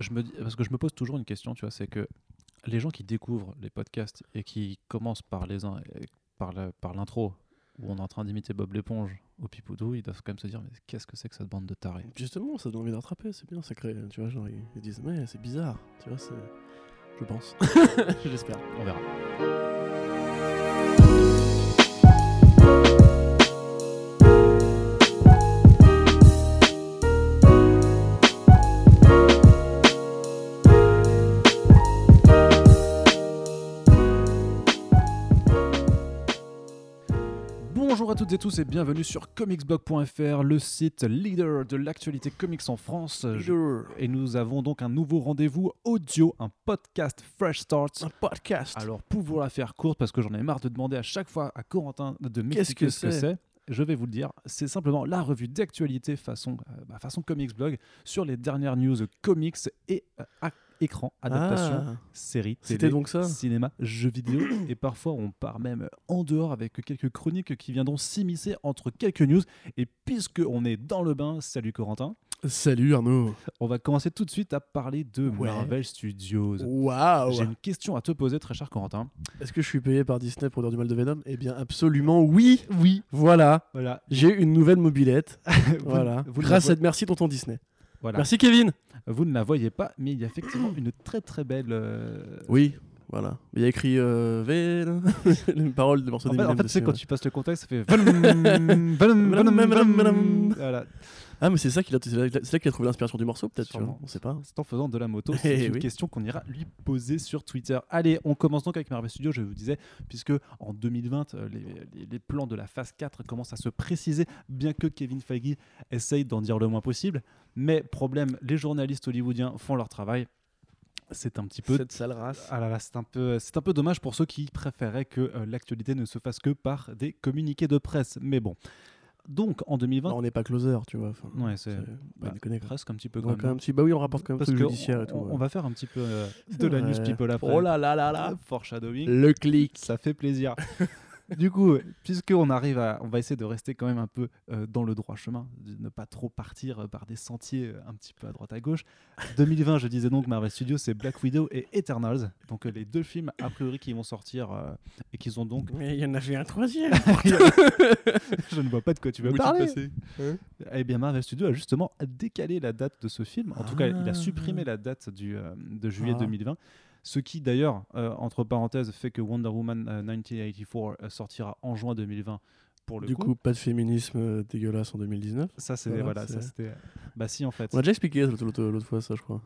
je me dis, parce que je me pose toujours une question, tu vois, c'est que les gens qui découvrent les podcasts et qui commencent par les uns, et par la- par l'intro où on est en train d'imiter Bob l'éponge au Pipoudou, ils doivent quand même se dire mais qu'est-ce que c'est que cette bande de tarés? Justement, ça donne envie de rattraper, c'est bien, ça crée. Tu vois, genre, ils, ils disent, mais c'est bizarre. Tu vois, c'est. Je pense. J'espère. On verra. Et tous et bienvenue sur comicsblog.fr, le site leader de l'actualité comics en France. Et nous avons donc un nouveau rendez-vous audio, un podcast Fresh Start. Un podcast. Alors pour vous la faire courte, parce que j'en ai marre de demander à chaque fois à Corentin de m'expliquer que ce que c'est je vais vous le dire. C'est simplement la revue d'actualité façon, euh, bah, façon Comics Blog sur les dernières news comics et euh, écran, adaptation, Ah, série, télé, donc ça cinéma, jeux vidéo. et parfois on part même en dehors avec quelques chroniques qui viendront s'immiscer entre quelques news. Et puisque on est dans le bain, salut Corentin, Salut Arnaud. on va commencer tout de suite à parler de Ouais. Marvel Studios. Waouh J'ai une question à te poser, très cher Corentin. Est-ce que je suis payé par Disney pour dire du mal de Venom? Eh bien, absolument oui Oui. Voilà Voilà. J'ai une nouvelle mobilette. Voilà. vous Grâce à merci tonton Disney. Voilà. Merci Kevin. Vous ne la voyez pas, mais il y a effectivement une très très belle. euh, Oui, voilà. Il y a écrit euh, Venom. les paroles des morceaux En fait, d'Eminem en fait, tu sais, dessus, quand ouais. tu passes le contexte, ça fait. Voilà. Ah, mais c'est ça qu'il a, c'est là qu'il a trouvé l'inspiration du morceau, peut-être. On sait pas. C'est en faisant de la moto. C'est Eh une oui. question qu'on ira lui poser sur Twitter. Allez, on commence donc avec Marvel Studios, je vous disais, puisque en 2020, euh, les, les- les plans de la phase 4 commencent à se préciser, bien que Kevin Feige essaye d'en dire le moins possible. Mais problème, les journalistes hollywoodiens font leur travail. C'est un petit peu Cette sale race. Ah là là, c'est un peu, c'est un peu dommage pour ceux qui préféraient que euh, l'actualité ne se fasse que par des communiqués de presse. Mais bon. Donc en 2020, Non, on n'est pas closer, tu vois. enfin, ouais, c'est Bah, presque un petit peu On quand va même. quand même si- Bah oui, on rapporte quand même Parce tout que le judiciaire et tout. on, ouais. on va faire un petit peu euh, de la news people après. Oh là là là là. Foreshadowing. Le clic. Ça fait plaisir. du coup, puisqu'on arrive à. On va essayer de rester quand même un peu euh, dans le droit chemin, de ne pas trop partir euh, par des sentiers euh, un petit peu à droite à gauche. 2020, je disais donc, Marvel Studios, c'est Black Widow et Eternals. Donc les deux films, a priori, qui vont sortir et qui ont donc. Mais il y en avait un troisième. je ne vois pas de quoi tu veux Où parler. Hein Eh bien, Marvel Studios a justement décalé la date de ce film. En tout cas, il Ah. a supprimé la date du, de juillet Ah. 2020. Ce qui, d'ailleurs, euh, entre parenthèses, fait que Wonder Woman euh, 1984 euh, sortira en juin 2020 pour le Du coup. coup, pas de féminisme euh, dégueulasse en 2019. Ça, c'est. voilà, Voilà, ça, c'était. Bah, si, en fait. On a déjà expliqué l'autre fois ça, je crois.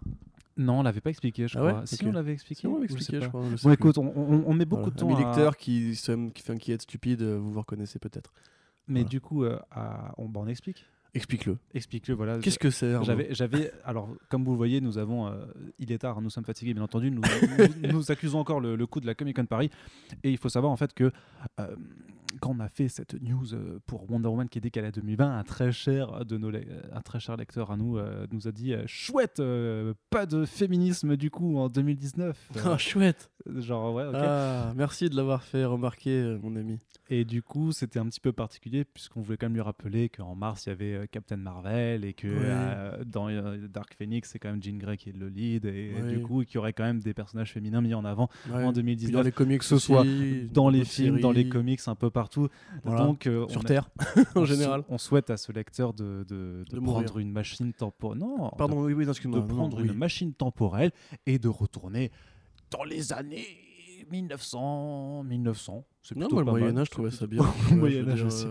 Non, on l'avait pas expliqué, je Ah ouais crois. Si, Ok. on l'avait expliqué. Si, on l'avait expliqué, je crois. je Bon, écoute, on, on- on met beaucoup Voilà. de temps. À- lecteurs qui, sont- qui, enfin, qui est stupide, euh, vous vous reconnaissez peut-être. Mais Voilà. du coup, euh, à- on, bah, on explique. Explique-le. Explique-le, voilà. Qu'est-ce que c'est J'avais, j'avais, alors comme vous le voyez, nous avons, euh, il est tard, nous sommes fatigués, bien entendu. Nous, nous, nous accusons encore le, le coup de la Comic Con Paris, et il faut savoir en fait que euh, quand on a fait cette news euh, pour Wonder Woman qui est décalée à 2020, un très cher de nos, le- un très cher lecteur à nous euh, nous a dit euh, chouette, euh, pas de féminisme du coup en 2019. Euh, Ah, chouette genre ouais, ok. ah, Merci de l'avoir fait remarquer, euh, mon ami. Et du coup, c'était un petit peu particulier puisqu'on voulait quand même lui rappeler qu'en mars, il y avait euh, Captain Marvel et que Ouais. euh, dans euh, Dark Phoenix, c'est quand même Jean Grey qui est le lead et, du coup, qu'il y aurait quand même des personnages féminins mis en avant Ouais. en Puis 2019, dans les comics ce soit dans les films, dans les comics, un peu partout. Voilà. Donc, euh, sur on Terre, en général. on souhaite à ce lecteur de, de, de De prendre une machine temporelle. Non, Pardon, oui, oui, excuse-moi. de prendre non, une machine temporelle et de retourner dans les années 1900, 1900. Non, moi, le. Moyen-Âge, je trouvais ça bien. Le Moyen-Âge euh, aussi.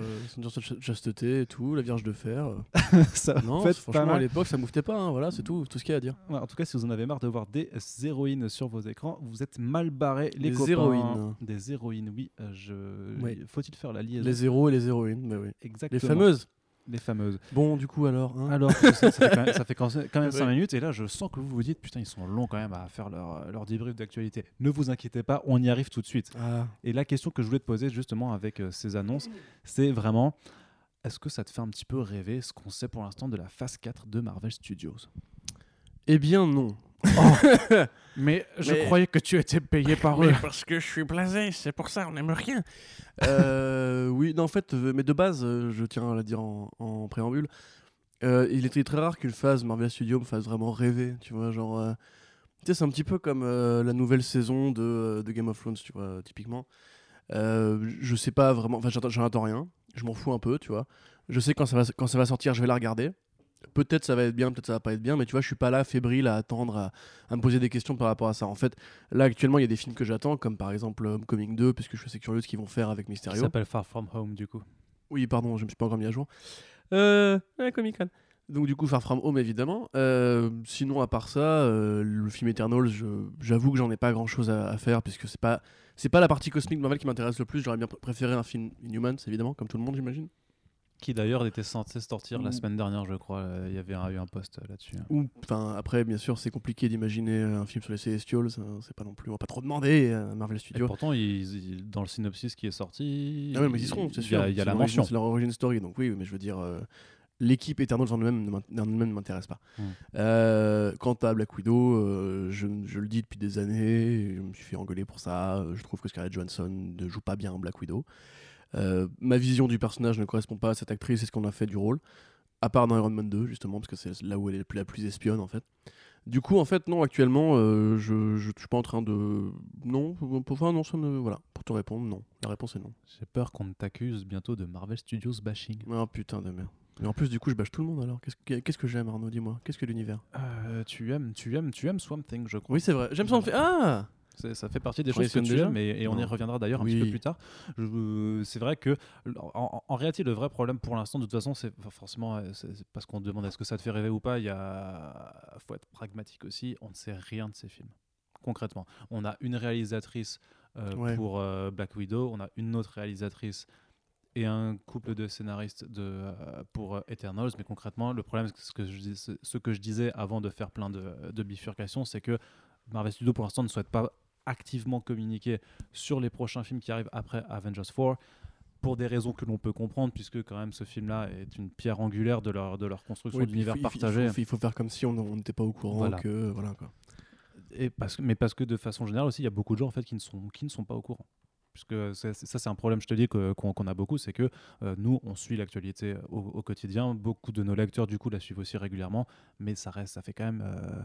chasteté et tout, la Vierge de Fer. Ça Non, fait franchement, à l'époque, ça mouftait pas. hein, voilà, c'est tout, tout ce qu'il y a à dire. Ouais, en tout cas, si vous en avez marre de voir des héroïnes sur vos écrans, vous êtes mal barrés, les Des copains. héroïnes. Des héroïnes, oui. euh, je... Faut-il faire la liaison? Les héros et les héroïnes, bah oui. Exactement. Les fameuses. Les fameuses. Bon, du coup, alors. hein. Alors, ça, ça fait quand même, ça fait quand quand même Ouais. 5 minutes, et là, je sens que vous vous dites, putain, ils sont longs quand même à faire leur, leur débrief d'actualité. Ne vous inquiétez pas, on y arrive tout de suite. Ah, Et la question que je voulais te poser justement avec euh, ces annonces, c'est vraiment, est-ce que ça te fait un petit peu rêver ce qu'on sait pour l'instant de la phase 4 de Marvel Studios? Eh bien, non. Mais je Mais- croyais que tu étais payé par eux. Oui, parce que je suis blasé, c'est pour ça, on n'aime rien. Euh, oui, non, en fait, euh, mais de base, euh, je tiens à le dire en, en préambule, Euh, il était très rare qu'une phase Marvel Studios me fasse vraiment rêver, tu vois, genre... euh, Tu sais, c'est un petit peu comme la nouvelle saison de, de Game of Thrones, tu vois, typiquement. Je sais pas vraiment... Enfin, j'en attends rien. Je m'en fous un peu, tu vois. Je sais que quand ça, va, quand ça va sortir, je vais la regarder. Peut-être ça va être bien, peut-être ça va pas être bien, mais tu vois, je suis pas là fébrile à attendre, à, à me poser des questions par rapport à ça. En fait, là, actuellement, il y a des films que j'attends, comme par exemple Homecoming 2, puisque je suis assez curieux de ce qu'ils vont faire avec Mysterio. s'appelle Far From Home, du coup. Oui, pardon, je me suis pas encore mis à jour. Euh, ouais, Comic Con. Donc du coup, Far From Home, évidemment. Euh, sinon, à part ça, euh, le film Eternals, je- j'avoue que j'en ai pas grand-chose à, à faire, puisque c'est pas c'est pas la partie cosmique de Marvel qui m'intéresse le plus. J'aurais bien pr- préféré un film Inhumans, évidemment, comme tout le monde, j'imagine. Qui d'ailleurs était censé sortir la Ouh. semaine dernière, je crois. Il y avait un- eu un post là-dessus. Ou, enfin, après, bien sûr, c'est compliqué d'imaginer un film sur les Celestials. hein, c'est pas non plus, on va pas trop demander à Marvel Et Studios. pourtant, ils- ils- dans le synopsis qui est sorti, Ah ouais, mais ils seront, c'est il y sûr. a, il y a la mention. C'est leur origin story, donc oui, mais je veux dire, euh, l'équipe Eternals en elle-même ne m'intéresse pas. Hmm. Euh, quant à Black Widow, euh, je, je le dis depuis des années, je me suis fait engueuler pour ça. euh, Je trouve que Scarlett Johansson ne joue pas bien Black Widow. Euh, ma vision du personnage ne correspond pas à cette actrice et ce qu'on a fait du rôle. À part dans Iron Man 2, justement, parce que c'est là où elle est la plus, la plus espionne, en fait. Du coup, en fait, non, actuellement, euh, je, je, je suis pas en train de. Non, pour, enfin, non, ça me. Voilà, pour te répondre, non. La réponse est non. J'ai peur qu'on t'accuse bientôt de Marvel Studios bashing. Oh putain de merde. Mais en plus, du coup, je bâche tout le monde alors. Qu'est-ce que, qu'est-ce que j'aime, Arnaud Dis-moi. Qu'est-ce que l'univers? Euh, tu aimes, tu aimes, tu aimes Swamp Thing, je crois. Oui, c'est vrai. J'aime ça. Ah C'est- Ça fait partie des choses que tu aimes et, et on y reviendra d'ailleurs un Oui. petit peu plus tard. C'est vrai que en, réalité le vrai problème pour l'instant de toute façon c'est forcément euh, parce qu'on demande est-ce que ça te fait rêver ou pas. Il y a faut être pragmatique aussi. On ne sait rien de ces films concrètement. On a une réalisatrice euh, Ouais. pour euh, Black Widow, on a une autre réalisatrice et un couple de scénaristes de, euh, pour Eternals. Mais concrètement, le problème, c'est ce que je, dis- ce- ce que je disais avant de faire plein de, de bifurcations, c'est que Marvel Studios, pour l'instant, ne souhaite pas activement communiquer sur les prochains films qui arrivent après Avengers 4 pour des raisons que l'on peut comprendre puisque quand même ce film-là est une pierre angulaire de leur, de leur construction Oui, d'univers partagé. Il faut, il faut faire comme si on n'était pas au courant Voilà. que. Voilà quoi. Et parce que, mais parce que de façon générale aussi, il y a beaucoup de gens en fait qui ne sont, qui ne sont pas au courant. Puisque ça, c'est un problème, je te dis, qu'on a beaucoup, c'est que euh, nous, on suit l'actualité au, au quotidien. Beaucoup de nos lecteurs, du coup, la suivent aussi régulièrement. Mais ça reste, ça fait quand même. euh,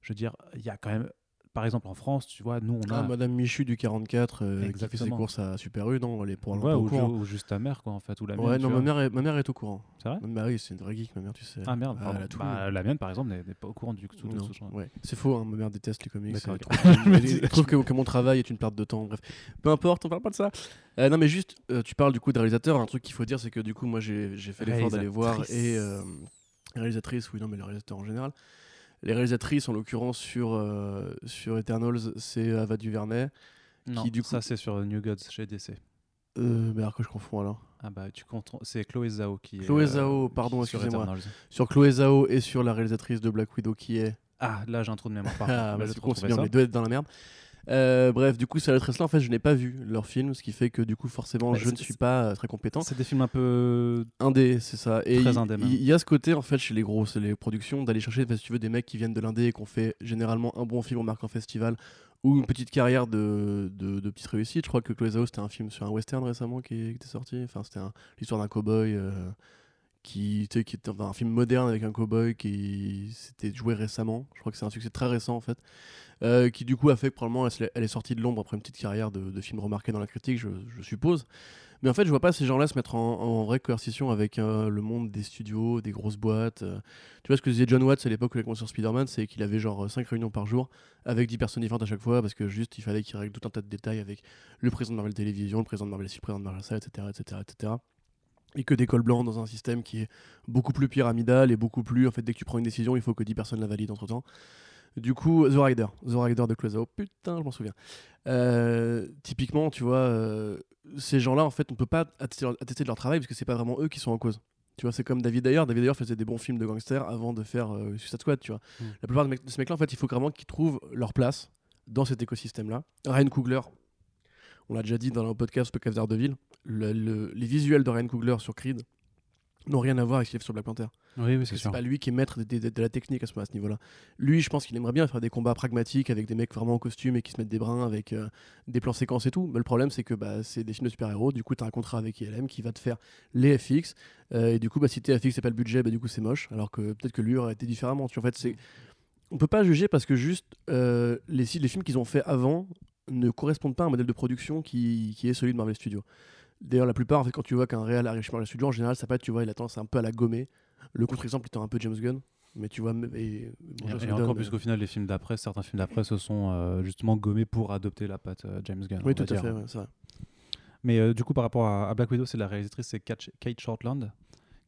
je veux dire, il y a quand même. Par exemple, en France, tu vois, nous, on a. Ah, Madame Michu du 44 euh, qui fait ses courses à Super U, non, elle est pour Ouais, ou, ju- ou juste ta mère, quoi, en fait, ou la mienne. Ouais, non, ma mère, est, ma mère est au courant. C'est vrai? Bah oui, c'est une vraie geek, ma mère, tu sais. Ah merde, Ah, pardon. elle a tout Bah, la mienne, par exemple, n'est pas au courant du tout de ce ouais. C'est faux, hein, ma mère déteste les comics. D'accord, Elle trouve, que, que mon travail est une perte de temps. Bref, peu importe, on parle pas de ça. Euh, non, mais juste, euh, tu parles du coup de réalisateur. Un truc qu'il faut dire, c'est que du coup, moi, j'ai fait l'effort d'aller voir et euh, réalisatrice, oui, non, mais le réalisateur en général. Les réalisatrices, en l'occurrence, sur, euh, sur Eternals, c'est Ava DuVernay. Non, du coup- ça, c'est sur New Gods chez DC. Euh, mais alors que je confonds alors. Ah bah, tu comptes. C'est Chloé Zhao qui est. Chloé euh, Zhao, pardon, sur excusez-moi. Sur Chloé Zhao et sur la réalisatrice de Black Widow qui est. Ah, là, j'ai un trou de mémoire. Par Ah, bah, Vas-y, du coup, c'est retrouver bien, ça. les deux être dans la merde. Euh, bref, du coup, la là en fait, je n'ai pas vu leur film, ce qui fait que du coup, forcément, Bah, je ne c'est- suis pas euh, très compétent. C'est des films un peu. Indé, c'est ça. Et Très il- indé, y a ce côté, en fait, chez les grosses les productions, d'aller chercher, si tu veux, des mecs qui viennent de l'indé et qui ont fait généralement un bon film en marquant festival ou une petite carrière de, de, de petite réussite. Je crois que Chloé Zhao, c'était un film sur un western récemment qui, était sorti. Enfin, c'était un- l'histoire d'un cow-boy euh, qui était enfin, un film moderne avec un cow-boy qui s'était joué récemment. Je crois que c'est un succès très récent, en fait. Euh, qui du coup a fait que probablement elle, est sortie de l'ombre après une petite carrière de, de films remarqués dans la critique, je, suppose. Mais en fait, je vois pas ces gens-là se mettre en, en vraie coercition avec euh, le monde des studios, des grosses boîtes. euh. Tu vois ce que disait John Watts à l'époque où il a commencé sur Spider-Man, c'est qu'il avait genre 5 réunions par jour avec 10 personnes différentes à chaque fois parce que juste il fallait qu'il règle tout un tas de détails avec le président de Marvel Télévision, le président de Marvel ci, le président de Marvel ça, etc., etc., etc. Et que des cols blancs dans un système qui est beaucoup plus pyramidal et beaucoup plus. En fait, dès que tu prends une décision, il faut que 10 personnes la valident entre temps. Du coup, The Rider, The Rider de Clouseau, putain, je m'en souviens. Euh, typiquement, tu vois, euh, ces gens-là, en fait, on peut pas attester, de leur travail parce que c'est pas vraiment eux qui sont en cause. Tu vois, c'est comme David Ayer. David Ayer faisait des bons films de gangsters avant de faire euh, Suicide Squad, tu vois. Mm. La plupart de, ces mecs-là, en fait, il faut vraiment qu'ils trouvent leur place dans cet écosystème-là. Ryan Coogler, on l'a déjà dit dans le podcast Podcast d'Ardeville, le, le- les visuels de Ryan Coogler sur Creed n'ont rien à voir avec ce qu'il fait sur Black Panther. Oui, oui, c'est pas lui qui est maître de, de- de la technique à ce, à ce niveau-là. Lui, je pense qu'il aimerait bien faire des combats pragmatiques avec des mecs vraiment en costume et qui se mettent des brins avec euh, des plans séquences et tout. Mais le problème, c'est que bah, c'est des films de super-héros. Du coup, tu as un contrat avec ILM qui va te faire les FX. euh, et du coup, bah, si tes FX, c'est pas le budget, bah, du coup, c'est moche. Alors que peut-être que lui aurait été différemment. Tu en fait, c'est. On peut pas juger parce que juste euh, les, films qu'ils ont fait avant ne correspondent pas à un modèle de production qui, qui est celui de Marvel Studios. D'ailleurs, la plupart, en fait, quand tu vois qu'un réel arrive chez Marvel Studios, en général, ça peut être, tu vois, il a tendance un peu à la gommer. Le contre-exemple étant un peu James Gunn. Mais tu vois, et, bon, Et, et encore plus qu'au final, les films d'après, certains films d'après se sont euh, justement gommés pour adopter la patte euh, James Gunn. Oui, tout à dire. fait, ouais, c'est vrai. Mais euh, du coup, par rapport à, à Black Widow, c'est la réalisatrice, c'est Kate Shortland,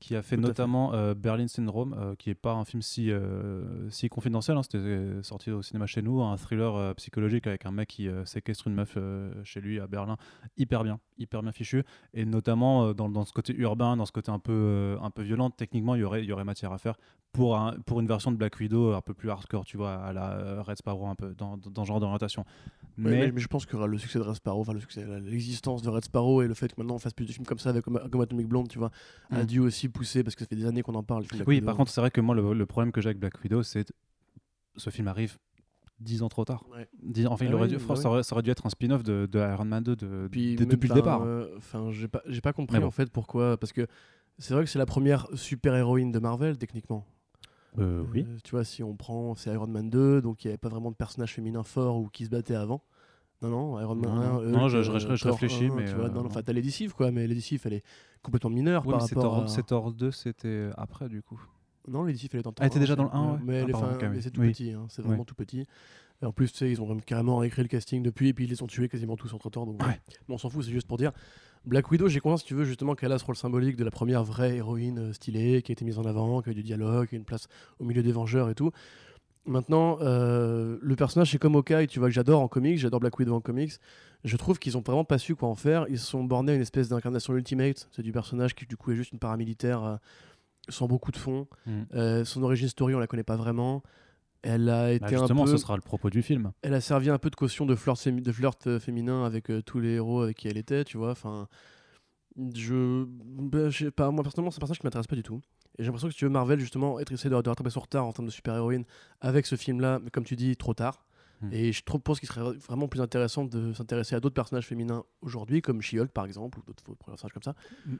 qui a fait Tout à fait. notamment euh, Berlin Syndrome, euh, qui est pas un film si, euh, si confidentiel, hein, c'était sorti au cinéma chez nous, un thriller psychologique avec un mec qui séquestre une meuf chez lui à Berlin, hyper bien, hyper bien fichu, et notamment dans, dans ce côté urbain, dans ce côté un peu, un peu violent, techniquement, il y aurait, il y aurait matière à faire pour, un- pour une version de Black Widow un peu plus hardcore, tu vois, à la Red Sparrow, un peu, dans, dans, dans ce genre d'orientation. Ouais, Mais, je pense que le succès de Red Sparrow, enfin l'existence de Red Sparrow et le fait que maintenant on fasse plus de films comme ça avec comme, Atomic Blonde, tu vois, a Mm. dû aussi pousser parce que ça fait des années qu'on en parle. Oui, Widow. par contre, c'est vrai que moi, le, le problème que j'ai avec Black Widow, c'est ce film arrive dix ans trop tard. Ouais. Enfin, il Ah aurait oui, dû, bah ça, aurait, ça aurait dû être un spin-off de, de Iron Man 2 de, Puis de- même, depuis le départ. euh, Enfin, j'ai pas, compris bon. en fait pourquoi. Parce que c'est vrai que c'est la première super héroïne de Marvel techniquement. Euh, oui. Euh, tu vois, si on prend, c'est Iron Man 2, donc il n'y avait pas vraiment de personnage féminin fort ou qui se battait avant. Non, non, Iron Man Non, 1. non. Hulk, Non, je- je- euh, je- je Thor réfléchis, 1, mais, Tu vois, euh, non, non, non. enfin, t'as l'édicif, quoi, mais l'édicif, elle est complètement mineure Oui, par c'est rapport à. c'est Thor 2, c'était après, du coup. Non, l'édicif, elle est dans Elle était déjà dans le aussi. 1, ouais. Mais, elle Ah, est- pardon, enfin, ok, oui. c'est tout Oui. petit, hein, c'est vraiment Oui. tout petit. Et en plus, tu sais, ils ont carrément réécrit le casting depuis, et puis ils les ont tués quasiment tous entre temps. Donc, Ouais. On s'en fout, c'est juste pour dire. Black Widow, j'ai confiance, si tu veux, justement, qu'elle a ce rôle symbolique de la première vraie héroïne euh, stylée, qui a été mise en avant, qui a eu du dialogue, qui a une place au milieu des Vengeurs et tout. Maintenant, euh, le personnage, c'est comme Hawkeye, tu vois, que j'adore en comics, j'adore Black Widow en comics. Je trouve qu'ils ont vraiment pas su quoi en faire. Ils se sont bornés à une espèce d'incarnation ultimate. C'est du personnage qui, du coup, est juste une paramilitaire euh, sans beaucoup de fond. Mm. Euh, son origin story, on la connaît pas vraiment. Elle a été Bah, justement, un peu, ce sera le propos du film. elle a servi un peu de caution de flirt, fémi- de flirt euh, féminin avec euh, tous les héros avec qui elle était, tu vois. Enfin, je, bah, je sais pas, moi personnellement, c'est un personnage qui m'intéresse pas du tout. Et j'ai l'impression que si tu veux Marvel justement être essayé de, de rattraper son retard en termes de super héroïne avec ce film-là, mais comme tu dis, trop tard. Hmm. Et je trouve, pense qu'il serait vraiment plus intéressant de s'intéresser à d'autres personnages féminins aujourd'hui, comme She-Hulk par exemple, ou d'autres personnages comme ça.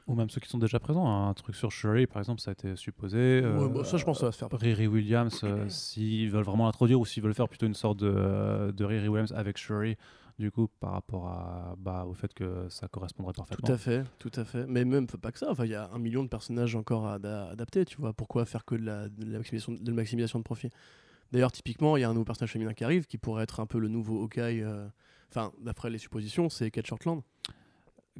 Ou même ceux qui sont déjà présents. hein. Un truc sur Shuri, par exemple, ça a été supposé. euh, Ouais, bah, ça, je pense que ça va se faire. Riri Williams, euh, s'ils veulent vraiment l'introduire ou s'ils veulent faire plutôt une sorte de, euh, de Riri Williams avec Shuri, du coup, par rapport à, bah, au fait que ça correspondrait parfaitement. Tout à fait, tout à fait. Mais même pas que ça. Enfin, il y a un million de personnages encore à ada- adapter. Tu vois, pourquoi faire que de la, de la maximisation, de la maximisation de profit? D'ailleurs, typiquement, il y a un nouveau personnage féminin qui arrive, qui pourrait être un peu le nouveau Hawkeye. euh, Enfin, d'après les suppositions, c'est Kate Shortland.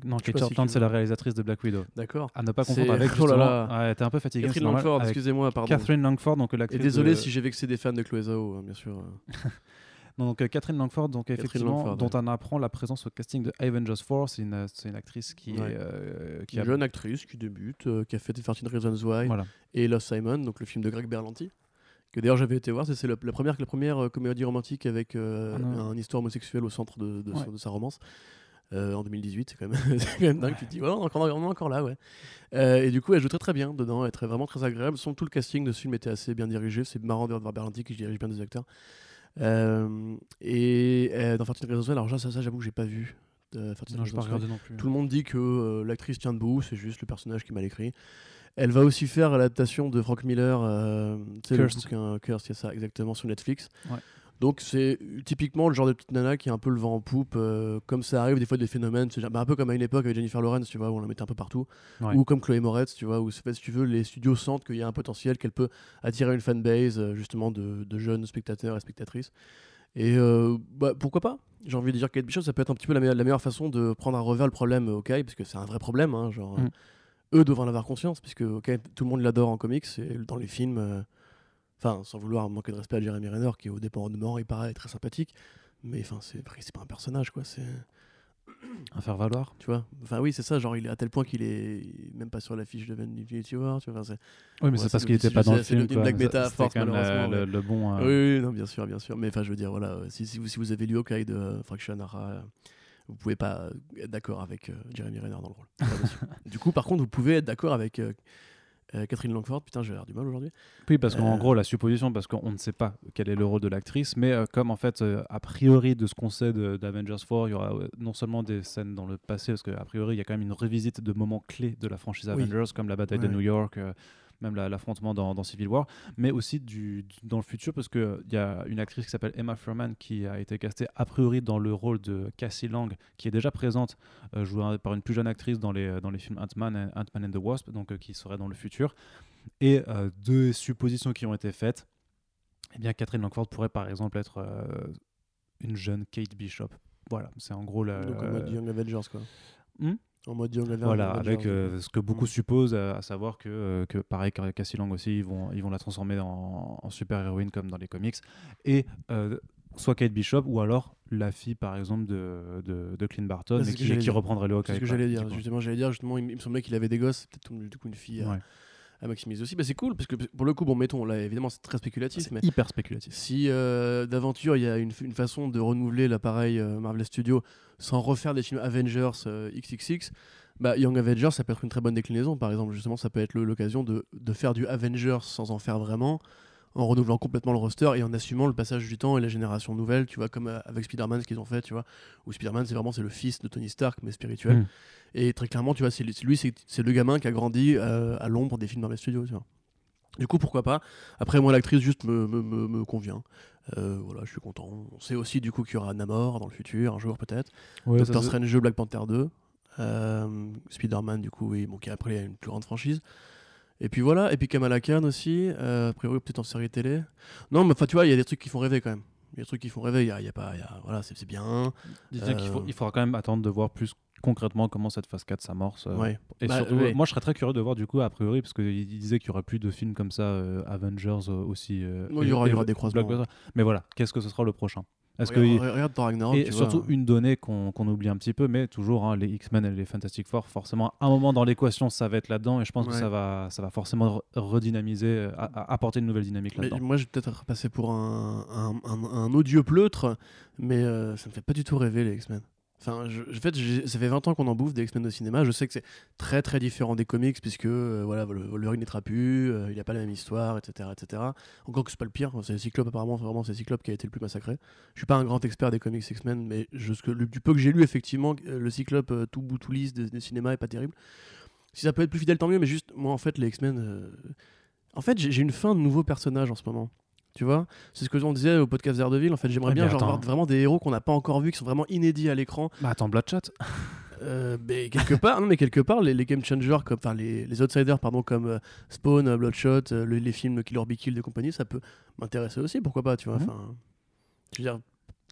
Non, Kate si Shortland, tu c'est la réalisatrice de Black Widow. D'accord. À ne pas confondre avec Oh là là. Ouais, t'es un peu fatigué. Catherine Langford, avec excusez-moi, pardon. Catherine Langford, donc l'actrice. Et désolé de- si j'ai vexé des fans de Chloé Zhao, hein, bien sûr. euh. Non, donc euh, Catherine Langford, donc Catherine effectivement, Langford, dont ouais. on apprend la présence au casting de Avengers 4. C'est une, c'est une actrice qui Ouais. est euh, qui Une a jeune actrice qui débute, euh, qui a fait 13 Reasons Why voilà. et Lost Simon, donc le film de Greg Berlanti. Que d'ailleurs j'avais été voir, c'est la, la première, la première euh, comédie romantique avec euh, Ah un histoire homosexuelle au centre de, de, Ouais. de sa romance. euh, en 2018, c'est quand même, c'est quand même dingue. Tu te dis, on, est encore, on est encore là, ouais. Euh, et du coup, elle joue très très bien dedans, elle est très- vraiment très agréable. Son, tout le casting de ce film était assez bien dirigé. C'est marrant de voir Berlanti qui dirige bien des acteurs. Et dans 13 Reasons Why, alors ça, ça, j'avoue que j'ai pas vu. 13 Non, pas non plus. Tout le monde dit que l'actrice tient debout, c'est juste le personnage qui est mal écrit. Elle va aussi faire l'adaptation de Frank Miller, euh, sais, le bouquin Cursed, c'est ça, exactement, sur Netflix. Ouais. Donc c'est typiquement le genre de petite nana qui a un peu le vent en poupe, euh, comme ça arrive des fois des phénomènes, c'est bah, un peu comme à une époque avec Jennifer Lawrence, tu vois, où on la mettait un peu partout, Ouais. ou comme Chloé Moretz, tu vois, où c'est fait, si tu veux, les studios sentent qu'il y a un potentiel, qu'elle peut attirer une fanbase euh, justement de, de jeunes spectateurs et spectatrices. Et euh, bah, pourquoi pas? J'ai envie de dire Kate Bishop, ça peut être un petit peu la, meilleure- la meilleure façon de prendre à revers le problème euh, Hawkeye, parce que c'est un vrai problème. hein, genre, Mm. Eux doivent en avoir conscience, puisque Hawkeye, tout le monde l'adore en comics et dans les films. euh, Enfin, sans vouloir manquer de respect à Jeremy Renner, qui au dépendant, il paraît très sympathique, mais enfin, c'est c'est pas un personnage, quoi. C'est À faire valoir. tu vois. Enfin oui, c'est ça. Genre, il est à tel point qu'il est même pas sur l'affiche de Infinity War. Tu vois. enfin, c'est- Oui, mais c'est c'est parce qu'il petit- pas dans c'est- le c'est film. une quoi. blague méta force, même le- malheureusement, le, le bon. euh, Oui, oui, non, bien sûr, bien sûr. Mais enfin, je veux dire, voilà, si, si, vous, si vous avez lu Hawkeye de euh, Frank Shannara, euh, vous pouvez pas euh, être d'accord avec euh, Jeremy Renner dans le rôle. Du coup, par contre, vous pouvez être d'accord avec euh, Catherine Langford, putain, j'ai l'air du mal aujourd'hui. Oui, parce qu'en gros, la supposition, parce qu'on ne sait pas quel est le rôle de l'actrice, mais comme en fait, a priori, de ce qu'on sait d'Avengers 4, il y aura non seulement des scènes dans le passé, parce qu'a priori, il y a quand même une revisite de moments clés de la franchise Oui. Avengers, comme la bataille de. New York. Même la- l'affrontement dans, dans Civil War, mais aussi du, du- dans le futur, parce qu'il y a une actrice qui s'appelle Emma Furman qui a été castée a priori dans le rôle de Cassie Lang, qui est déjà présente, euh, jouée par une plus jeune actrice dans les, dans les films Ant-Man et- Ant-Man and the Wasp, donc euh, qui serait dans le futur. Et euh, deux suppositions qui ont été faites. Eh bien, Catherine Langford pourrait par exemple être une jeune Kate Bishop. Voilà, c'est en gros la. Donc en mode Young Avengers, quoi. Hmm? En mode Young voilà, avec euh, ce que beaucoup Mm. supposent, à savoir que, euh, que pareil, Cassie Lang aussi, ils vont, ils vont la transformer en, en super-héroïne comme dans les comics. Et euh, soit Kate Bishop, ou alors la fille, par exemple, de, de, de Clint Barton, c'est et qui, reprendrait le C'est Hawkeye. ce que j'allais dire. Justement, j'allais dire, justement, il, me semblait qu'il avait des gosses, peut-être du coup une fille Ouais. À maximiser aussi. Bah, c'est cool, parce que pour le coup, bon, mettons, là, évidemment, c'est très spéculatif, mais C'est hyper spéculatif. si euh, d'aventure il y a une, une façon de renouveler l'appareil euh, Marvel Studios sans refaire des films Avengers euh, XXX, bah, Young Avengers, ça peut être une très bonne déclinaison. Par exemple, justement, ça peut être l'occasion de, de faire du Avengers sans en faire vraiment, en renouvelant complètement le roster et en assumant le passage du temps et la génération nouvelle, tu vois, comme euh, avec Spider-Man, ce qu'ils ont fait, tu vois, où Spider-Man, c'est vraiment c'est le fils de Tony Stark, mais spirituel. Mm. Et très clairement, tu vois, c'est lui, c'est le gamin qui a grandi euh, à l'ombre des films Marvel Studios, tu vois. Du coup, pourquoi pas? Après, moi, l'actrice juste me, me, me, me convient. Euh, voilà, je suis content. On sait aussi du coup qu'il y aura Namor dans le futur, un jour peut-être. Ouais, Doctor Strange 2, Black Panther 2. Euh, Spider-Man, du coup, oui, bon, qui après a une plus grande franchise. Et puis voilà, et puis Kamala Khan aussi, euh, a priori peut-être en série télé. Non, mais enfin, tu vois, il y a des trucs qui font rêver quand même. Il y a des trucs qui font rêver, il y a, il y a pas. il y a- voilà, c'est bien. Disons qu'il faut- Euh, il faudra quand même attendre de voir plus concrètement comment cette phase 4 s'amorce. euh, Ouais. Et Bah, surtout, ouais. moi je serais très curieux de voir du coup, a priori, parce qu'il disait qu'il y aurait plus de films comme ça, euh, Avengers euh, aussi. euh, il y aura- il y aura des croisements. Mais voilà, qu'est-ce que ce sera le prochain? Est-ce que regarde, Ragnarok, et tu surtout vois. une donnée qu'on oublie un petit peu, mais toujours hein, les X-Men et les Fantastic Four, forcément, à un moment dans l'équation, ça va être là-dedans, et je pense que ça va, ça va forcément re- redynamiser, euh, apporter une nouvelle dynamique là-dedans. moi, je vais peut-être passer pour un, un, un- un odieux pleutre, mais euh, ça me fait pas du tout rêver, les X-Men. Enfin, en fait, ça fait 20 ans qu'on en bouffe des X-Men au cinéma. Je sais que c'est très très différent des comics, puisque euh, voilà, Wolverine n'étra plus, euh, il n'a pas la même histoire, etc. etc. Encore que c'est pas le pire, c'est Cyclope apparemment, c'est vraiment c'est Cyclope qui a été le plus massacré. Je suis pas un grand expert des comics X-Men, mais du peu que j'ai lu, effectivement, euh, le Cyclope euh, tout bout tout lisse des, des cinémas est pas terrible. Si ça peut être plus fidèle, tant mieux, mais juste, moi en fait, les X-Men. En fait, j'ai une fin de nouveaux personnages en ce moment. Tu vois C'est ce que on disait au podcast Daredevil. En fait, j'aimerais bien genre, voir vraiment des héros qu'on n'a pas encore vus, qui sont vraiment inédits à l'écran. Bah attends, Bloodshot Euh, mais quelque part, non, mais quelque part, les, les game changers, comme, enfin les, les outsiders, pardon, comme euh, Spawn, euh, Bloodshot, le- les films Killer Be Killed et compagnie, ça peut m'intéresser aussi. Pourquoi pas Tu vois Mhm. Enfin, je veux dire,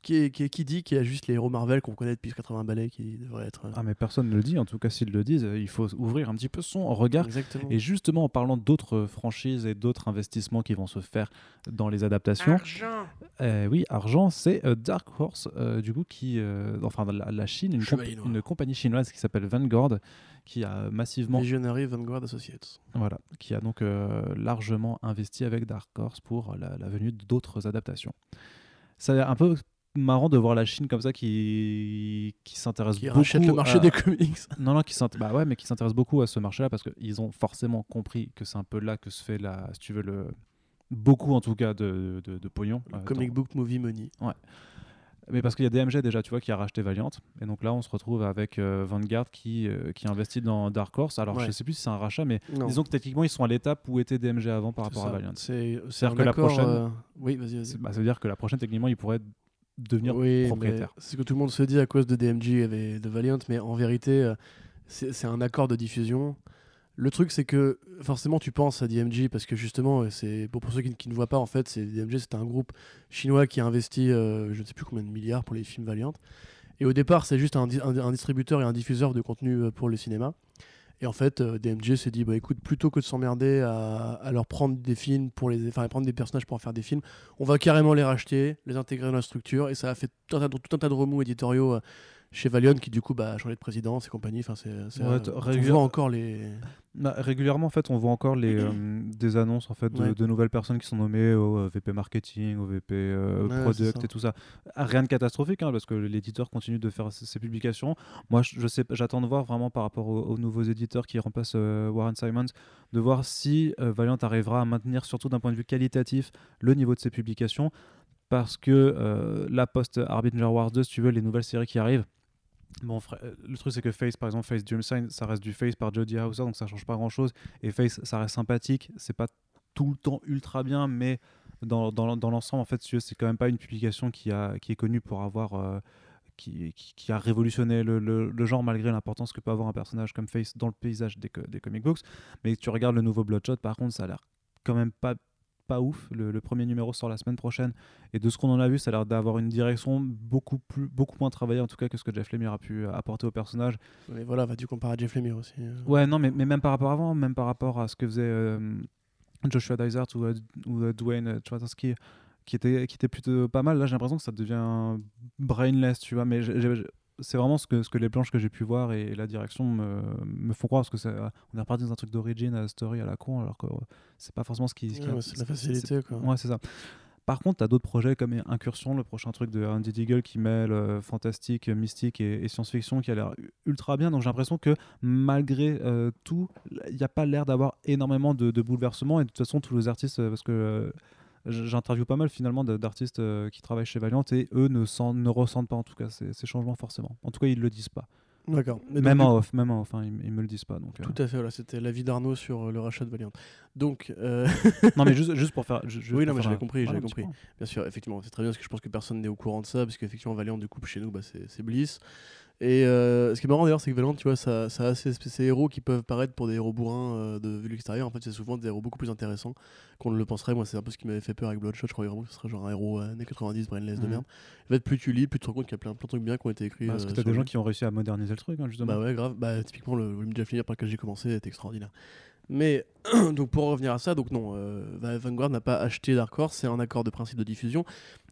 qui, est- qui, est- qui dit qu'il y a juste les héros Marvel qu'on connaît depuis 80 balais qui devraient être. euh, Ah mais personne ne le dit, en tout cas s'ils le disent, euh, il faut ouvrir un petit peu son regard Exactement. Et justement, en parlant d'autres franchises et d'autres investissements qui vont se faire dans les adaptations, euh, oui, argent, c'est euh, Dark Horse, euh, du coup, qui, euh, enfin, la, la Chine, une, comp- une compagnie chinoise qui s'appelle Vanguard, qui a massivement, Visionary Vanguard Associates. voilà, qui a donc euh, largement investi avec Dark Horse pour la, la venue d'autres adaptations. C'est un peu marrant de voir la Chine comme ça qui, qui s'intéresse Qui beaucoup rachète le marché à- des comics. non, non, qui bah ouais, mais qui s'intéressent beaucoup à ce marché-là parce qu'ils ont forcément compris que c'est un peu là que se fait la, si tu veux le, beaucoup en tout cas de, de, de pognon. euh, Comic dans- Book Movie Money. Mais parce qu'il y a DMG déjà, tu vois, qui a racheté Valiant, et donc là on se retrouve avec euh, Vanguard qui, euh, qui investit dans Dark Horse. Alors Ouais. je sais plus si c'est un rachat, mais Non. disons que techniquement ils sont à l'étape où était DMG avant par rapport à. Valiant. C'est c'est C'est-à-dire que la prochaine- euh, Oui, vas-y, vas-y. Bah, ça veut dire que la prochaine techniquement ils pourraient devenir Oui, propriétaires. mais C'est ce que tout le monde se dit à cause de DMG et de Valiant, mais en vérité, euh, c'est un accord de diffusion. Le truc, c'est que forcément, tu penses à DMG parce que justement, euh, c'est pour, pour ceux qui, ne- qui ne voient pas, en fait, c'est DMG, c'est un groupe chinois qui a investi, euh, je ne sais plus combien de milliards pour les films Valiant. Et au départ, c'est juste un, un- un distributeur et un diffuseur de contenu pour le cinéma. Et en fait, euh, DMG s'est dit, bah écoute, plutôt que de s'emmerder à, à leur prendre des films pour les, enfin, prendre des personnages pour en faire des films, on va carrément les racheter, les intégrer dans la structure, et ça a fait tout un tas de, tout un tas de remous éditoriaux. Chez Valiant qui du coup bah, a changé de présidence et compagnie. Enfin, c'est, Ouais, euh, on voit encore les. Bah, régulièrement, en fait, on voit encore les, euh, des annonces en fait, de, Ouais. de nouvelles personnes qui sont nommées au euh, VP marketing, au VP euh, Ouais, product et tout ça. Ah, Rien de catastrophique, hein, parce que l'éditeur continue de faire ses, publications. Moi, je, sais, j'attends de voir vraiment par rapport aux, aux nouveaux éditeurs qui remplacent Warren Simons, de voir si Valiant arrivera à maintenir, surtout d'un point de vue qualitatif, le niveau de ses publications. Parce que euh, la post Harbinger Wars 2, si tu veux, les nouvelles séries qui arrivent. Bon, euh, le truc c'est que Face, par exemple, Face Dream Sign, ça reste du Face par Jodie Hauser, donc ça change pas grand chose. Et Face, ça reste sympathique. C'est pas tout le temps ultra bien, mais dans, dans, dans l'ensemble, en fait, c'est quand même pas une publication qui, a, qui est connue pour avoir. euh, qui, qui, qui a révolutionné le, le- le genre malgré l'importance que peut avoir un personnage comme Face dans le paysage des, des comic books. Mais tu regardes le nouveau Bloodshot, par contre, ça a l'air quand même pas, pas ouf. Le, le premier numéro sort la semaine prochaine. Et de ce qu'on en a vu, ça a l'air d'avoir une direction beaucoup, plus, beaucoup moins travaillée, en tout cas, que ce que Jeff Lemire a pu euh, apporter au personnage. Mais voilà, va tu comparer à Jeff Lemire aussi. euh. Ouais, non, mais, mais même par rapport avant, même par rapport à ce que faisait euh, Joshua Dysart ou, euh, ou Dwayne Chwatarski, qui était, qui était plutôt pas mal. Là, j'ai l'impression que ça devient brainless, tu vois. Mais c'est vraiment ce que, ce que les planches que j'ai pu voir et, la direction me, me font croire. Parce que ça- on est reparti dans un truc d'origine, à story à la con, alors que euh, c'est pas forcément ce qui. ce qui- Ouais, ouais, c'est la facilité quoi. Ouais, c'est ça. Par contre, tu as d'autres projets comme Incursion, le prochain truc de Andy Deagle qui mêle euh, fantastique, mystique et, et science-fiction qui a l'air ultra bien. Donc j'ai l'impression que malgré euh, tout, il n'y a pas l'air d'avoir énormément de, de bouleversements. Et de toute façon, tous les artistes, euh, parce que euh, j'interviewe pas mal finalement d'artistes euh, qui travaillent chez Valiant et eux ne, sent- ne ressentent pas en tout cas ces, ces changements forcément. En tout cas, ils le disent pas. D'accord. Même en off, même en off, hein, ils, ils me le disent pas. Donc, euh. Tout à fait, voilà, c'était l'avis d'Arnaud sur euh, le rachat de Valiant. Donc, euh, non, mais juste, juste pour faire. juste Oui, non, mais j'avais compris, j'avais compris. bien sûr, effectivement, c'est très bien parce que je pense que personne n'est au courant de ça, parce qu'effectivement, Valiant, du coup, chez nous, bah, c'est Bliss. Et euh, ce qui est marrant d'ailleurs, c'est que Valiant, tu vois, ça, ça a ces, ces héros qui peuvent paraître pour des héros bourrins euh, de vue de l'extérieur. En fait, c'est souvent des héros beaucoup plus intéressants qu'on ne le penserait. Moi, c'est un peu ce qui m'avait fait peur avec Bloodshot. Je croyais vraiment que ce serait genre un héros euh, années 90, brainless de Mhm. merde. En fait, plus tu lis, plus tu te rends compte qu'il y a plein, plein de trucs bien qui ont été écrits. Bah, parce que t'as des gens qui ont réussi à moderniser le truc, hein, justement. Bah ouais, grave. Bah, typiquement, le volume de Jeff par lequel j'ai commencé est extraordinaire. Mais, donc pour revenir à ça, donc non, euh, Va- Vanguard n'a pas acheté Dark Horse, c'est un accord de principe de diffusion.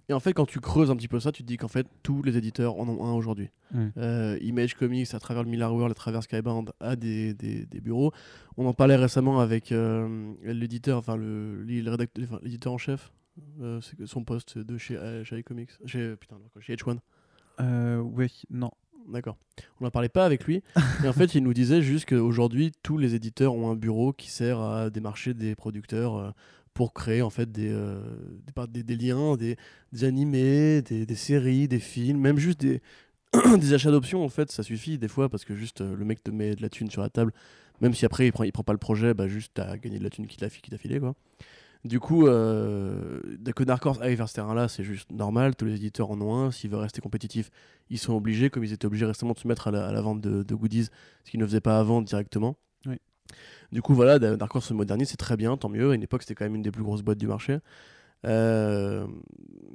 Et en fait, quand tu creuses un petit peu ça, tu te dis qu'en fait, tous les éditeurs en ont un aujourd'hui. Euh, Image Comics, à travers le Miller World, à travers Skybound, a des, des, des bureaux. On en parlait récemment avec euh, l'éditeur, enfin le- le l'éditeur en chef, euh, son poste de chez, chez iComics, chez, putain, chez H1. Euh, oui, non. D'accord. On n'en parlait pas avec lui. et en fait, il nous disait juste qu'aujourd'hui, tous les éditeurs ont un bureau qui sert à démarcher des producteurs pour créer en fait des, euh, des, des- liens, des, des animés, des, des séries, des films, même juste des, des achats d'options. En fait, ça suffit des fois parce que juste euh, le mec te met de la thune sur la table, même si après il prend, il prend pas le projet, bah juste t'as gagné de la thune qu'il t'a filé quoi. Du coup, euh, que Dark Horse aille vers ce terrain-là, c'est juste normal. Tous les éditeurs en ont un. S'ils veulent rester compétitifs, ils sont obligés, comme ils étaient obligés récemment de se mettre à la, vente de goodies, ce qu'ils ne faisaient pas avant directement. Du coup, voilà, Da- Dark Horse se modernise, c'est très bien, tant mieux. À une époque, c'était quand même une des plus grosses boîtes du marché. Euh,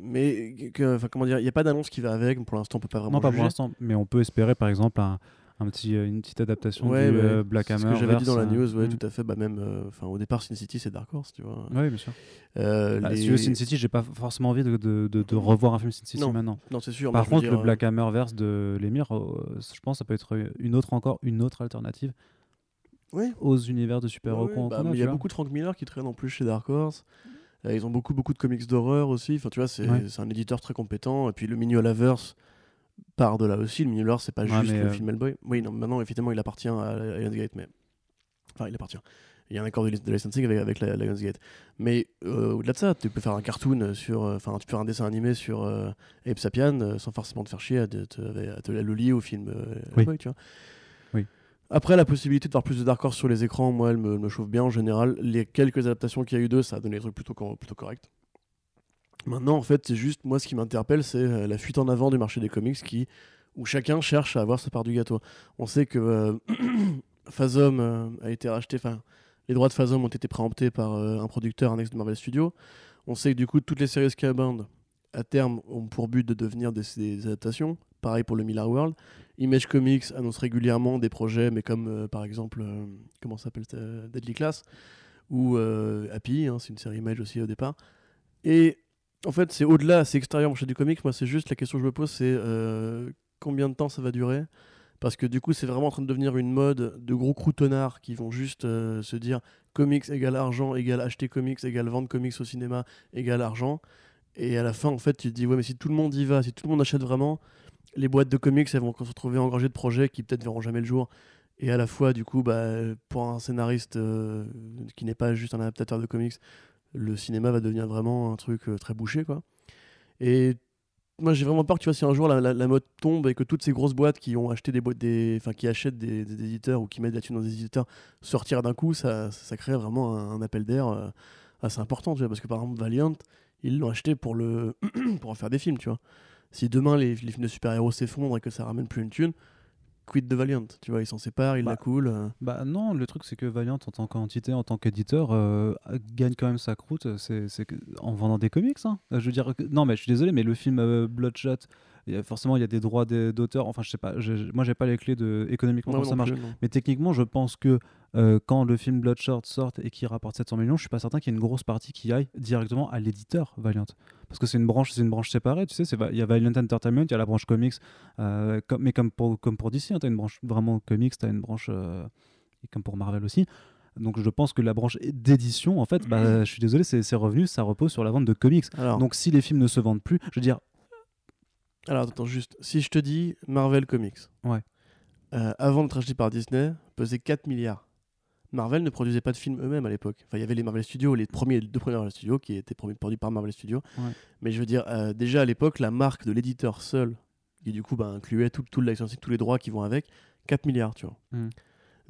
mais que- comment dire, il n'y a pas d'annonce qui va avec. Pour l'instant, on peut pas vraiment. Non, pas pour l'instant, mais on peut espérer par exemple un, un petit, euh, une petite adaptation Ouais, du ouais. euh, Black Hammer. ce que j'avais dit dans la news, ouais, tout à fait. Bah, même, euh, au départ, Sin City, c'est Dark Horse, tu vois. Oui, bien sûr. Bah, les- Si tu veux Sin City, j'ai pas forcément envie de, de, de- de revoir un film Sin City Non, maintenant. Non, c'est sûr. Par contre, dire, le Black Hammer verse de l'émir, je pense ça peut être une autre encore, une autre alternative Oui. aux univers de super-héros bah, mais a. il y a vois. beaucoup de Frank Miller qui traîne en plus chez Dark Horse. Euh, ils ont beaucoup beaucoup de comics d'horreur aussi. Enfin, tu vois, c'est Ouais. un éditeur très compétent. Et puis le Mignolaverse part de là aussi. Le Mignolaverse, c'est pas Ouais, juste le euh, film Hellboy. Oui, non, maintenant, effectivement, il appartient à Lionsgate, mais enfin, il appartient. Il y a un accord de, de licensing avec, avec la, Lionsgate. Mais euh, au-delà de ça, tu peux faire un cartoon sur, euh, enfin, tu peux faire un dessin animé sur euh, Sapien euh, sans forcément te faire chier à te, te- à te le lier au film euh, Oui. Hellboy, tu vois. Après, la possibilité de voir plus de Dark Horse sur les écrans, moi, elle me, chauffe bien en général. Les quelques adaptations qu'il y a eu d'eux, ça a donné des trucs plutôt, cor- plutôt corrects. Maintenant, en fait, c'est juste, moi, ce qui m'interpelle, c'est euh, la fuite en avant du marché des comics où chacun cherche à avoir sa part du gâteau. On sait que euh, euh, a été racheté, enfin, les droits de Phasm ont été préemptés par euh, un producteur annexe de Marvel Studios. On sait que du coup, toutes les séries Skybound, à terme, ont pour but de devenir des, des adaptations. Pareil pour le Miller World. Image Comics annonce régulièrement des projets, mais comme euh, par exemple, euh, comment s'appelle Deadly Class ou euh, Happy, hein, c'est une série Image aussi au départ. Et en fait, c'est au-delà, c'est extérieur au marché du comics. Moi, c'est juste la question que je me pose, c'est euh, combien de temps ça va durer? Parce que du coup, c'est vraiment en train de devenir une mode de gros croutonnards qui vont juste se dire comics égale argent, égale acheter comics, égale vendre comics au cinéma, égale argent. Et à la fin, en fait, tu te dis, ouais, mais si tout le monde y va, si tout le monde achète vraiment, les boîtes de comics, elles vont se retrouver engagées de projets qui peut-être verront jamais le jour. Et à la fois, du coup, bah, pour un scénariste euh, qui n'est pas juste un adaptateur de comics, le cinéma va devenir vraiment un truc euh, très bouché, quoi. Et moi, j'ai vraiment peur que tu vois, si un jour la, mode tombe et que toutes ces grosses boîtes qui ont acheté des boîtes, enfin, qui achètent des, éditeurs ou qui mettent la thune dans des éditeurs sortir d'un coup, ça, ça crée vraiment un, un appel d'air euh, assez important, tu vois. Parce que par exemple, Valiant, ils l'ont acheté pour le, pour en faire des films, tu vois. Si demain les, les films de super-héros s'effondrent et que ça ramène plus une thune, quid de Valiant, tu vois, ils s'en séparent, ils Bah, la coulent. euh. Bah non, le truc c'est que Valiant en tant qu'entité, en tant qu'éditeur, euh, gagne quand même sa croûte c'est, en vendant des comics. hein. Euh, Je veux dire, non mais je suis désolé, mais le film Bloodshot, y a- forcément il y a des droits d'auteur. Enfin je sais pas, je- moi j'ai pas les clés de économiquement comment ça marche. plus. Mais techniquement, je pense que euh, quand le film Bloodshot sort et qu'il rapporte 700 millions, je suis pas certain qu'il y ait une grosse partie qui aille directement à l'éditeur Valiant. Parce que c'est une branche, c'est une branche séparée, tu sais. Il y a Valiant Entertainment, il y a la branche comics, euh, comme, mais comme pour, comme pour DC, tu as une branche vraiment comics, tu as une branche, euh, et comme pour Marvel aussi. Donc je pense que la branche d'édition, en fait, bah, je suis désolé, ses revenus, ça repose sur la vente de comics. Alors, Donc si les films ne se vendent plus, je veux dire, alors attends, juste, si je te dis Marvel Comics, Ouais. euh, avant d'être acheté par Disney, pesait 4 milliards. Marvel ne produisait pas de films eux-mêmes à l'époque. Enfin, il y avait les Marvel Studios, les premiers, les deux premiers Marvel Studios qui étaient produ- produits par Marvel Studios. Ouais. Mais je veux dire, euh, déjà à l'époque, la marque de l'éditeur seul, qui du coup bah, incluait tout, tout licensing, tous les droits qui vont avec, 4 milliards, tu vois. Mm.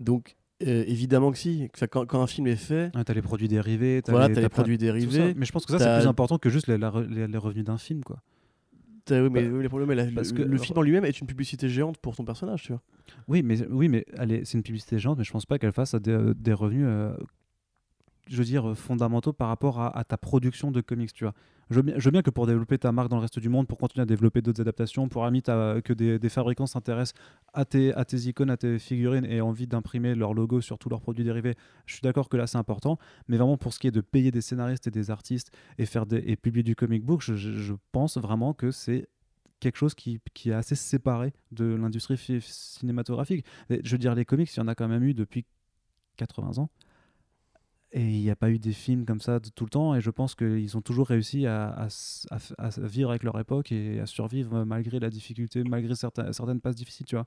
Donc, euh, évidemment que si. Que ça- quand, quand un film est fait, tu as les produits dérivés, voilà, les, t'as les t'as plein- produits dérivés. Mais je pense que ça, c'est t'as- plus important que juste les, les- les revenus d'un film, quoi. T'as- oui, mais, Bah, le problème, est la- parce le, que- le film en lui-même est une publicité géante pour ton personnage, tu vois. Oui, mais, oui, mais allez, c'est une publicité géante, mais je pense pas qu'elle fasse des, des revenus, euh, je veux dire, euh, fondamentaux par rapport à, ta production de comics, tu vois. Je veux, bien, que pour développer ta marque dans le reste du monde, pour continuer à développer d'autres adaptations, pour limite à- que des, fabricants s'intéressent à tes, icônes, à tes figurines et aient envie d'imprimer leur logo sur tous leurs produits dérivés, je suis d'accord que là c'est important, mais vraiment pour ce qui est de payer des scénaristes et des artistes et, faire et publier du comic book, je, pense vraiment que c'est quelque chose qui, qui est assez séparé de l'industrie cinématographique. Je veux dire, les comics, il y en a quand même eu depuis 80 ans. Et il n'y a pas eu des films comme ça de tout le temps. Et je pense qu'ils ont toujours réussi à, à à vivre avec leur époque et à survivre malgré la difficulté, malgré certains, certaines passes difficiles, tu vois.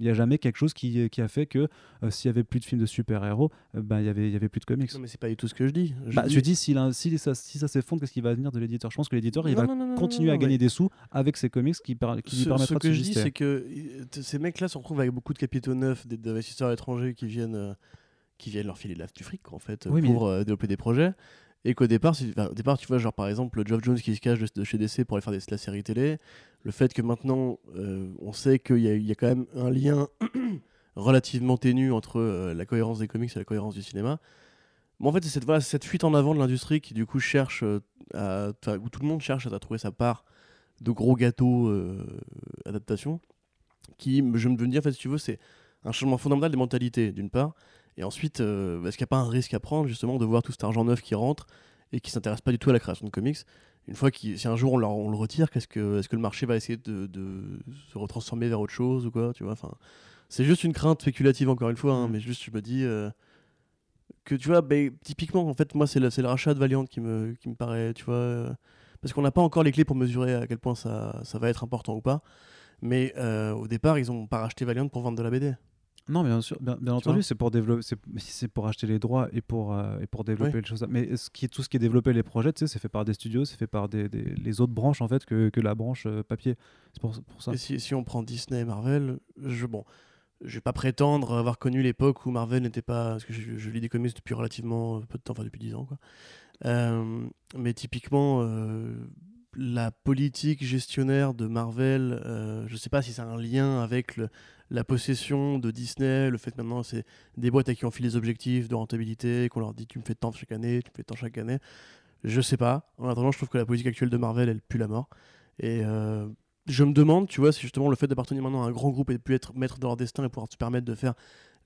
Il n'y a jamais quelque chose qui, qui a fait que euh, s'il y avait plus de films de super-héros, euh, ben, il y avait, il y avait plus de comics. Non, mais c'est pas du tout ce que je dis. Je Bah, dis- je dis, s'il a- si, ça, si ça s'effondre, qu'est-ce qui va venir de l'éditeur? Je pense que l'éditeur, il Non, va non, non, non, continuer à gagner mais- des sous avec ses comics qui, per- qui lui ce, permettra ce que de je dis, c'est que euh, ces mecs-là se retrouvent avec beaucoup de capitaux neufs, d'investisseurs étrangers qui viennent, euh, qui viennent leur filer de la, du fric, en fait, Oui, pour euh, développer des projets. Et qu'au départ, c'est- enfin, au départ, tu vois, genre par exemple, Geoff Jones qui se cache de, de chez DC pour aller faire des, de la série télé, le fait que maintenant, euh, on sait qu'il y, a- il y a quand même un lien relativement ténu entre euh, la cohérence des comics et la cohérence du cinéma. Mais en fait, c'est cette, voilà, cette fuite en avant de l'industrie qui, du coup, cherche à. où tout le monde cherche à trouver sa part de gros gâteaux euh, adaptation. Qui, je me veux dire, en fait, si tu veux, c'est un changement fondamental des mentalités, d'une part. Et ensuite, euh, est-ce qu'il n'y a pas un risque à prendre, justement, de voir tout cet argent neuf qui rentre et qui s'intéresse pas du tout à la création de comics? Une fois qu'il, si un jour on, leur- on le retire, qu'est-ce que, est-ce que le marché va essayer de, de se retransformer vers autre chose ou quoi, tu vois? Enfin, C'est juste une crainte spéculative encore une fois, hein, Mm. mais juste je me dis euh, que tu vois, typiquement en fait moi c'est le, rachat de Valiant qui me, qui me paraît, tu vois, euh, parce qu'on n'a pas encore les clés pour mesurer à quel point ça, ça va être important ou pas. Mais euh, au départ, ils ont pas racheté Valiant pour vendre de la BD. Non, bien sûr, bien, entendu, c'est pour développer, c'est pour acheter les droits et pour euh, et pour développer les choses. Mais ce qui est tout ce qui est développé les projets, tu sais, c'est fait par des studios, c'est fait par des, des- les autres branches en fait que, que la branche euh, papier. C'est pour, pour ça. Et si, si on prend Disney et Marvel, je, bon, je vais pas prétendre avoir connu l'époque où Marvel n'était pas. Parce que je, je lis des comics depuis relativement peu de temps, enfin depuis 10 ans, quoi. Euh, mais typiquement, la politique gestionnaire de Marvel, euh, je sais pas si ça a un lien avec le- la possession de Disney, le fait que maintenant c'est des boîtes à qui on file des objectifs de rentabilité, qu'on leur dit tu me fais tant chaque année, tu me fais tant chaque année. Je sais pas. En attendant, je trouve que la politique actuelle de Marvel, elle pue la mort. Et euh, je me demande, tu vois, si justement le fait d'appartenir maintenant à un grand groupe et de plus être maître de leur destin et pouvoir se permettre de faire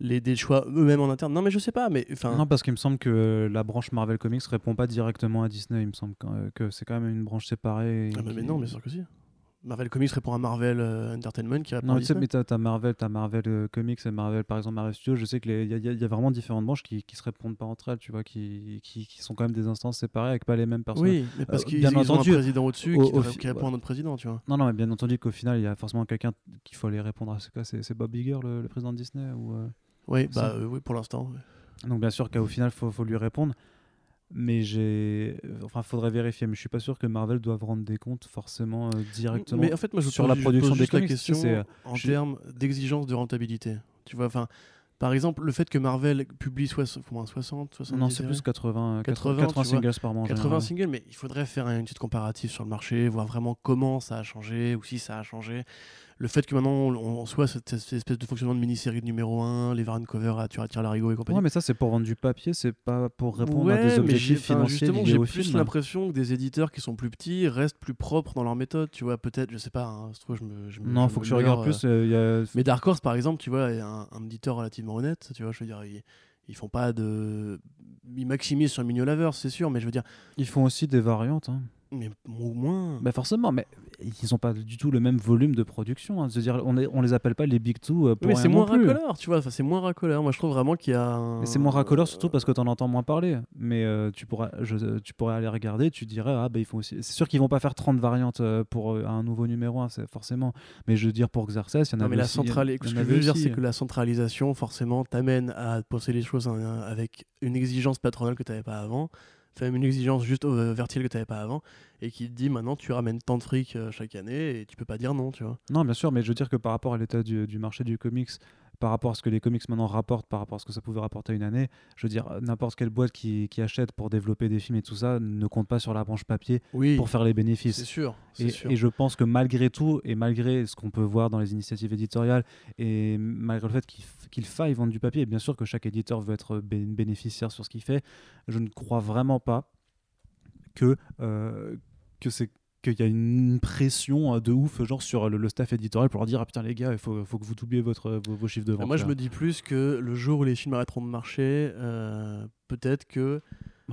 les, des choix eux-mêmes en interne. Non, mais je sais pas, mais. Non, parce qu'il me semble que euh, la branche Marvel Comics répond pas directement à Disney. Il me semble que, euh, que c'est quand même une branche séparée. Ah bah, mais non, bien sûr que si. Marvel Comics répond à Marvel euh, Entertainment qui répond Non, à tu sais, Disney. mais t'as t'as Marvel, t'as Marvel euh, Comics et Marvel, par exemple, Marvel Studios. Je sais qu'il y, a- y a- y a vraiment différentes branches qui, qui se répondent pas entre elles, tu vois, qui, qui, qui sont quand même des instances séparées avec pas les mêmes personnes. Oui, mais parce Euh, qu'ils ont un président au-dessus au- qui, au répond à notre président, tu vois. Non, non, mais bien entendu qu'au final, il y a forcément quelqu'un qu'il faut aller répondre à. C'est C'est Bob Iger, le, le président de Disney ou, euh, Oui, bah oui, pour l'instant. ouais. Donc, bien sûr qu'au final, il faut, faut lui répondre. Mais j'ai. Enfin, faudrait vérifier. Mais je suis pas sûr que Marvel doive rendre des comptes forcément euh, directement. Mais en fait, moi, je sur pose la ju- je production pose des juste la comics, question c'est, euh, en je- termes d'exigence de rentabilité. Tu vois, enfin, par exemple, le fait que Marvel publie au moins 60, 70 non, c'est plus 80, 80, 80, tu vois. singles par mois. en 80 général. singles, mais il faudrait faire une petite comparative sur le marché, voir vraiment comment ça a changé ou si ça a changé. Le fait que maintenant on, on soit cette, cette espèce de fonctionnement de mini-série de numéro 1, les variants cover à tu attires l'arigot et compagnie. Ouais, mais ça, c'est pour vendre du papier, c'est pas pour répondre Ouais, à des objectifs financiers justement, j'ai plus l'impression que des éditeurs qui sont plus petits restent plus propres dans leur méthode. Tu vois, peut-être, je sais pas, hein, se trouve, je me. je Non, je faut me que regardes euh, plus. euh, il y a- Mais Dark Horse, par exemple, tu vois, est un, un éditeur relativement honnête. Tu vois, je veux dire, ils, ils font pas de. Ils maximisent sur le mignon laveur, c'est sûr, mais je veux dire, Ils font aussi des variantes. hein. Mais au moins. Bah forcément, mais ils n'ont pas du tout le même volume de production. hein. C'est-à-dire, on, est, on les appelle pas les Big Two euh, pour mais c'est moins plus. racoleur, tu vois, enfin, c'est moins racoleur. Moi, je trouve vraiment qu'il y a. un- c'est moins racoleur surtout parce que tu en entends moins parler. Mais euh, tu, pourras, je- tu pourrais aller regarder, tu dirais, ah bah ils font aussi. C'est sûr qu'ils vont pas faire 30 variantes euh, pour euh, un nouveau numéro 1, c'est forcément. Mais je veux dire, pour Xerxes, il y en Non, avait mais la aussi- il centrali- il en ce que je veux dire, c'est que la centralisation, forcément, t'amène à poser les choses hein, avec une exigence patronale que t'avais pas avant, enfin, une exigence juste euh, verticale que t'avais pas avant, et qui te dit maintenant tu ramènes tant de fric euh, chaque année, et tu peux pas dire non, tu vois. Non, bien sûr, mais je veux dire que par rapport à l'état du marché du comics, par rapport à ce que les comics maintenant rapportent, par rapport à ce que ça pouvait rapporter une année, je veux dire, n'importe quelle boîte qui, qui achète pour développer des films et tout ça ne compte pas sur la branche papier Oui, pour faire les bénéfices. c'est sûr. et je pense que malgré tout, et malgré ce qu'on peut voir dans les initiatives éditoriales, et malgré le fait qu'il faille vendre du papier, et bien sûr que chaque éditeur veut être bé- bénéficiaire sur ce qu'il fait, je ne crois vraiment pas que, euh, que c'est qu'il y a une pression euh, de ouf genre sur le, le staff éditorial pour leur dire ah putain les gars il faut, faut que vous doubliez votre, vos, vos chiffres de vente Moi, je me dis plus que le jour où les films arrêteront de marcher, euh, peut-être que.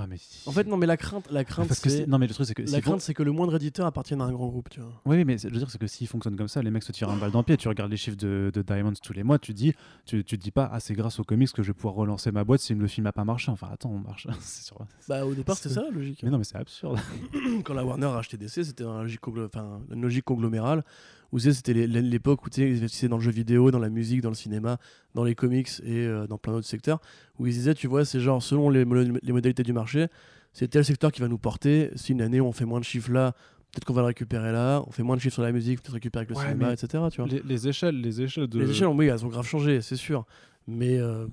Mais En fait, non, mais la crainte, la crainte, parce que c'est. non mais le truc c'est que La crainte, c'est que le moindre éditeur appartienne à un grand groupe, tu vois. Oui, mais c'est- je veux dire, c'est que s'ils fonctionnent comme ça, les mecs se tirent un balle dans le pied. Tu regardes les chiffres de, de Diamonds tous les mois, tu dis, tu, tu te dis pas, ah, c'est grâce aux comics que je vais pouvoir relancer ma boîte si le film a pas marché. Enfin, attends, on marche. c'est sûr. Bah, au départ, c'est ça la logique. Mais non, mais c'est absurde. quand la Warner a acheté DC, c'était un logique enfin, une logique conglomérale où c'était l'époque où tu sais, ils investissaient dans le jeu vidéo, dans la musique, dans le cinéma, dans les comics et euh, dans plein d'autres secteurs où ils disaient, tu vois, c'est genre selon les, mo- les modalités du marché, c'est tel secteur qui va nous porter. Si une année on fait moins de chiffres là, peut-être qu'on va le récupérer là. On fait moins de chiffres sur la musique, peut-être récupérer avec le Ouais, cinéma, etc. Tu vois. Les, les échelles, les échelles de. Les échelles, oui, elles ont grave changé, c'est sûr. Mais euh,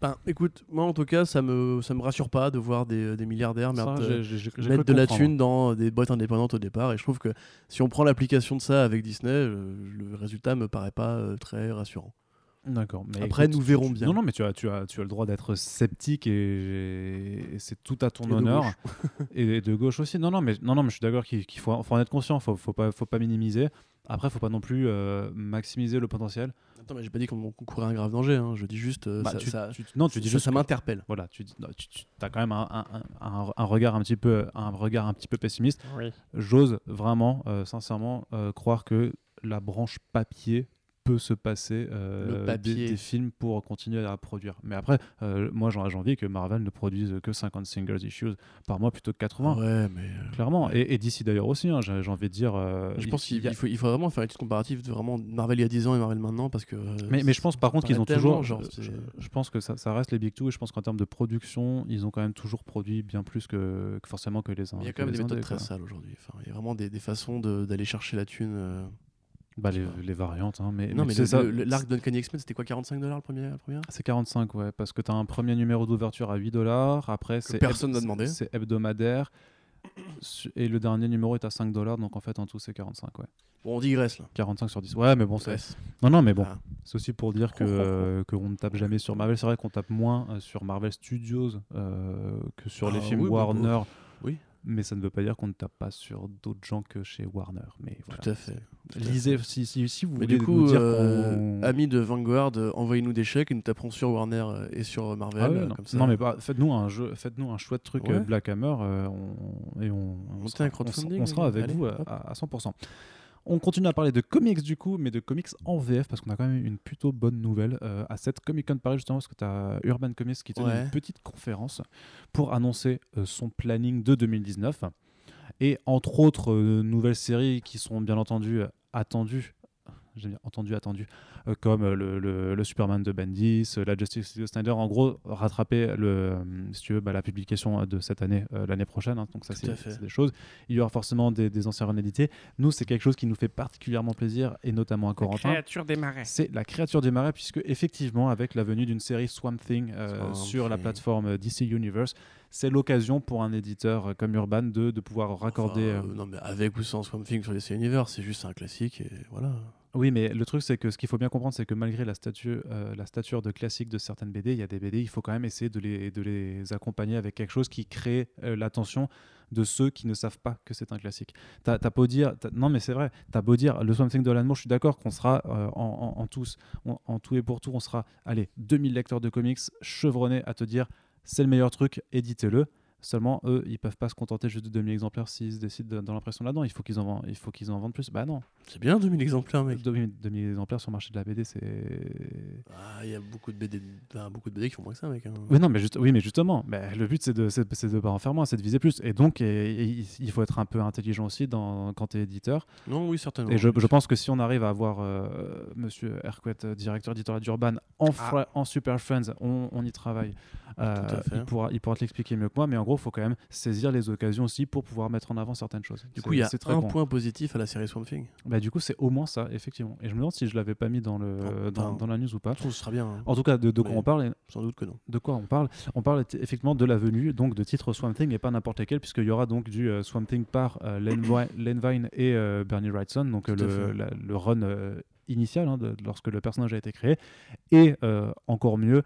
ben, écoute, moi en tout cas, ça me, ça me rassure pas de voir des, des milliardaires Ça, merde, cru mettre de la thune dans des boîtes indépendantes au départ. Et je trouve que si on prend l'application de ça avec Disney, euh, le résultat me paraît pas euh, très rassurant. D'accord. Après, écoute, nous verrons tu- bien. Non, non, mais tu as, tu as, tu as le droit d'être sceptique et, et c'est tout à ton Et honneur. et de gauche aussi. Non, non, mais, non, non, mais je suis d'accord qu'il faut, faut en être conscient. Faut, faut pas, faut pas minimiser. Après, faut pas non plus euh, maximiser le potentiel. Attends, mais j'ai pas dit qu'on courait un grave danger. hein. Je dis juste, euh, Bah, ça, tu, ça- tu- non, tu dis ça- juste ça m'interpelle. voilà, tu, non, tu, as quand même un, un- un- un regard un petit peu, un regard un petit peu pessimiste. J'ose vraiment, euh, sincèrement, euh, croire que la branche papier peut se passer euh, Le des, des films pour continuer à produire. Mais après, euh, moi j'ai j'ai envie que Marvel ne produise que 50 singles issues par mois plutôt que 80. Ouais, mais euh, Clairement, et, et d'ici d'ailleurs aussi, hein, j'ai envie de dire. euh, je pense qu'il a- faut, il faut vraiment faire une petite comparative de vraiment Marvel il y a 10 ans et Marvel maintenant parce que. euh, Mais, mais je pense par contre qu'ils ont toujours. genre, je, pense que ça, ça reste les Big Two et je pense qu'en termes de production, ils ont quand même toujours produit bien plus que, que forcément que les uns. Il y a quand même des méthodes indés, très quoi. sales aujourd'hui. Enfin, il y a vraiment des, des façons de- d'aller chercher la thune. Bah, les, les variantes, hein, mais, non, mais c'est le- le- l'arc d'Uncanny X-Men, c'était quoi 45 dollars le premier, la première? C'est 45, ouais, parce que tu as un premier numéro d'ouverture à 8 dollars, après c'est personne n'a demandé. C'est hebdomadaire, et le dernier numéro est à 5 dollars, donc en fait en tout c'est 45, ouais. Bon, on digresse là. 45 sur 10. Ouais, mais bon, c'est. Non, non, mais bon, Ah. c'est aussi pour dire que euh, qu'on ne tape jamais sur Marvel. C'est vrai qu'on tape moins euh, sur Marvel Studios euh, que sur les Ah films oui, bah, Warner. oui. Mais ça ne veut pas dire qu'on ne tape pas sur d'autres gens que chez Warner. Mais voilà. Tout à fait. Tout à Lisez, si, si, si vous Mais voulez du coup, nous dire euh, amis de Vanguard, euh, envoyez-nous des chèques et nous taperons sur Warner euh, et sur Marvel. Ah ouais, non. comme ça. Non, mais bah, faites-nous un jeu, faites-nous un chouette truc Ouais. Black Hammer euh, on- et on, sera, un on, crowdfunding, on sera avec allez, vous à 100%. On continue à parler de comics du coup, mais de comics en VF parce qu'on a quand même une plutôt bonne nouvelle euh, à cette Comic Con Paris justement parce que tu as Urban Comics qui tenait Ouais. une petite conférence pour annoncer euh, son planning de 2019 et entre autres euh, nouvelles séries qui sont bien entendu attendues. J'ai bien entendu, attendu, euh, comme euh, le, le- le Superman de Bendis, euh, la Justice League de Snyder, en gros, rattraper le, si tu veux, bah, la publication de cette année, euh, l'année prochaine. hein. donc, ça, Tout à c'est des choses. Il y aura forcément des, des anciens renédités. Nous, c'est quelque chose qui nous fait particulièrement plaisir, et notamment à Corentin. Créature des marais. C'est la créature des marais, puisque effectivement, avec la venue d'une série Swamp Thing euh, Swamp sur la plateforme DC Universe, c'est l'occasion pour un éditeur comme Urban de, de pouvoir raccorder. Enfin, non, mais avec ou sans Swamp Thing sur DC Universe, c'est juste un classique et voilà. Oui, mais le truc, c'est que ce qu'il faut bien comprendre, c'est que malgré la, euh, la stature de classique de certaines BD, il y a des BD, il faut quand même essayer de les, accompagner avec quelque chose qui crée euh, l'attention de ceux qui ne savent pas que c'est un classique. T'as beau dire, non mais c'est vrai, t'as beau dire le Swamp Thing de Alan Moore, je suis d'accord qu'on sera euh, en, en- tous, en tout et pour tout, on sera, allez, 2000 lecteurs de comics chevronnés à te dire c'est le meilleur truc, éditez-le. Seulement, eux, ils peuvent pas se contenter juste de 2000 exemplaires s'ils se décident de- dans l'impression là-dedans. Il faut qu'ils en, vendent- il faut qu'ils en vendent plus. Bah non, C'est bien 2000 exemplaires, mec. 2000, 2000 exemplaires sur le marché de la BD, c'est. Ah, il y a beaucoup de BD, beaucoup de BD qui font moins que ça, mec. hein. Oui, non, mais, juste, oui, mais justement, mais le but c'est de c'est, c'est de pas en faire moins, c'est de viser plus. Et donc, et- et il- faut être un peu intelligent aussi dans, quand tu es éditeur. Non, oui, certainement. Et je, je pense que si on arrive à avoir euh, Monsieur Hercouet, euh, directeur éditorial d'Urban, en, fra- en Super Friends, on, on y travaille. Euh, Tout à fait. il, pourra, il pourra te l'expliquer mieux que moi, mais en gros, il faut quand même saisir les occasions aussi pour pouvoir mettre en avant certaines choses. Du coup, il y a très un point positif à la série Swamp Thing. Bah, du coup, c'est au moins ça, effectivement. Et je me demande si je l'avais pas mis dans, le, Oh, dans, la news ou pas. Je trouve que ce sera bien. hein. En tout cas, de, de quoi Mais- on parle, Sans doute que non. de quoi on parle On parle effectivement de la venue donc de titres Swamp Thing et pas n'importe lesquels, puisqu'il y aura donc du euh, Swamp Thing par euh, Len, Vine et euh, Bernie Wrightson, donc le, fait. la- le run euh, initial hein, de- lorsque le personnage a été créé, et euh, encore mieux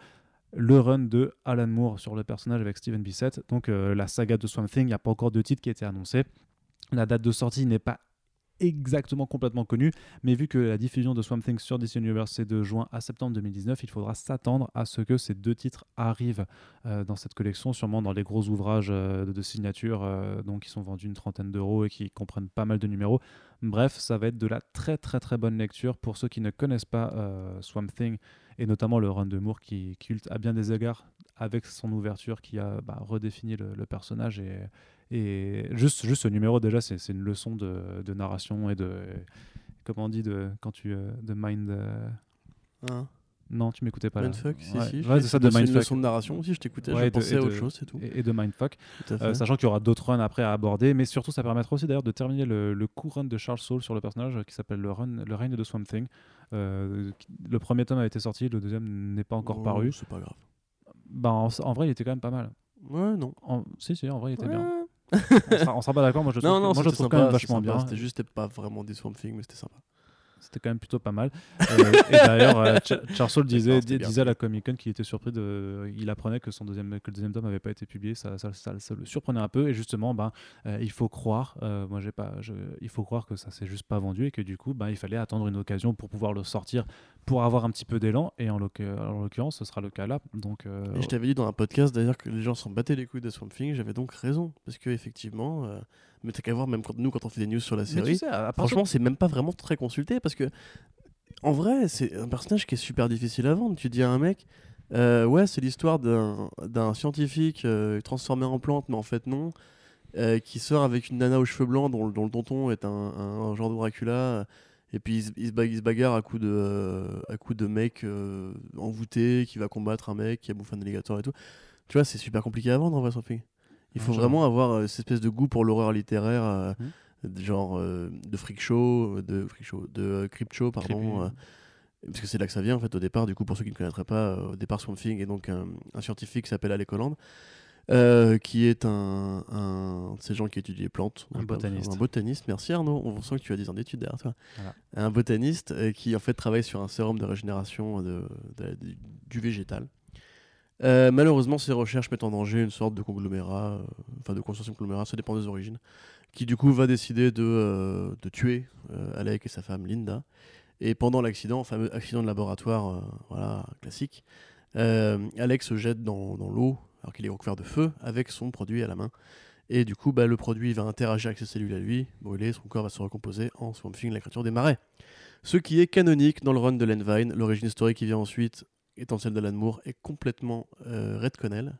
le run de Alan Moore sur le personnage avec Steven Bissett, donc euh, la saga de Swamp Thing, il n'y a pas encore de titre qui a été annoncé. La date de sortie n'est pas exactement complètement connue, mais vu que la diffusion de Swamp Thing sur DC Universe c'est de juin à septembre 2019, il faudra s'attendre à ce que ces deux titres arrivent euh, dans cette collection, sûrement dans les gros ouvrages euh, de, signature, donc qui sont vendus une trentaine d'euros et qui comprennent pas mal de numéros. Bref, ça va être de la très très très bonne lecture pour ceux qui ne connaissent pas Swamp Thing et notamment le run de Moore qui culte à bien des égards avec son ouverture qui a bah, redéfini le, personnage et, juste, juste ce numéro déjà c'est une leçon de, de narration et de comment on dit de quand tu euh, de mind euh, Hein non tu m'écoutais pas là. Mindfuck, si, Ouais. si. Ouais, c'est ça de c'est une mindfuck leçon de narration aussi, je t'écoutais, Ouais, je de- pensais à autre de- chose, c'est tout. et, et de mindfuck Tout à fait. Euh, sachant qu'il y aura d'autres runs après à aborder, mais surtout ça permettra aussi d'ailleurs de terminer le, le court run de Charles Soule sur le personnage qui s'appelle le, run, le règne de Swamp Thing. Euh, le premier tome a été sorti, le deuxième n'est pas encore Oh, paru. C'est pas grave. Bah, en, en vrai, il était quand même pas mal. Ouais, non. En- si, si, en vrai, il était bien. On sera, on sera pas d'accord, moi je le trouve, Non, non, moi, je le c'était trouve sympa, quand même vachement sympa, bien. C'était juste pas vraiment des Swamp Thing, mais c'était sympa. C'était quand même plutôt pas mal. Euh, et d'ailleurs, euh, Ch- Charles disait, disait à la Comic Con qu'il était surpris de. Il apprenait que son deuxième, que le deuxième tome n'avait pas été publié. Ça, ça, ça- ça le surprenait un peu. Et justement, ben, euh, il faut croire. euh, moi, j'ai pas. je- il faut croire que ça s'est juste pas vendu et que du coup, ben, il fallait attendre une occasion pour pouvoir le sortir, pour avoir un petit peu d'élan. Et en l'oc- en l'occurrence, ce sera le cas là. Donc. euh, Et je t'avais dit dans un podcast d'ailleurs que les gens s'en battaient les couilles de Swamp Thing, j'avais donc raison. Parce que effectivement, euh, mais t'as qu'à voir, même quand, nous, quand on fait des news sur la tu série, sais, franchement, c'est même pas vraiment très consulté parce que, en vrai, c'est un personnage qui est super difficile à vendre. Tu dis à un mec, euh, ouais, c'est l'histoire d'un scientifique euh, transformé en plante, mais en fait, non. qui sort avec une nana aux cheveux blancs dont, dont le tonton est un, un- un genre de Dracula. Et puis il se, il se ba- il se bagarre à coups de, euh, à de mec euh, envoûté qui va combattre un mec qui a bouffé un alligator et tout. Tu vois, c'est super compliqué à vendre en vrai, Swamp Thing. Il faut vraiment avoir euh, cette espèce de goût pour l'horreur littéraire, euh, Mhm. genre de freak show, de freak show, de crypt show, pardon. Parce que c'est là que ça vient en fait au départ. Du coup, pour ceux qui ne connaîtraient pas, au départ Swamp Thing est donc un, un scientifique qui s'appelle Alec Holland, euh, qui est un, un de ces gens qui étudie les plantes. Un botaniste. Un botaniste. Merci Arnaud. On sent que tu as 10 ans d'études derrière toi. Voilà. Un botaniste euh, qui en fait travaille sur un sérum de régénération de- de- du- du végétal. Euh, malheureusement, ces recherches mettent en danger une sorte de conglomérat, enfin de consortium conglomérat, ça dépend des origines, qui du coup va décider de, de tuer Alec et sa femme Linda. Et pendant l'accident, fameux accident de laboratoire, voilà, classique, Alec se jette dans, dans l'eau, alors qu'il est recouvert de feu, avec son produit à la main. Et du coup, bah, le produit va interagir avec ses cellules à lui, brûler, son corps va se recomposer en Swamp Thing, la créature des marais. Ce qui est canonique dans le run de Len Vine. L'origine historique qui vient ensuite, étant celle d'Alan Moore, est complètement euh, redconnell.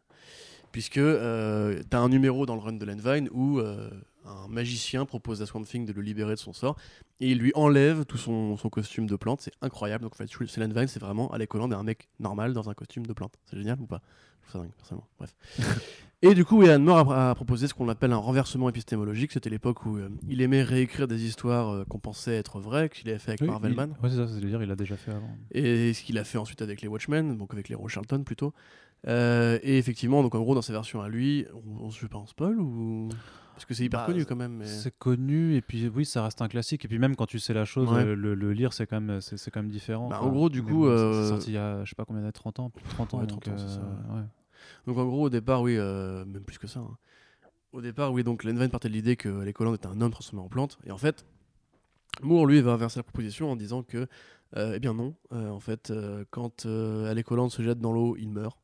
Puisque euh, tu as un numéro dans le run de Len Vine où euh, un magicien propose à Swamp Thing de le libérer de son sort et il lui enlève tout son, costume de plante. C'est incroyable. Donc en fait, Len c'est vraiment à l'écolant d'un mec normal dans un costume de plante. C'est génial ou pas? Ça dingue, personnellement. Bref. Et du coup, Ian Moore a, a proposé ce qu'on appelle un renversement épistémologique. C'était l'époque où euh, il aimait réécrire des histoires euh, qu'on pensait être vraies, qu'il avait fait avec Oui, Marvel il- Man. Ouais, c'est ça, c'est-à-dire il l'a déjà fait avant. Et ce qu'il a fait ensuite avec les Watchmen, donc avec les Charlton plutôt. Euh, et effectivement, donc en gros, dans sa version à lui, on, on se fait pas en spoil ou? Parce que c'est hyper Bah, connu quand même. Mais... C'est connu et puis oui, ça reste un classique. Et puis même quand tu sais la chose, Ouais. euh, le, le lire c'est quand même c'est c'est quand même différent. Bah, en gros, du Mais coup, bon, c'est- euh, c'est sorti il y a je sais pas combien d'années, 30 ans, plus de 30 ans. Ouais, donc, 30 ans, c'est ça, euh, ouais. Donc en gros, au départ, oui, même plus que ça. hein. Au départ, oui, donc Len Vine partait de l'idée que les était un homme transformé en plante. Et en fait, Moore, lui, va inverser la proposition en disant que, euh, eh bien non, euh, en fait, euh, quand Alec Holland se jette dans l'eau, il meurt.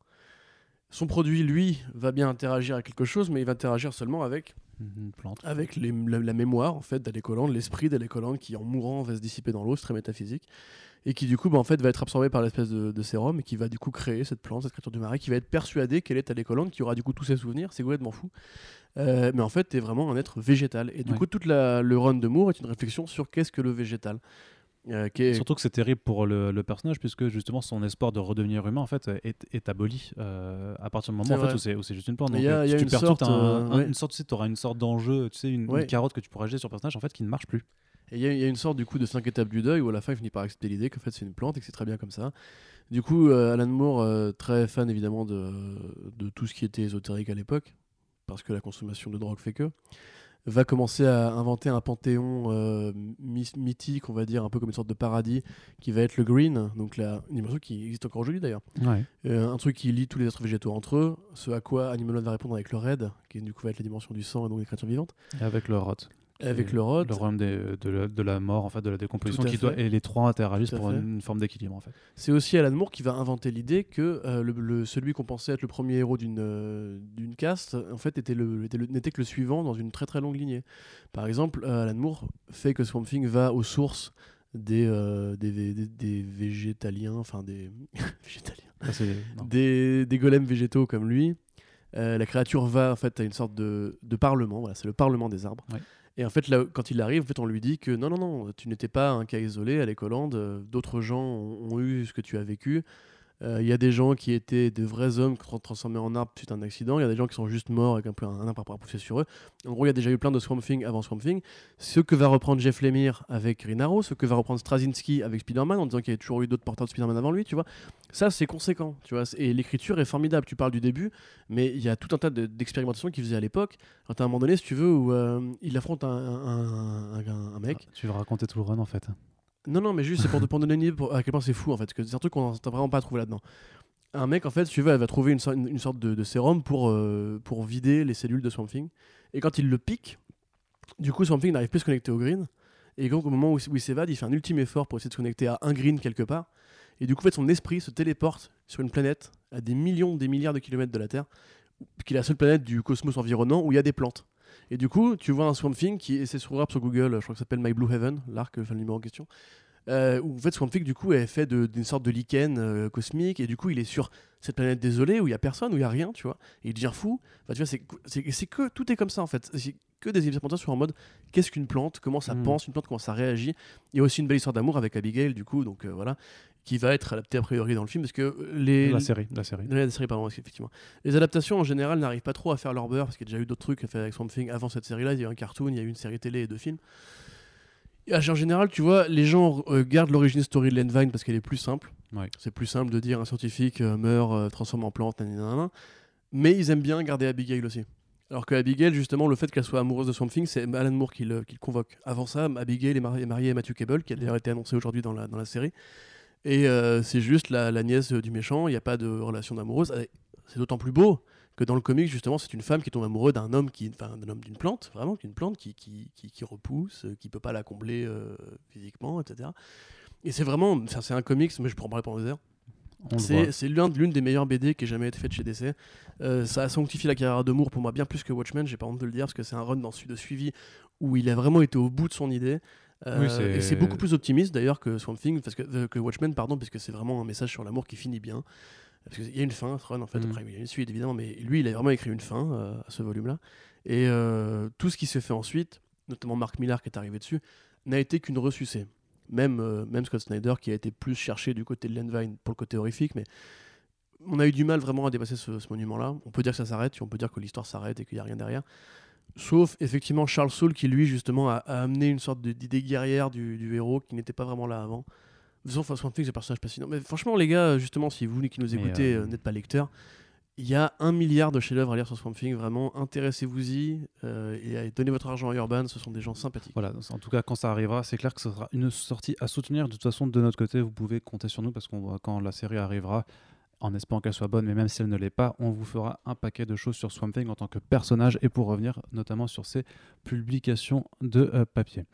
Son produit, lui, va bien interagir avec quelque chose, mais il va interagir seulement avec, Une plante. avec les- la, la mémoire en fait d'Alec Holland, l'esprit d'Alec Holland qui, en mourant, va se dissiper dans l'eau, c'est très métaphysique, et qui du coup, bah, en fait, va être absorbé par l'espèce de, de sérum et qui va du coup créer cette plante, cette créature du marais, qui va être persuadée qu'elle est Alec Holland, qui aura du coup tous ses souvenirs, c'est complètement fou. Euh, mais en fait, t'es vraiment un être végétal. Et du Ouais. coup, toute la, le run de Moore est une réflexion sur qu'est-ce que le végétal. Euh, est- Surtout que c'est terrible pour le, le personnage puisque justement son espoir de redevenir humain en fait est, est aboli euh, à partir du moment en fait, où c'est juste une plante. Mais Donc il y a- euh, il y a tu une perds tout sorte, un, un- ouais. une sorte, tu auras une sorte d'enjeu, tu sais, une, carotte que tu pourrais jeter sur le personnage en fait qui ne marche plus. Et il y, a- il y a une sorte du coup de cinq étapes du deuil où à la fin il finit par accepter l'idée qu'en fait c'est une plante et que c'est très bien comme ça. Du coup, euh, Alan Moore, très fan évidemment de, de tout ce qui était ésotérique à l'époque, parce que la consommation de drogue fait que, va commencer à inventer un panthéon euh, my- mythique, on va dire, un peu comme une sorte de paradis, qui va être le Green, donc la, une dimension qui existe encore aujourd'hui d'ailleurs. Ouais. Euh, un truc qui lie tous les êtres végétaux entre eux, ce à quoi Animal Man va répondre avec le Red, qui du coup va être la dimension du sang et donc des créatures vivantes, Et avec le rot. Avec le Rod. Le royaume des- de, la, de la mort, en fait, de la décomposition, qui doit, et les trois interagissent pour une, une forme d'équilibre, en fait. C'est aussi Alan Moore qui va inventer l'idée que euh, le, le- celui qu'on pensait être le premier héros d'une euh, d'une caste, en fait, était le- était le- n'était que le suivant dans une très très longue lignée. Par exemple, euh, Alan Moore fait que Swamp Thing va aux sources des, des, vé- des- des végétaliens, enfin des végétaliens, c'est- non. des, des golems végétaux comme lui. La créature va en fait à une sorte de, de parlement, voilà, c'est le parlement des arbres. Ouais. Et en fait, quand il arrive, fait, on lui dit que non, non, non, tu n'étais pas un cas isolé à l'Écolande. euh, D'autres gens ont eu ce que tu as vécu. Euh, Il y a des gens qui étaient de vrais hommes qui sont transformés en arbres suite à un accident. Il y a des gens qui sont juste morts avec un peu un, arbre à pousser sur eux. En gros, il y a déjà eu plein de Swamp Thing avant Swamp Thing. Ce que va reprendre Jeff Lemire avec Green Arrow, ce que va reprendre Straczynski avec Spider-Man en disant qu'il y avait toujours eu d'autres porteurs de Spider-Man avant lui, tu vois. Ça, c'est conséquent, tu vois. Et l'écriture est formidable. Tu parles du début, mais il y a tout un tas de- d'expérimentations qu'il faisait à l'époque. À un moment donné, si tu veux, où euh, il affronte un, un- un- un- mec. Tu veux raconter tout le run, en fait. Non, non, mais juste c'est pour, te- pour donner une idée pour- à quel point c'est fou en fait. c'est un truc qu'on n'entend vraiment pas trouvé là-dedans. Un mec, en fait, si tu veux, elle va trouver une, sorte- une- une sorte de, de sérum pour, euh, pour vider les cellules de Swamp Thing. Et quand il le pique, du coup, Swamp Thing n'arrive plus à se connecter au green. Et donc, au moment où, où il s'évade, il fait un ultime effort pour essayer de se connecter à un green quelque part. Et du coup, en fait, son esprit se téléporte sur une planète à des millions, des milliards de kilomètres de la Terre, qui est la seule planète du cosmos environnant où il y a des plantes. Et du coup, tu vois un Swamp Thing qui, et c'est sur rap sur Google, je crois que ça s'appelle My Blue Heaven, l'arc, enfin le numéro en question, euh, où en fait Swamp Thing du coup est fait d'une sorte de lichen euh, cosmique et du coup il est sur cette planète désolée où il y a personne, où il y a rien, tu vois, et il devient fou. Enfin, tu vois, c'est- que tout est comme ça en fait. C'est que des expérimentations en mode qu'est-ce qu'une plante, comment ça Mm. pense, une plante, comment ça réagit. Il y a aussi une belle histoire d'amour avec Abigail du coup, donc euh, voilà, qui va être adaptée a priori dans le film parce que euh, les La série, la série. Ouais, la série, pardon, effectivement. Les adaptations en général n'arrivent pas trop à faire leur beurre parce qu'il y a déjà eu d'autres trucs à faire avec Swamp Thing avant cette série-là. Il y a eu un cartoon, il y a eu une série télé et deux films. Et en général, tu vois, les gens euh, gardent l'origine story de Len Vine parce qu'elle est plus simple. Ouais. C'est plus simple de dire un scientifique euh, meurt, euh, transforme en plante, nanana, nanana. mais ils aiment bien garder Abigail aussi. Alors que Abigail, justement, le fait qu'elle soit amoureuse de Swamp Thing, c'est Alan Moore qui le, qui le convoque. Avant ça, Abigail est mariée, est mariée à Matthew Cable, qui a d'ailleurs été annoncé aujourd'hui dans la, dans la série. Et euh, c'est juste la, la nièce du méchant, il n'y a pas de relation d'amoureuse. C'est d'autant plus beau que dans le comic, justement, c'est une femme qui tombe amoureuse d'un homme, qui, enfin, d'un homme d'une plante, vraiment, d'une plante qui, qui, qui, qui repousse, qui peut pas la combler euh, physiquement, etc. Et c'est vraiment, c'est un comics, mais je pourrais en parler pendant des heures. On le voit. C'est c'est l'un- l'une des meilleures BD qui ait jamais été faite chez DC. Euh, ça a sanctifié la carrière de Moore pour moi bien plus que Watchmen, j'ai pas honte de le dire, parce que c'est un run dans, de suivi où il a vraiment été au bout de son idée. Euh, Oui, et c'est beaucoup plus optimiste d'ailleurs que Swamp Thing, parce que, euh, que Watchmen, pardon, parce que c'est vraiment un message sur l'amour qui finit bien. Parce qu'il y a une fin, run, en fait. Mhm. Après, il y a une suite, évidemment, mais lui, il a vraiment écrit une fin euh, à ce volume-là. Et tout ce qui s'est fait ensuite, notamment Mark Millar qui est arrivé dessus, n'a été qu'une ressucée. Même, euh, même Scott Snyder qui a été plus cherché du côté de Lenvine pour le côté horrifique, mais on a eu du mal vraiment à dépasser ce, ce monument-là. On peut dire que ça s'arrête, on peut dire que l'histoire s'arrête et qu'il n'y a rien derrière. Sauf effectivement Charles Soule qui lui justement a, a amené une sorte d'idée guerrière du, du héros qui n'était pas vraiment là avant. De toute façon, Swamp Thing, c'est un personnage fascinant. Mais franchement, les gars, justement, si vous qui nous écoutez euh, euh, n'êtes pas lecteur, il y a un milliard de chefs-d'œuvre à lire sur Swamp Thing. Vraiment, intéressez-vous-y euh, et donnez votre argent à Urban. Ce sont des gens sympathiques. Voilà, en tout cas, quand ça arrivera, c'est clair que ce sera une sortie à soutenir. De toute façon, de notre côté, vous pouvez compter sur nous parce qu'on quand la série arrivera, en espérant qu'elle soit bonne, mais même si elle ne l'est pas, on vous fera un paquet de choses sur Swamp Thing en tant que personnage et pour revenir notamment sur ses publications de euh, papier.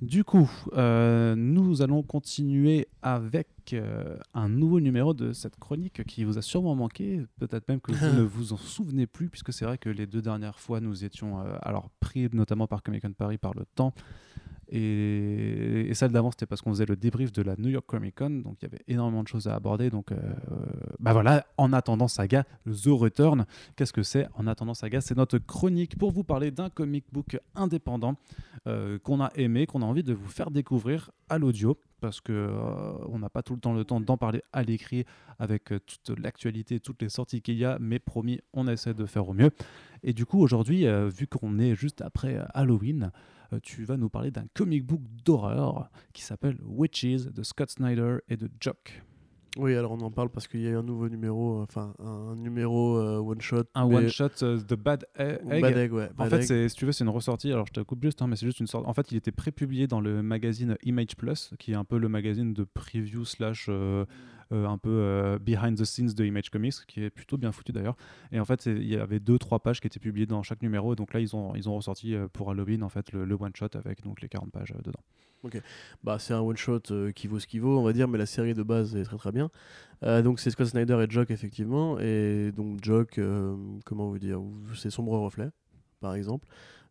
Du coup, euh, nous allons continuer avec euh, un nouveau numéro de cette chronique qui vous a sûrement manqué, peut-être même que vous ne vous en souvenez plus, puisque c'est vrai que les deux dernières fois, nous étions alors pris notamment par Comic Con Paris par le temps. Et, celle d'avant, c'était parce qu'on faisait le débrief de la New York Comic Con, donc il y avait énormément de choses à aborder. Donc, euh, bah voilà, en attendant Saga, The Return, qu'est-ce que c'est En attendant Saga, c'est notre chronique pour vous parler d'un comic book indépendant euh, qu'on a aimé, qu'on a envie de vous faire découvrir à l'audio, parce que euh, on n'a pas tout le temps le temps d'en parler à l'écrit avec toute l'actualité, toutes les sorties qu'il y a, mais promis, on essaie de faire au mieux. Et du coup, aujourd'hui, vu qu'on est juste après Halloween, tu vas nous parler d'un comic book d'horreur qui s'appelle Witches de Scott Snyder et de Jock. Oui, alors on en parle parce qu'il y a un nouveau numéro, euh, enfin un numéro euh, one shot. Un one shot euh, The Bad Egg. Bad Egg, ouais. En Bad fait, Egg. si tu veux, c'est une ressortie. Alors, je te coupe juste, hein, mais c'est juste une sorte. En fait, il était pré-publié dans le magazine Image Plus, qui est un peu le magazine de preview slash euh, euh, un peu euh, behind the scenes de Image Comics, qui est plutôt bien foutu d'ailleurs. Et en fait, il y avait deux, trois pages qui étaient publiées dans chaque numéro. Et donc là, ils ont, ils ont ressorti euh, pour Halloween en fait le, one shot avec donc les 40 pages euh, dedans. Bah, c'est un one shot euh, qui vaut ce qu'il vaut, on va dire, mais la série de base est très très bien. Euh, donc c'est Scott Snyder et Jock effectivement, et donc Jock, euh, comment vous dire, c'est Sombre Reflet, par exemple,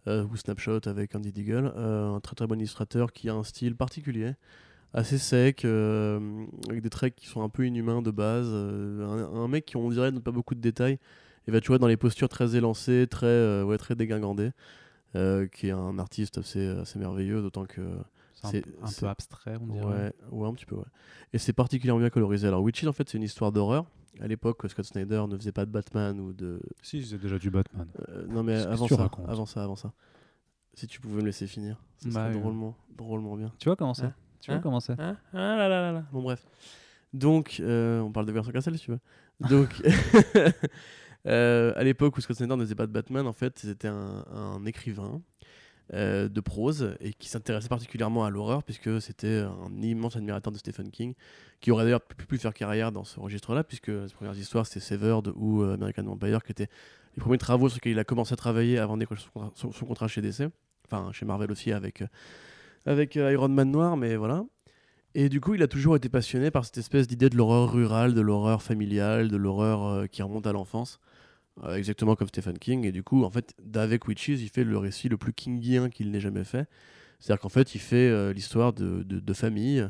euh, ou Snapshot avec Andy Deagle, euh, un très très bon illustrateur qui a un style particulier, assez sec, euh, avec des traits qui sont un peu inhumains de base, euh, un, un mec qui on dirait n'a pas beaucoup de détails, et va tu vois dans les postures très élancées, très euh, ouais très dégingandées, euh, qui est un artiste assez assez merveilleux, d'autant que C'est un, peu- un c'est- peu abstrait, on dirait. Ouais, ouais, un petit peu, ouais. Et c'est particulièrement bien colorisé. Alors, Witches, en fait, c'est une histoire d'horreur. À l'époque, Scott Snyder ne faisait pas de Batman ou de. Si, c'est déjà du Batman. non, mais avant ça, avant ça, avant ça. Si tu pouvais me laisser finir, ça Bah, serait drôlement, drôlement bien. Tu vois comment c'est? Hein Tu vois Hein comment c'est Ah, ah là là là là. Bon, bref. Donc, euh, on parle de version Cassel si tu veux. Donc, euh, à l'époque où Scott Snyder ne faisait pas de Batman, en fait, c'était un, un écrivain euh, de prose et qui s'intéressait particulièrement à l'horreur, puisque c'était un immense admirateur de Stephen King, qui aurait d'ailleurs pu, pu faire carrière dans ce registre-là, puisque ses premières histoires, c'était Severed ou American Vampire, qui étaient les premiers travaux sur lesquels il a commencé à travailler avant de décrocher son contrat, son- son contrat chez DC, enfin chez Marvel aussi avec, avec euh, Iron Man Noir, mais voilà. Et du coup, il a toujours été passionné par cette espèce d'idée de l'horreur rurale, de l'horreur familiale, de l'horreur euh, qui remonte à l'enfance, euh, exactement comme Stephen King. Et du coup, en fait, d'avec Witches, il fait le récit le plus kingien qu'il n'ait jamais fait. C'est-à-dire qu'en fait, il fait l'histoire de, familles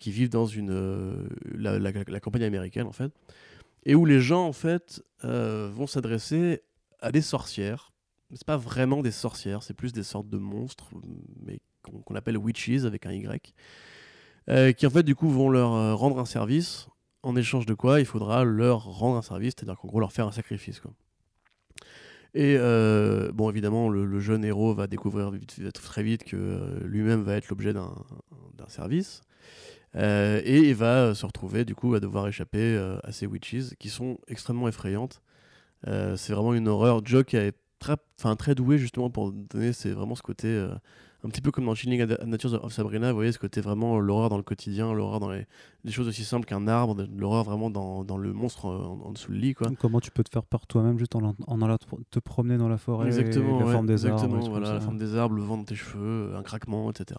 qui vivent dans une, la, la- campagne américaine, en fait, et où les gens, en fait, vont s'adresser à des sorcières. C'est pas vraiment des sorcières, c'est plus des sortes de monstres, mais qu'on appelle witches avec un Y euh, qui en fait du coup vont leur euh, rendre un service en échange de quoi il faudra leur rendre un service, c'est-à-dire qu'en gros leur faire un sacrifice. Quoi. Et euh, bon, évidemment, le, jeune héros va découvrir très vite que euh, lui-même va être l'objet d'un service. Et il va se retrouver du coup à devoir échapper à ces witches qui sont extrêmement effrayantes. C'est vraiment une horreur. Jock est très, très doué justement pour donner vraiment ce côté un petit peu comme dans Chilling at Nature of Sabrina, vous voyez ce côté vraiment l'horreur dans le quotidien, l'horreur dans les, choses aussi simples qu'un arbre, l'horreur vraiment dans, dans le monstre euh, en, en dessous le lit quoi. Comment tu peux te faire peur toi-même juste en, allant te, promener dans la forêt Exactement, la ouais, forme des exactement, arbres voilà, la forme des arbres, le vent dans tes cheveux, un craquement, etc.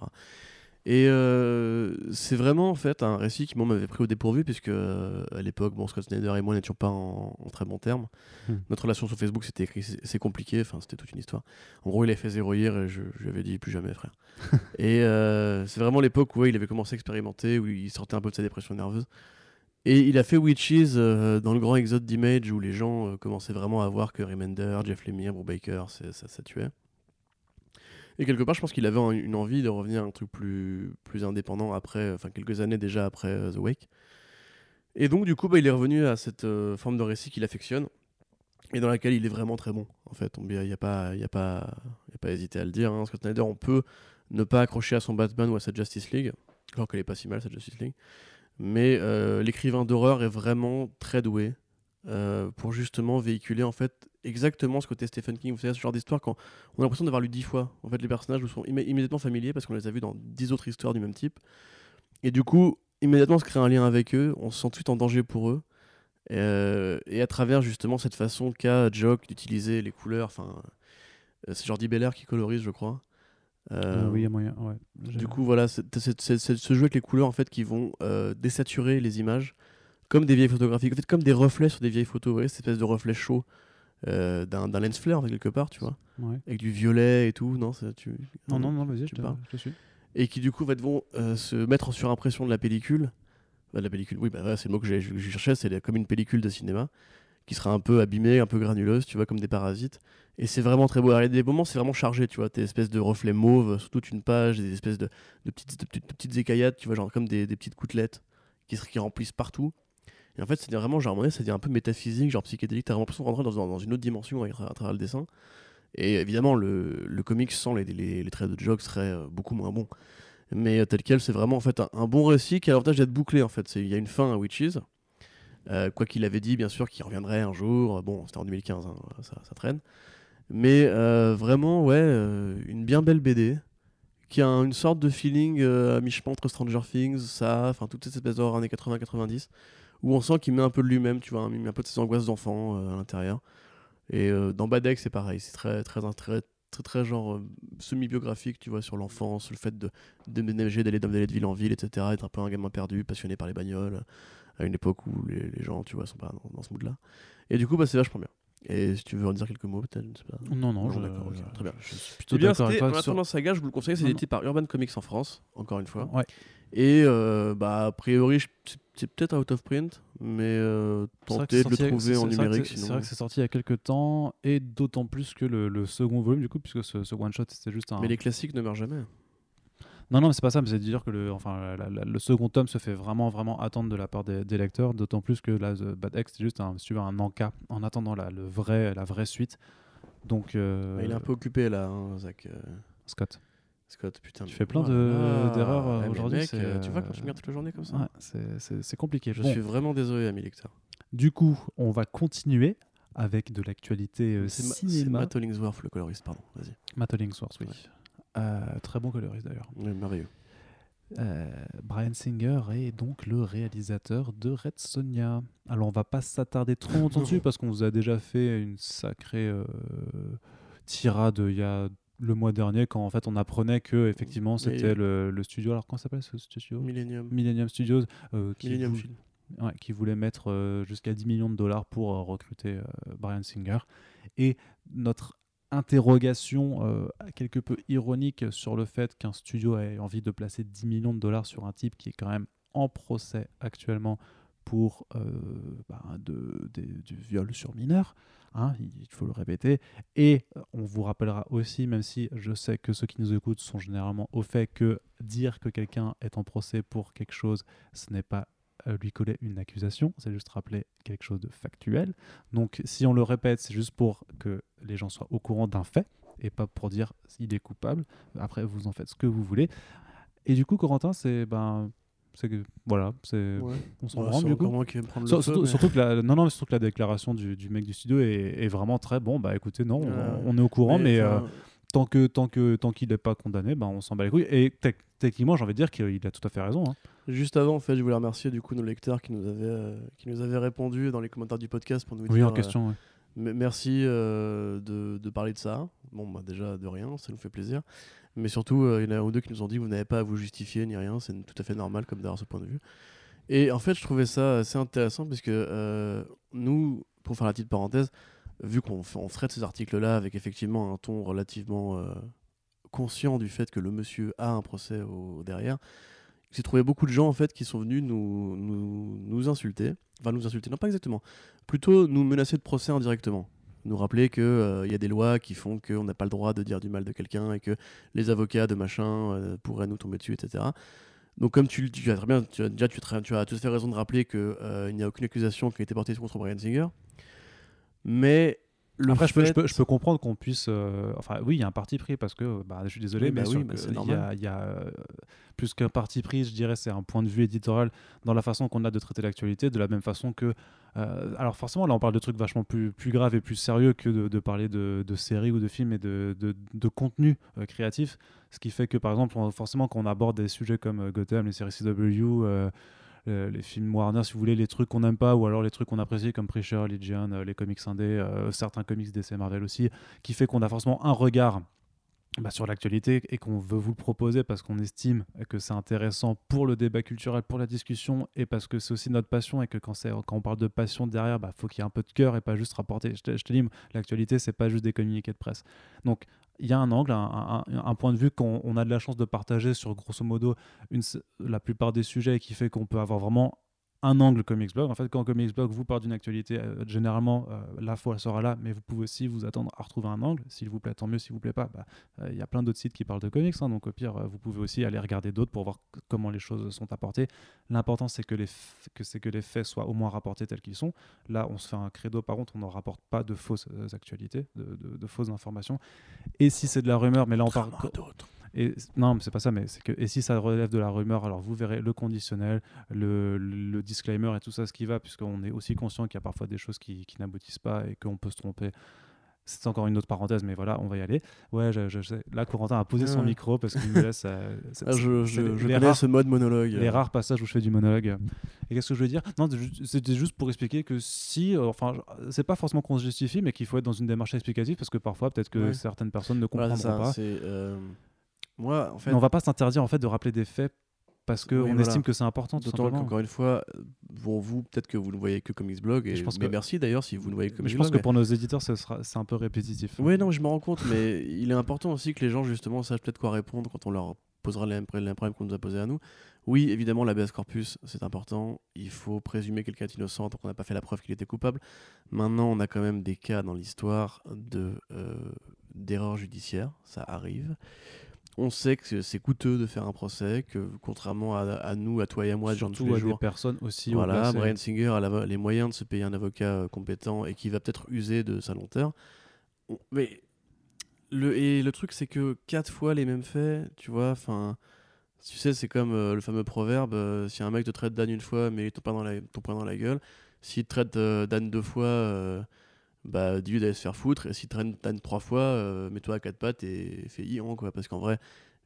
Et euh, c'est vraiment en fait un récit qui m'avait pris au dépourvu puisque euh, à l'époque bon Scott Snyder et moi n'étions pas en, en très bons termes. Hmm. Notre relation sur Facebook c'était c'est compliqué, enfin c'était toute une histoire. En gros il avait fait zéro hier et je, je lui avais dit plus jamais frère. et euh, c'est vraiment l'époque où ouais, il avait commencé à expérimenter, où il sortait un peu de sa dépression nerveuse. Et il a fait Witches dans le grand exode d'Image où les gens commençaient vraiment à voir que Remender, Jeff Lemire, Brubaker, ça, ça tuait. Et quelque part, je pense qu'il avait une envie de revenir à un truc plus, plus indépendant après, enfin quelques années déjà après euh, The Wake. Et donc, du coup, bah, il est revenu à cette euh, forme de récit qu'il affectionne et dans laquelle il est vraiment très bon. En fait, il n'y a, pas- hésité à le dire. Hein. Scott Snyder, on peut ne pas accrocher à son Batman ou à sa Justice League, alors qu'elle est pas si mal, cette Justice League. Mais euh, l'écrivain d'horreur est vraiment très doué euh, pour justement véhiculer en fait exactement ce côté Stephen King. Vous savez, ce genre d'histoire quand on a l'impression d'avoir lu dix fois. En fait, les personnages nous sont immé- immédiatement familiers parce qu'on les a vus dans dix autres histoires du même type. Et du coup, immédiatement, on se crée un lien avec eux, on se sent tout de suite en danger pour eux. Euh, et à travers justement cette façon qu'a Jock d'utiliser les couleurs, enfin, euh, c'est Jordi Belair qui colorise, je crois. Euh, Euh, oui, il y a moyen. Ouais. Du coup, voilà, c'est ce jeu avec les couleurs en fait qui vont euh, désaturer les images comme des vieilles photographies, en fait comme des reflets sur des vieilles photos, vous voyez, cette espèce de reflet chaud euh, d'un lens flare quelque part, tu vois, Ouais. avec du violet et tout, non, ça, tu... Non, non, non, vas-y, je je suis. et qui du coup va vont euh, se mettre en surimpression de la pellicule. Bah, de la pellicule, oui, bah, voilà, c'est le mot que j'ai- cherchais, c'est comme une pellicule de cinéma qui sera un peu abîmée, un peu granuleuse, tu vois, comme des parasites. Et c'est vraiment très beau. Alors, il y a des moments, c'est vraiment chargé, tu vois, tes espèces de reflets mauves sur toute une page, des espèces de, de petites, de petites, de petites écaillades, tu vois, genre comme des, des petites côtelettes qui, qui remplissent partout. En fait, c'est vraiment, genre, à un peu métaphysique, genre psychédélique. T'as l'impression de rentrer dans, dans une autre dimension à, tra- à travers le dessin. Et évidemment, le, le comic sans les, traits de Jog serait euh, beaucoup moins bon. Mais euh, tel quel, c'est vraiment en fait un, bon récit qui a l'avantage d'être bouclé. En fait, C'est- il y a une fin à Witches. Euh, quoi qu'il avait dit, bien sûr, qu'il reviendrait un jour. Bon, c'était en 2015, hein, ça, traîne. Mais euh, vraiment, ouais, une bien belle BD qui a un- une sorte de feeling à mi-chemin entre Stranger Things, ça, enfin toute cette espèce d'horreur années 80-90, où on sent qu'il met un peu de lui-même, tu vois, il met un peu de ses angoisses d'enfant euh, à l'intérieur. Et euh, dans Bad Egg, c'est pareil, c'est très, très, très, très, très genre euh, semi-biographique, tu vois, sur l'enfance, le fait de de déménager, d'aller d'aller de ville en ville, etc., être un peu un gamin perdu, passionné par les bagnoles, à une époque où les, les gens, tu vois, sont pas dans, dans ce mood-là. Et du coup, bah, c'est vachement bien. Et si tu veux en dire quelques mots, peut-être, je ne sais pas. Non, non, Non, je, d'accord, très bien. je suis plutôt C'est bien, d'accord avec toi en sur- saga, je vous le conseille, c'est édité par Urban Comics en France, encore une fois. Ouais. Et euh, bah, a priori, c'est- peut-être out of print, mais euh, c'est de le trouver en numérique. c'est- vrai que c'est sorti il y a quelques temps, et d'autant plus que le, le second volume, du coup, puisque ce, ce one-shot, c'était juste un. Mais les classiques ne meurent jamais. Non, non, mais c'est pas ça, mais c'est de dire que le, enfin, la- la- le second tome se fait vraiment, vraiment attendre de la part des, des lecteurs, d'autant plus que là, The Bad X, c'est juste un, si veux, un encas en attendant la, le vrai, la vraie suite. Donc, euh, il est un peu occupé là, hein, Zach. euh, Scott. Scott, putain. Tu fais plein oh là de- d'erreurs, euh, Ouais, mais aujourd'hui, euh, Tu vois, quand euh, tu me regardes toute la journée comme ça. Ouais, c'est- compliqué. Je Bon, suis vraiment désolé, ami lecteur. Du coup, on va continuer avec de l'actualité euh, C'est Ma- cinéma. Matt Hollingsworth, le coloriste, pardon. Vas-y. Matt Hollingsworth, oui. Ouais. Euh, très bon coloriste d'ailleurs. Ouais, merveilleux. Euh, Brian Singer est donc le réalisateur de Red Sonja. Alors on va pas s'attarder trop longtemps dessus parce qu'on vous a déjà fait une sacrée tirade il y a le mois dernier quand en fait on apprenait que effectivement c'était le, le studio. Alors comment s'appelle ce studio? Millennium. Millennium Studios euh, qui, Millennium vou- Film. ouais, qui voulait mettre euh, jusqu'à 10 millions de dollars pour euh, recruter Brian Singer. Et notre interrogation quelque peu ironique sur le fait qu'un studio ait envie de placer 10 millions de dollars sur un type qui est quand même en procès actuellement pour euh, bah, du viol sur mineur. hein, il faut le répéter. Et euh, on vous rappellera aussi, même si je sais que ceux qui nous écoutent sont généralement au fait que dire que quelqu'un est en procès pour quelque chose, ce n'est pas euh, lui coller une accusation, c'est juste rappeler quelque chose de factuel. Donc si on le répète, c'est juste pour que les gens soient au courant d'un fait et pas pour dire s'il est coupable. Après, vous en faites ce que vous voulez. Et du coup, Corentin, c'est ben, que voilà, c'est Ouais. on s'en Ouais, rend c'est du coup. qui prendre le Sur- feu, surtout, mais- surtout que la, non, non, surtout que la déclaration du, du mec du studio est, est vraiment très bon. Bah écoutez, non, on- est au courant, mais, euh, enfin, tant que tant que tant qu'il n'est pas condamné, ben on s'en bat les couilles. Et tec- techniquement, j'ai envie de dire qu'il a tout à fait raison. hein. Juste avant, en fait, je voulais remercier du coup nos lecteurs qui nous avaient, euh, qui nous avaient répondu dans les commentaires du podcast pour nous Oui, dire en question. ouais. Merci euh, de, de parler de ça. Bon, bah, déjà, de rien, ça nous fait plaisir. Mais surtout, euh, il y en a un ou deux qui nous ont dit vous n'avez pas à vous justifier ni rien. C'est tout à fait normal comme d'avoir ce point de vue. Et en fait, je trouvais ça assez intéressant parce que euh, nous, pour faire la petite parenthèse, vu qu'on on traite ces articles-là avec effectivement un ton relativement euh, conscient du fait que le monsieur a un procès au, derrière, j'ai trouvé beaucoup de gens en fait qui sont venus nous, nous, nous insulter. Enfin, nous insulter, non pas exactement. Plutôt nous menacer de procès indirectement. Nous rappeler qu'il y a des lois qui font qu'on n'a pas le droit de dire du mal de quelqu'un et que les avocats de machin euh, pourraient nous tomber dessus, etc. Donc, comme tu, tu as très bien, tu as, déjà, tu, as- tu as tout à fait raison de rappeler qu'il n'y a aucune accusation qui a été portée contre Brian Singer. Mais le Après, je peux, je fait- peux, je peux comprendre qu'on puisse. euh, enfin, oui, il y a un parti pris parce que bah, je suis désolé, Oui, mais bah oui, bah, c'est il y a, normal. il y a, euh, plus qu'un parti pris, je dirais, c'est un point de vue éditorial dans la façon qu'on a de traiter l'actualité, de la même façon que. Euh, alors, forcément, là, on parle de trucs vachement plus, plus graves et plus sérieux que de, parler de, séries ou de films et de, de, contenu euh, créatif. Ce qui fait que, par exemple, forcément, quand on aborde des sujets comme euh, Gotham, les séries CW, les films Warner, si vous voulez, les trucs qu'on n'aime pas, ou alors les trucs qu'on apprécie comme Preacher, Legion, les comics indés, certains comics DC Marvel aussi, qui fait qu'on a forcément un regard bah, sur l'actualité et qu'on veut vous le proposer parce qu'on estime que c'est intéressant pour le débat culturel, pour la discussion et parce que c'est aussi notre passion et que quand, on parle de passion derrière, il faut qu'il y ait un peu de cœur et pas juste rapporter. Je te, je te dis, l'actualité, c'est pas juste des communiqués de presse. Donc, il y a un angle, un, point de vue qu'on on a de la chance de partager sur grosso modo la plupart des sujets et qui fait qu'on peut avoir vraiment un angle Comics Blog. En fait, quand Comics Blog vous parle d'une actualité, euh, généralement, euh, la fois elle sera là, mais vous pouvez aussi vous attendre à retrouver un angle. S'il vous plaît, tant mieux. S'il vous plaît pas, bah, euh, il y a plein d'autres sites qui parlent de comics. hein, donc, au pire, euh, vous pouvez aussi aller regarder d'autres pour voir comment les choses sont apportées. L'important, c'est que, les que, c'est que les faits soient au moins rapportés tels qu'ils sont. Là, on se fait un credo. Par contre, on ne rapporte pas de fausses actualités, de, de- de fausses informations. Et si c'est de la rumeur, mais là, on parle. D'autres. Et non, mais c'est pas ça, mais c'est que et si ça relève de la rumeur, alors vous verrez le conditionnel, le, le disclaimer et tout ça, ce qui va, puisqu'on est aussi conscient qu'il y a parfois des choses qui, qui n'aboutissent pas et qu'on peut se tromper. C'est encore une autre parenthèse, mais voilà, on va y aller. Ouais, je, je. Là, Corentin a posé son micro parce qu'il me laisse. euh, Ah, je je, les- je les connais rares- ce mode monologue. les rares passages où je fais du monologue. Et qu'est-ce que je veux dire? Non, c'était juste pour expliquer que si, euh, enfin, c'est pas forcément qu'on se justifie, mais qu'il faut être dans une démarche explicative parce que parfois, peut-être que Ouais. certaines personnes ne Voilà, comprendront c'est ça. pas. Moi, en fait, Mais on va pas s'interdire en fait de rappeler des faits parce qu'on Oui, voilà. estime que c'est important. D'autant qu'encore une fois, pour vous, peut-être que vous ne voyez que Comics Blog, et Je pense mais que- merci d'ailleurs si vous ne voyez que Comics je pense Blog. que mais- pour nos éditeurs, c'est un peu répétitif. Oui, non, je me rends compte, mais il est important aussi que les gens, justement, sachent peut-être quoi répondre quand on leur posera les problèmes qu'on nous a posés à nous. Oui, évidemment, l'habeas corpus, c'est important. Il faut présumer quelqu'un est innocent tant qu'on n'a pas fait la preuve qu'il était coupable. Maintenant, on a quand même des cas dans l'histoire de euh, d'erreurs judiciaires. Ça arrive. On sait que c'est coûteux de faire un procès, que contrairement à, à nous, à toi et à moi, de gens de tous Surtout les à des jours, personnes aussi voilà. Brian Singer a la- les moyens de se payer un avocat euh, compétent et qui va peut-être user de sa lenteur. Mais le, et le truc, c'est que quatre fois les mêmes faits, tu vois, enfin, tu sais, c'est comme euh, le fameux proverbe euh, si un mec te traite d'âne une fois, mais il te prend dans la, prend dans la gueule, s'il te traite euh, d'âne deux fois, bah, dis-lui d'aller se faire foutre, et traite d'âne trois fois, euh, mets-toi à quatre pattes et fais ion, quoi, parce qu'en vrai,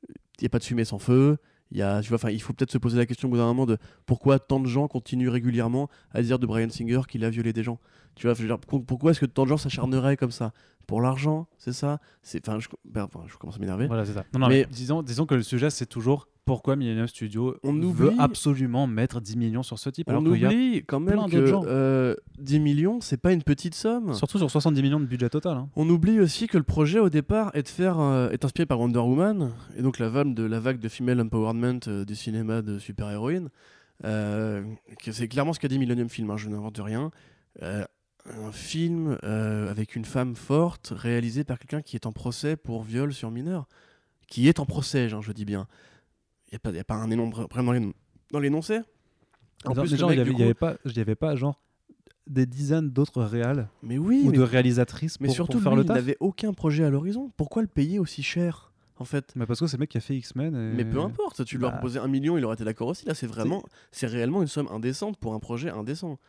il n'y a pas de fumée sans feu. Il, y a, tu vois, il faut peut-être se poser la question au bout d'un moment de pourquoi tant de gens continuent régulièrement à dire de Brian Singer qu'il a violé des gens. Tu vois, dire, pourquoi est-ce que tant de gens s'acharneraient comme ça? Pour l'argent, c'est ça? C'est, enfin, je, ben, je commence à m'énerver. Voilà, c'est ça. Non, non, mais, Mais- disons, disons que le sujet, c'est toujours pourquoi Millennium Studio On veut oublie- absolument mettre 10 millions sur ce type. On alors qu'il y a- oublie quand même que d'autres gens. euh, 10 millions, c'est pas une petite somme. Surtout sur 70 millions de budget total. hein. On oublie aussi que le projet au départ est de faire euh, est inspiré par Wonder Woman et donc la vague de la vague de female empowerment euh, du cinéma de super-héroïne. C'est clairement ce qu'a dit Millennium Film, hein, je n'invente rien. Un film avec une femme forte réalisé par quelqu'un qui est en procès pour viol sur mineur. Qui est en procès, genre, je dis bien. Il n'y a, pas- y a pas un énorme problème dans les- dans l'énoncé En plus, il y avait, il pas, il y avait pas genre des dizaines d'autres réals Mais oui, ou mais, de réalisatrices mais pour, surtout, pour faire lui, le il taf. n'avait aucun projet à l'horizon. Pourquoi le payer aussi cher en fait? Mais parce que c'est le mec qui a fait X-Men. et- Mais peu importe, tu lui as Bah. proposé un million, il aurait été d'accord aussi. Là, c'est vraiment, c'est réellement une somme indécente pour un projet indécent.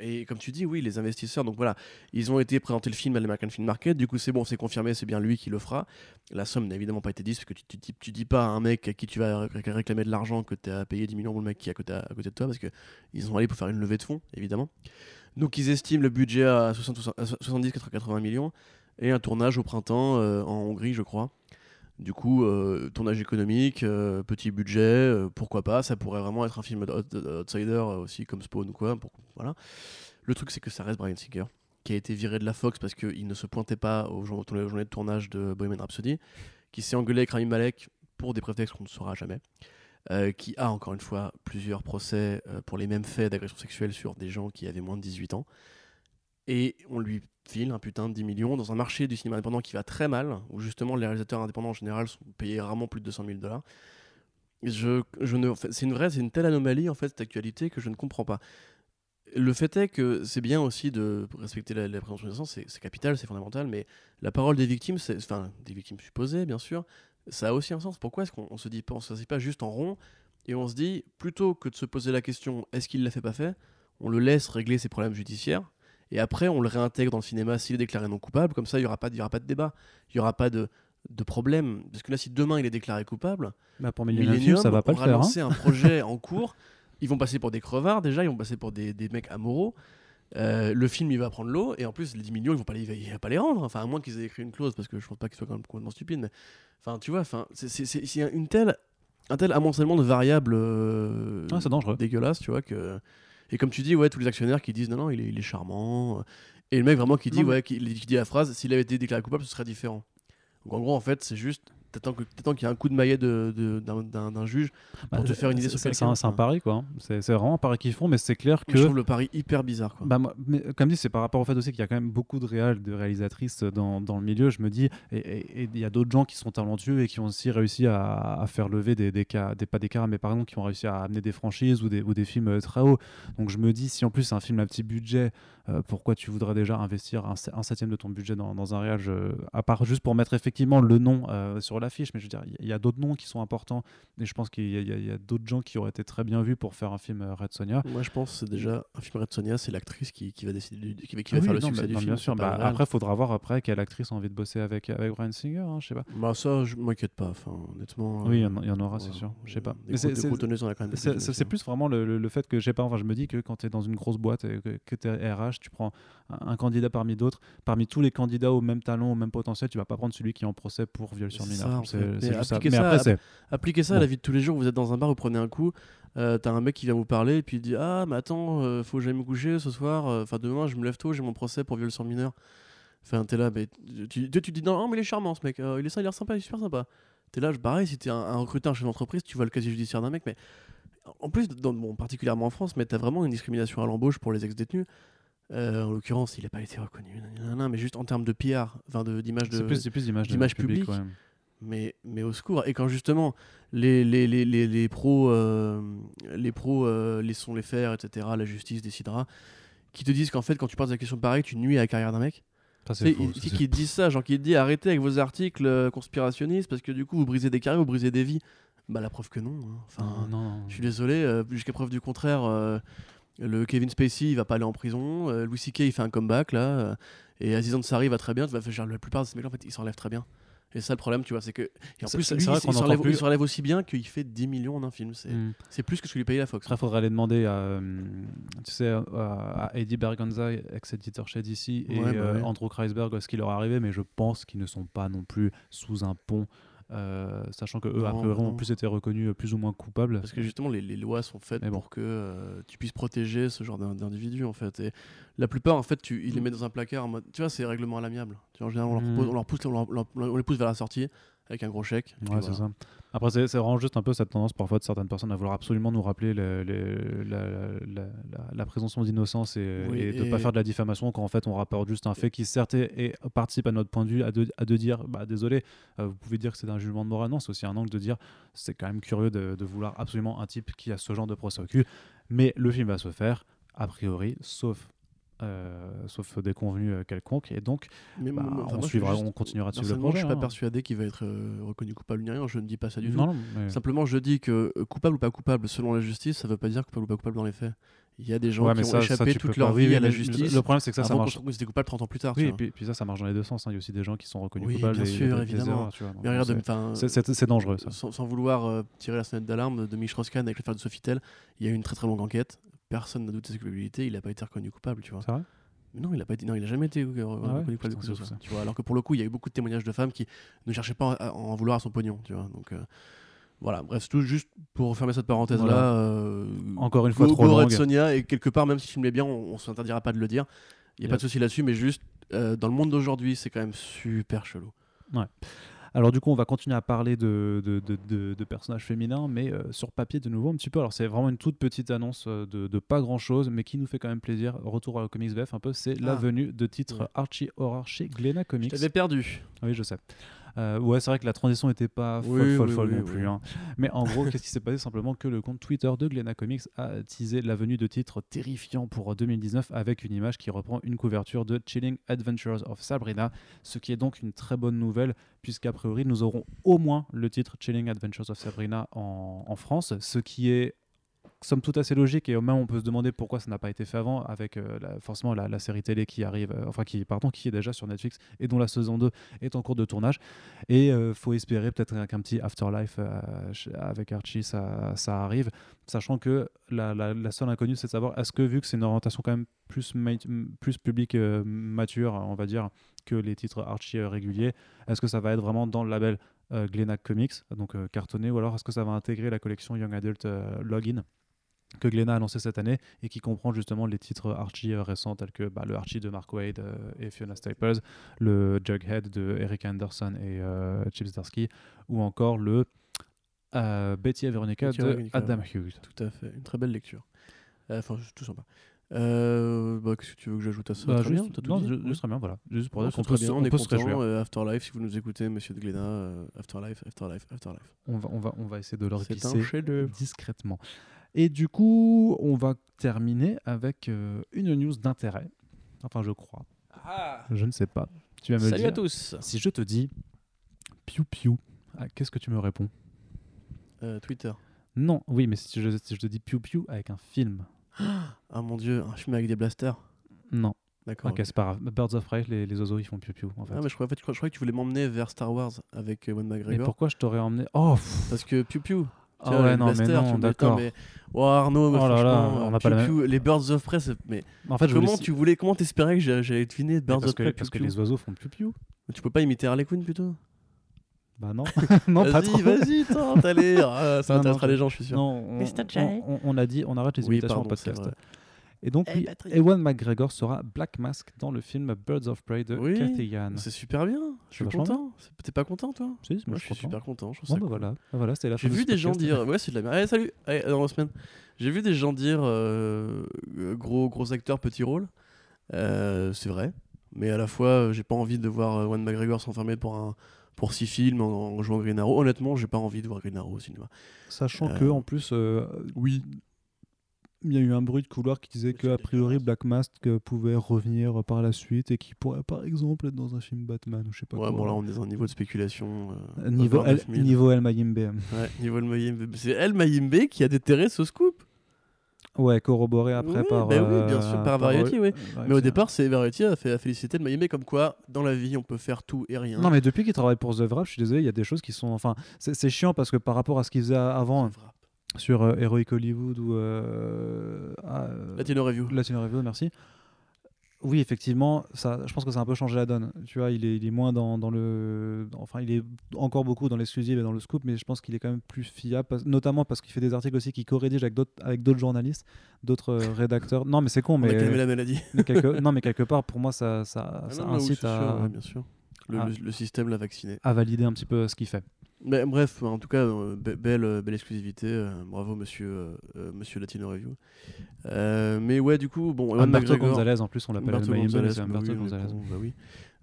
Et comme tu dis, oui, les investisseurs, donc voilà, ils ont été présenter le film à l'American Film Market. Du coup, c'est bon, c'est confirmé, c'est bien lui qui le fera. La somme n'a évidemment pas été dite, parce que tu, tu, dis pas à un mec à qui tu vas ré- réclamer de l'argent que tu as payé 10 millions pour le mec qui est à côté, de toi, parce que ils sont allés pour faire une levée de fonds, évidemment. Donc, ils estiment le budget à 60 à 70-80 millions et un tournage au printemps euh, en Hongrie, je crois. Du coup, euh, tournage économique, euh, petit budget, euh, pourquoi pas, ça pourrait vraiment être un film out- outsider aussi comme Spawn ou quoi. voilà. Le truc, c'est que ça reste Brian Singer, qui a été viré de la Fox parce qu'il ne se pointait pas aux, aux journées de tournage de Bohemian Rhapsody, qui s'est engueulé avec Rami Malek pour des prétextes qu'on ne saura jamais, qui a encore une fois plusieurs procès pour les mêmes faits d'agression sexuelle sur des gens qui avaient moins de 18 ans. Et on lui file un putain de 10 millions dans un marché du cinéma indépendant qui va très mal, où justement les réalisateurs indépendants en général sont payés rarement plus de 200 000 dollars. Je, je ne, c'est une vraie, c'est une telle anomalie en fait cette actualité que je ne comprends pas. Le fait est que c'est bien aussi de respecter la, la présomption d'innocence, c'est, capital, c'est fondamental, mais la parole des victimes, enfin des victimes supposées bien sûr, ça a aussi un sens. Pourquoi est-ce qu'on on se dit pas, on se dit pas juste en rond et on se dit plutôt que de se poser la question est-ce qu'il l'a fait pas fait, on le laisse régler ses problèmes judiciaires et après on le réintègre dans le cinéma s'il est déclaré non coupable. Comme ça, il y aura pas, y aura pas de débat, il y aura pas de de problème parce que là si demain il est déclaré coupable Bah, pour Millennium Millennium ça va pas le aura faire. hein. lancé un projet en cours. Ils vont passer pour des crevards déjà, ils vont passer pour des, des mecs amoureux. Euh, le film il va prendre l'eau et en plus les 10 millions ils vont pas les, il va pas les rendre enfin à moins qu'ils aient écrit une clause parce que je pense pas qu'ils soient quand même complètement stupides mais enfin tu vois enfin c'est- une telle un tel amoncellement de variables euh, Ah, dangereux. dégueulasses tu vois que et comme tu dis ouais tous les actionnaires qui disent non non il est, il est charmant euh, et le mec vraiment qui dit Non, ouais qui, qui dit la phrase s'il avait été déclaré coupable ce serait différent. Donc en gros en fait c'est juste t'attends qu'il y ait un coup de maillet de, de- d'un, juge Bah, pour te faire une idée sur quelqu'un, C'est un, pari, quoi. C'est vraiment un pari qu'ils font, mais c'est clair que. je trouve le pari hyper bizarre quoi Bah, moi, mais, comme dit, c'est par rapport au fait aussi qu'il y a quand même beaucoup de réals, de réalisatrices dans, dans le milieu. Je me dis, et- il y a d'autres gens qui sont talentueux et qui ont aussi réussi à, à faire lever des, des cas, des, pas des cas, mais par exemple, qui ont réussi à amener des franchises ou des, ou des films euh, très hauts. Donc je me dis, si en plus c'est un film à petit budget, euh, pourquoi tu voudrais déjà investir un, un septième de ton budget dans, dans un réal je- À part juste pour mettre effectivement le nom euh, sur l'affiche, mais je veux dire, il y- a d'autres noms qui sont importants. Et je pense qu'il y a, d'autres gens qui auraient été très bien vus pour faire un film euh, Red Sonia. moi je pense que c'est déjà un film Red Sonia c'est l'actrice qui, qui va décider du- qui va, qui va Ah oui, faire le succès bah, du non, film Bien sûr. Bah, après, faudra voir après quelle actrice a envie de bosser avec, avec Brian Singer. hein, je sais pas. bah ça je m'inquiète pas enfin honnêtement Oui, il y euh, en a- il y, en aura, c'est sûr. Je sais pas. c'est- plus vraiment le, le- le fait que, je sais pas, enfin, je me dis que quand tu es dans une grosse boîte et que, que tu es RH, tu prends un, un candidat parmi d'autres. Parmi tous les candidats au même talent, au même potentiel, tu vas pas prendre celui qui est en procès pour viol sur mineur. Ça, en fait. Mais ça. Mais après, à- c'est. Appliquez ça à Bon. la vie de tous les jours. Vous êtes dans un bar, vous prenez un coup. euh, T'as un mec qui vient vous parler et puis il dit Ah, mais attends, euh, faut que j'aille me coucher ce soir. euh, Enfin, demain, je me lève tôt, j'ai mon procès pour viol sur mineur. Enfin, t'es là, mais tu, tu, tu dis Non, mais il est charmant ce mec. euh, il est ça, il a l'air sympa, il est super sympa. T'es là, je- pareil, si t'es un, un recruteur chez une entreprise, tu vois le casier judiciaire d'un mec, mais en plus, dans, bon, particulièrement en France, mais t'as vraiment une discrimination à l'embauche pour les ex-détenus. Euh, en l'occurrence, il n'a pas été reconnu, mais juste en termes de PR, d'image de, d'image publique, publique. ouais. Mais, mais au secours. Et quand justement les, les, les, les, les pros, euh, les pros euh, laissons les faire, etc., la justice décidera, qui te disent qu'en fait, quand tu parles de la question pareille, tu nuis à la carrière d'un mec. C'est qui, te disent ça, genre qui te dit arrêtez avec vos articles euh, conspirationnistes parce que du coup vous brisez des carrières, vous brisez des vies. Bah la preuve que non. hein. Enfin, Non, non. je suis désolé, euh, jusqu'à preuve du contraire, euh, le Kevin Spacey il va pas aller en prison, euh, Louis C.K. il fait un comeback là, euh, et Aziz Ansari va très bien. Tu vas faire la plupart de ces mecs en fait ils s'enlèvent très bien. Et ça le problème tu vois c'est que et en plus c'est lui, vrai il plus- il s'enlève aussi bien qu'il fait 10 millions en un film. C'est c'est plus que ce que lui payait la Fox. Après, il faudrait aller demander à, euh, tu sais, à, à Eddie Berganza, ex-éditeur chez DC, et Ouais, bah euh, ouais. Andrew Kreisberg, ce qui leur est arrivé, mais je pense qu'ils ne sont pas non plus sous un pont, euh, sachant que eux, Non, a priori, ont plus été reconnus euh, plus ou moins coupables. Parce que justement, les, les lois sont faites bon. pour que euh, tu puisses protéger ce genre d'in- d'individus, en fait. Et la plupart, en fait, tu, ils les mettent dans un placard en mode. Tu vois, c'est règlement à l'amiable. En général, on, leur Mm. propose- on, leur pousse, on, leur- on les pousse vers la sortie avec un gros chèque. Ouais, c'est ça. Après, c'est vraiment juste un peu cette tendance parfois de certaines personnes à vouloir absolument nous rappeler le- le- la, la- la- la présomption d'innocence et, Oui, et de ne pas faire de la diffamation quand en fait on rapporte juste un fait qui certes est- et participe à notre point de vue à de, à de dire bah désolé euh, vous pouvez dire que c'est un jugement de morale non c'est aussi un angle de dire c'est quand même curieux de, de vouloir absolument un type qui a ce genre de procès au cul. Mais le film va se faire a priori sauf sauf déconvenus euh, quelconques et donc Mais Bah, moi- on moi, suis suivra- juste- on continuera de suivre le personnellement, Je suis projet, pas hein. persuadé qu'il va être euh, reconnu coupable ni rien. Je ne dis pas ça du tout. non, mais- Simplement, je dis que euh, coupable ou pas coupable, selon la justice, ça veut pas dire coupable ou pas coupable dans les faits. Il y a des gens Ouais, qui ont ça- échappé toute leur vie à la justice. Le problème, c'est que ça, ça marche. découpe pas le 30 ans plus tard. Oui, et puis, puis ça, ça marche dans les deux sens. hein. Il y a aussi des gens qui sont reconnus Oui, coupables. bien et sûr, des- des évidemment. c'est- dangereux ça. sans, sans vouloir euh, tirer la sonnette d'alarme de Mich Roscan avec l'affaire de Sofitel, il y a eu une très très longue enquête. Personne n'a douté de sa culpabilité. Il n'a pas été reconnu coupable, tu vois. C'est vrai non, il a pas été, non, il a jamais été euh, Ah ouais reconnu coupable de quoi que tu vois. Alors que pour le coup, il y a eu beaucoup de témoignages de femmes qui ne cherchaient pas à, en vouloir à son pognon, tu vois. Donc euh, voilà, bref, tout juste pour refermer cette parenthèse là. Voilà. Encore une fois, go, trop go Red longue. Sonia et quelque part, même si tu me l'es bien, on, on s'interdira pas de le dire. Il n'y a pas de souci là-dessus, mais juste euh, dans le monde d'aujourd'hui, c'est quand même super chelou. Alors du coup, on va continuer à parler de, de, de- de- de personnages féminins, mais euh, sur papier de nouveau un petit peu. Alors c'est vraiment une toute petite annonce euh, de, pas grand-chose, mais qui nous fait quand même plaisir. Retour à comics VF un peu, c'est la Ah. venue de titre Ouais. Archie Horror chez Glénat Je Comics. t'avais perdu. Oui, je sais. Euh, ouais, c'est vrai que la transition n'était pas folle, Oui, folle, oui, folle oui, non plus. hein. Mais en gros, qu'est-ce qui s'est passé? Simplement que le compte Twitter de Glénat Comics a teasé la venue de titres terrifiants pour 2019 avec une image qui reprend une couverture de Chilling Adventures of Sabrina, ce qui est donc une très bonne nouvelle puisqu'a priori nous aurons au moins le titre Chilling Adventures of Sabrina en, en France, ce qui est somme toute assez logique et même on peut se demander pourquoi ça n'a pas été fait avant avec euh, forcément la, série télé qui arrive, euh, enfin qui, pardon, qui est déjà sur Netflix et dont la saison 2 est en cours de tournage. Et euh, faut espérer peut-être qu'un petit Afterlife euh, avec Archie ça, arrive, sachant que la, la- seule inconnue c'est de savoir est-ce que vu que c'est une orientation quand même plus, plus public mature on va dire que les titres Archie réguliers, est-ce que ça va être vraiment dans le label Glénat Comics, donc cartonné, ou alors est-ce que ça va intégrer la collection Young Adult Login? Que Glénat a lancé cette année et qui comprend justement les titres Archie euh, récents tels que bah, le Archie de Mark Wade euh, et Fiona Staples, le Jughead de Eric Anderson et euh, Chip Zdarsky, ou encore le euh, Betty et Veronica Betty de Veronica, Adam. Hughes. Tout à fait, une très belle lecture. Euh, Enfin, tout sympa. Euh, bah, Qu'est-ce que tu veux que j'ajoute à ça? Bah, juste, bien, tout non, Ouais. juste très bien, voilà. Juste pour dire qu'on peut, se- bien, on on est peut se content. réjouir. euh, Afterlife, si vous nous écoutez, monsieur de Glénat, euh, Afterlife, Afterlife, Afterlife. On va, on, va, on va essayer de leur glisser discrètement. Et du coup, on va terminer avec euh, une news d'intérêt. Enfin, je crois. Je ne sais pas. Tu vas me Salut dire. à tous. Si je te dis piou piou, ah, qu'est-ce que tu me réponds? Euh, Twitter. Non, oui, mais si je, si je te dis piou piou avec un film. Ah mon dieu, un film avec des blasters. Non. D'accord. Ok, c'est pas grave. Birds of Prey, les, les oiseaux, ils font piou piou en fait. Ah, mais je croyais, en fait, je croyais- je croyais que tu voulais m'emmener vers Star Wars avec euh, Ewan mais McGregor. pourquoi je t'aurais emmené? Oh pff, Parce que Piu Piu. Ah ouais, non, mais non, d'accord. Mais... Oh, Arnaud, mais Oh là là, on n'a pas Piu la Piu, les Birds of Prey, mais En fait, voulais comment si- tu voulais, comment t'espérais que j'a- j'allais deviner Birds parce of que, Prey parce que Piu Piu les oiseaux font piou piou. Tu peux pas imiter Harley Quinn plutôt? Bah non, non pas trop. Vas-y, vas-y, tente, allez, ah, ça Non, intéressera non, les gens, je suis sûr. Non, on, on- on- on a dit, on arrête les oui, imitations pardon, en podcast. Et donc, Hey, oui. Ewan McGregor sera Black Mask dans le film Birds of Prey de Oui, Cathy Yan. C'est super bien, je suis content. T'es pas content, toi? Si, Moi, moi, je suis super content. Je trouve Bon, ça bah cool. voilà, Ah, voilà c'était la J'ai de vu des gens dire, ouais, c'est de la merde. Allez, salut, allez, dans la semaine. J'ai vu des gens dire, euh, euh, gros, gros acteur, petit rôle. Euh, c'est vrai. Mais à la fois, j'ai pas envie de voir Ewan McGregor s'enfermer pour un pour six films en, en jouant Green Arrow. Honnêtement, j'ai pas envie de voir Green Arrow au cinéma. Sachant Euh, que en plus, euh, Oui. Il y a eu un bruit de couloir qui disait que a priori Black Mask euh, pouvait revenir par la suite et qui pourrait par exemple être dans un film Batman ou je sais pas Ouais, quoi. bon, là, on est dans un niveau de spéculation. euh, Euh, niveau El, 29 000. niveau El Mayimbe. Ouais, niveau El Mayimbe. C'est El Mayimbe qui a déterré ce scoop. Ouais, corroboré après Oui, par. bah oui, bien sûr, par Variety, oui. Mais au départ, c'est Variety a fait a félicité le Mayimbe comme quoi, dans la vie, on peut faire tout et rien. Non, mais depuis qu'il travaille pour The Wrap, je suis désolé, il y a des choses qui sont. Enfin, c'est c'est chiant parce que par rapport à ce qu'il faisait avant sur euh, Heroic Hollywood ou. Euh, ah, euh, Latino Review. Latino Review, merci. Oui, effectivement, ça, je pense que ça a un peu changé la donne. Tu vois, il est, il est moins dans, dans le. dans- Enfin, il est encore beaucoup dans l'exclusive et dans le scoop, mais je pense qu'il est quand même plus fiable, notamment parce qu'il fait des articles aussi qu'il co-rédige avec d'autres avec d'autres journalistes, d'autres rédacteurs. Non, mais c'est con, On a calmé mais. la maladie. mais quelque- non, mais quelque part, pour moi, ça, ça, Ah ça non, mais oui, incite à, sûr, ouais, bien sûr. Le, Ah. le- système l'a vacciné. à valider un petit peu ce qu'il fait. Mais bref, en tout cas, euh, be- belle, euh, belle exclusivité. euh, bravo, monsieur, euh, euh, monsieur Latino Review. Euh, mais ouais, du coup, bon, Humberto McGregor- Gonzalez, en plus, on l'appelle Humberto Gonzalez, bah Humberto Gonzalez. bah oui.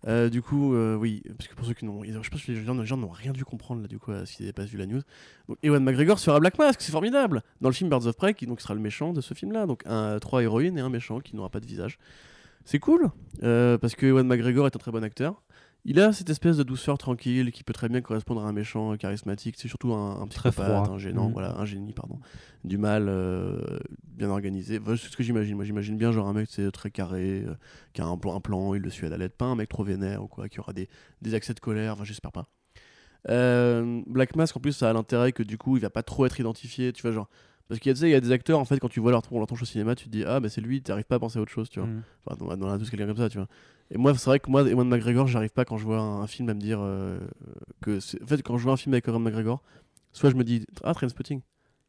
Euh, du coup, euh, oui, parce que pour ceux qui n'ont, je pense que les gens, gens n'ont rien dû comprendre là, du coup, euh, s'ils n'avaient pas vu la news. Donc, Ewan McGregor sera Black Mask, c'est formidable. Dans le film Birds of Prey, qui donc sera le méchant de ce film-là, donc un, trois héroïnes et un méchant qui n'aura pas de visage. C'est cool, euh, parce que Ewan McGregor est un très bon acteur. Il a cette espèce de douceur tranquille qui peut très bien correspondre à un méchant charismatique. C'est surtout un, un Très psychopathe, froid. un gênant, Mhm. voilà, un génie, pardon. Du mal, euh, bien organisé. Voilà, c'est ce que j'imagine. Moi, j'imagine bien genre un mec c'est très carré, euh, qui a un plan, un plan, il le suit à la lettre. Pas un mec trop vénère ou quoi, qui aura des, des accès de colère. Enfin, j'espère pas. Euh, Black Mask, en plus, ça a l'intérêt que du coup, il va pas trop être identifié. Tu vois, genre. Parce qu'il y a, y des acteurs, en fait, quand tu vois leur, leur tronche au cinéma, tu te dis, ah, bah c'est lui, t'arrives pas à penser à autre chose, tu vois. Mm. Enfin, on a- on a tous quelqu'un comme ça, tu vois. Et moi, c'est vrai que moi, Ewan McGregor, j'arrive pas quand je vois un, un film à me dire euh, que. En fait, quand je vois un film avec Ewan McGregor, soit je me dis, ah, Trainspotting.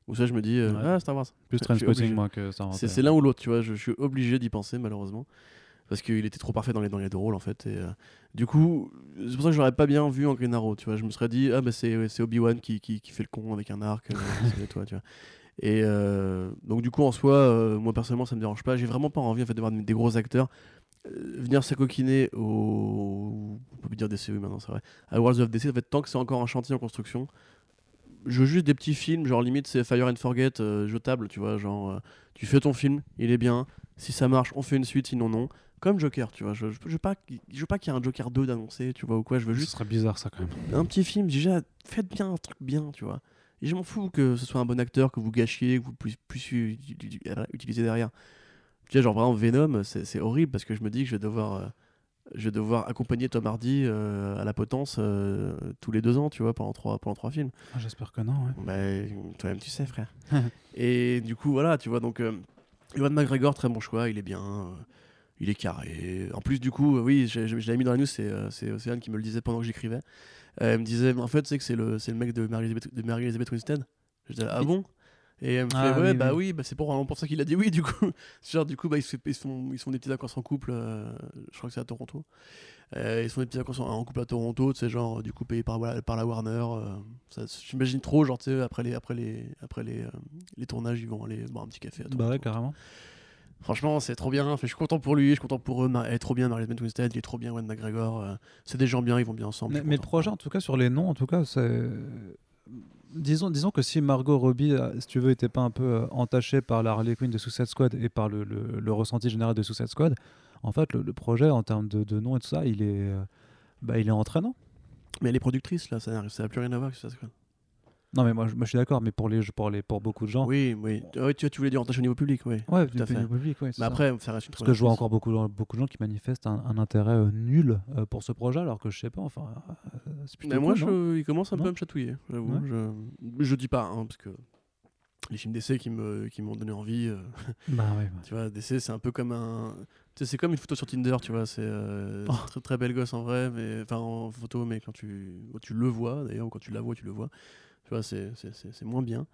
Ou soit je me dis, euh, Ouais. ah, Star Wars. Plus suis Trainspotting, moi, que ça. C'est c'est l'un ou l'autre, tu vois. Je, je suis obligé d'y penser, malheureusement. Parce qu'il était trop parfait dans les, dans les deux rôles, en fait. Et, euh, du coup, c'est pour ça que je l'aurais pas bien vu en Green Arrow, tu vois. Je me serais dit, ah, bah c'est Obi-Wan qui, qui, qui fait le con avec un arc. euh, c'est toi, tu vois. Et euh, donc, du coup, en soi, euh, moi personnellement, ça me dérange pas. J'ai vraiment pas envie en fait, de voir des gros acteurs euh, venir s'acoquiner au. On peut plus dire DCU maintenant, c'est vrai. À Worlds of DC, en fait, tant que c'est encore un chantier en construction, je veux juste des petits films, genre limite c'est Fire and Forget jetable, tu vois. Genre, tu fais ton film, il est bien. Si ça marche, on fait une suite, sinon non. Comme Joker, tu vois. Je, je, je veux pas, qu'il- je veux pas qu'il y ait un Joker 2 d'annoncer, tu vois, ou quoi. Je veux Ce juste serait bizarre, ça, quand même. un petit film, déjà, faites bien un truc bien, tu vois. Et je m'en fous que ce soit un bon acteur, que vous gâchiez, que vous puissiez, puissiez uti- uti- utiliser derrière. Tu vois, genre vraiment Venom, c'est horrible parce que je me dis que je vais devoir, euh, je vais devoir accompagner Tom Hardy euh, à la potence euh, tous les deux ans, tu vois, pendant trois, pendant trois films. Ah, J'espère que non, ouais. Bah, toi-même, tu sais, frère. Et du coup, voilà, tu vois, donc, Ewan McGregor, très bon choix, il est bien, il est carré. En plus, du coup, oui, j'ai- j'ai- je l'avais mis dans la news, c'est Océane qui me le disait pendant que j'écrivais. Euh, elle me disait, en fait, c'est que c'est le, le mec de de Mary-Elizabeth Winstead. Je disais, ah bon? Et elle me fait, Ah, ouais, oui, bah oui. oui, bah, c'est pour, vraiment pour ça qu'il a dit oui, du coup. Genre, du coup, bah, ils, se, ils, font, ils font des petits vacances en couple, euh, je crois que c'est à Toronto. Euh, ils font des petits vacances en, couple à Toronto, tu sais, genre, du coup, payé par, par la Warner. euh, J'imagine trop, genre, tu sais, après les, après les, après les, les tournages, ils vont aller boire un petit café à Toronto. Bah ouais, carrément. Franchement, c'est trop bien. Je suis content pour lui, je suis content pour eux. Mar- Elle est trop bien, Marie-Elizabeth Winstead, il est trop bien, Ewan McGregor. euh, c'est des gens bien, ils vont bien ensemble. Mais, le projet, en tout cas, sur les noms, en tout cas, c'est. Disons, disons que si Margot Robbie, euh, si tu veux, était pas un peu euh, entachée par la Harley Quinn de Suicide Squad et par le, le- le ressenti général de Suicide Squad, en fait, le, le projet, en termes de, de nom et tout ça, il est, bah, il est entraînant. Mais elle est productrice, là, ça n'a plus rien à voir avec ça. quoi. Non, mais moi, je, moi, je suis d'accord, mais pour, les, pour, les, pour beaucoup de gens. Oui, oui. Ah tu, tu voulais dire en au niveau public, oui. Ouais, Tout à fait. public, ouais, Mais après, ça reste une Parce que je vois encore beaucoup, de- beaucoup de gens qui manifestent un, un intérêt euh, nul euh, pour ce projet, alors que je sais pas, enfin, euh, Mais moi, cool, je, il commence un peu à me chatouiller, j'avoue. Je, je dis pas, hein, parce que les films d'essai qui me qui m'ont donné envie, euh, Bah ouais, ouais. tu vois, d'essai, c'est un peu comme un. C'est comme une photo sur Tinder, tu vois. C'est euh, Oh. très, très belle gosse en vrai, mais enfin en photo, mais quand tu, quand tu le vois, d'ailleurs, ou quand tu la vois, tu le vois. Tu vois, c'est moins bien.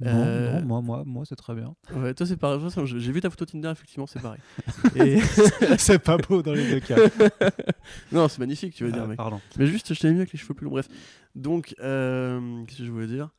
Non, Euh, non, moi, moi, moi c'est très bien. Ouais, toi, c'est pareil. J'ai vu ta photo Tinder, effectivement, c'est pareil. Et... c'est pas beau dans les deux cas. non, c'est magnifique, tu veux dire, Ah, mec. Pardon. Mais juste, je t'avais mis avec les cheveux plus longs. Bref. Donc, euh, qu'est-ce que je voulais dire?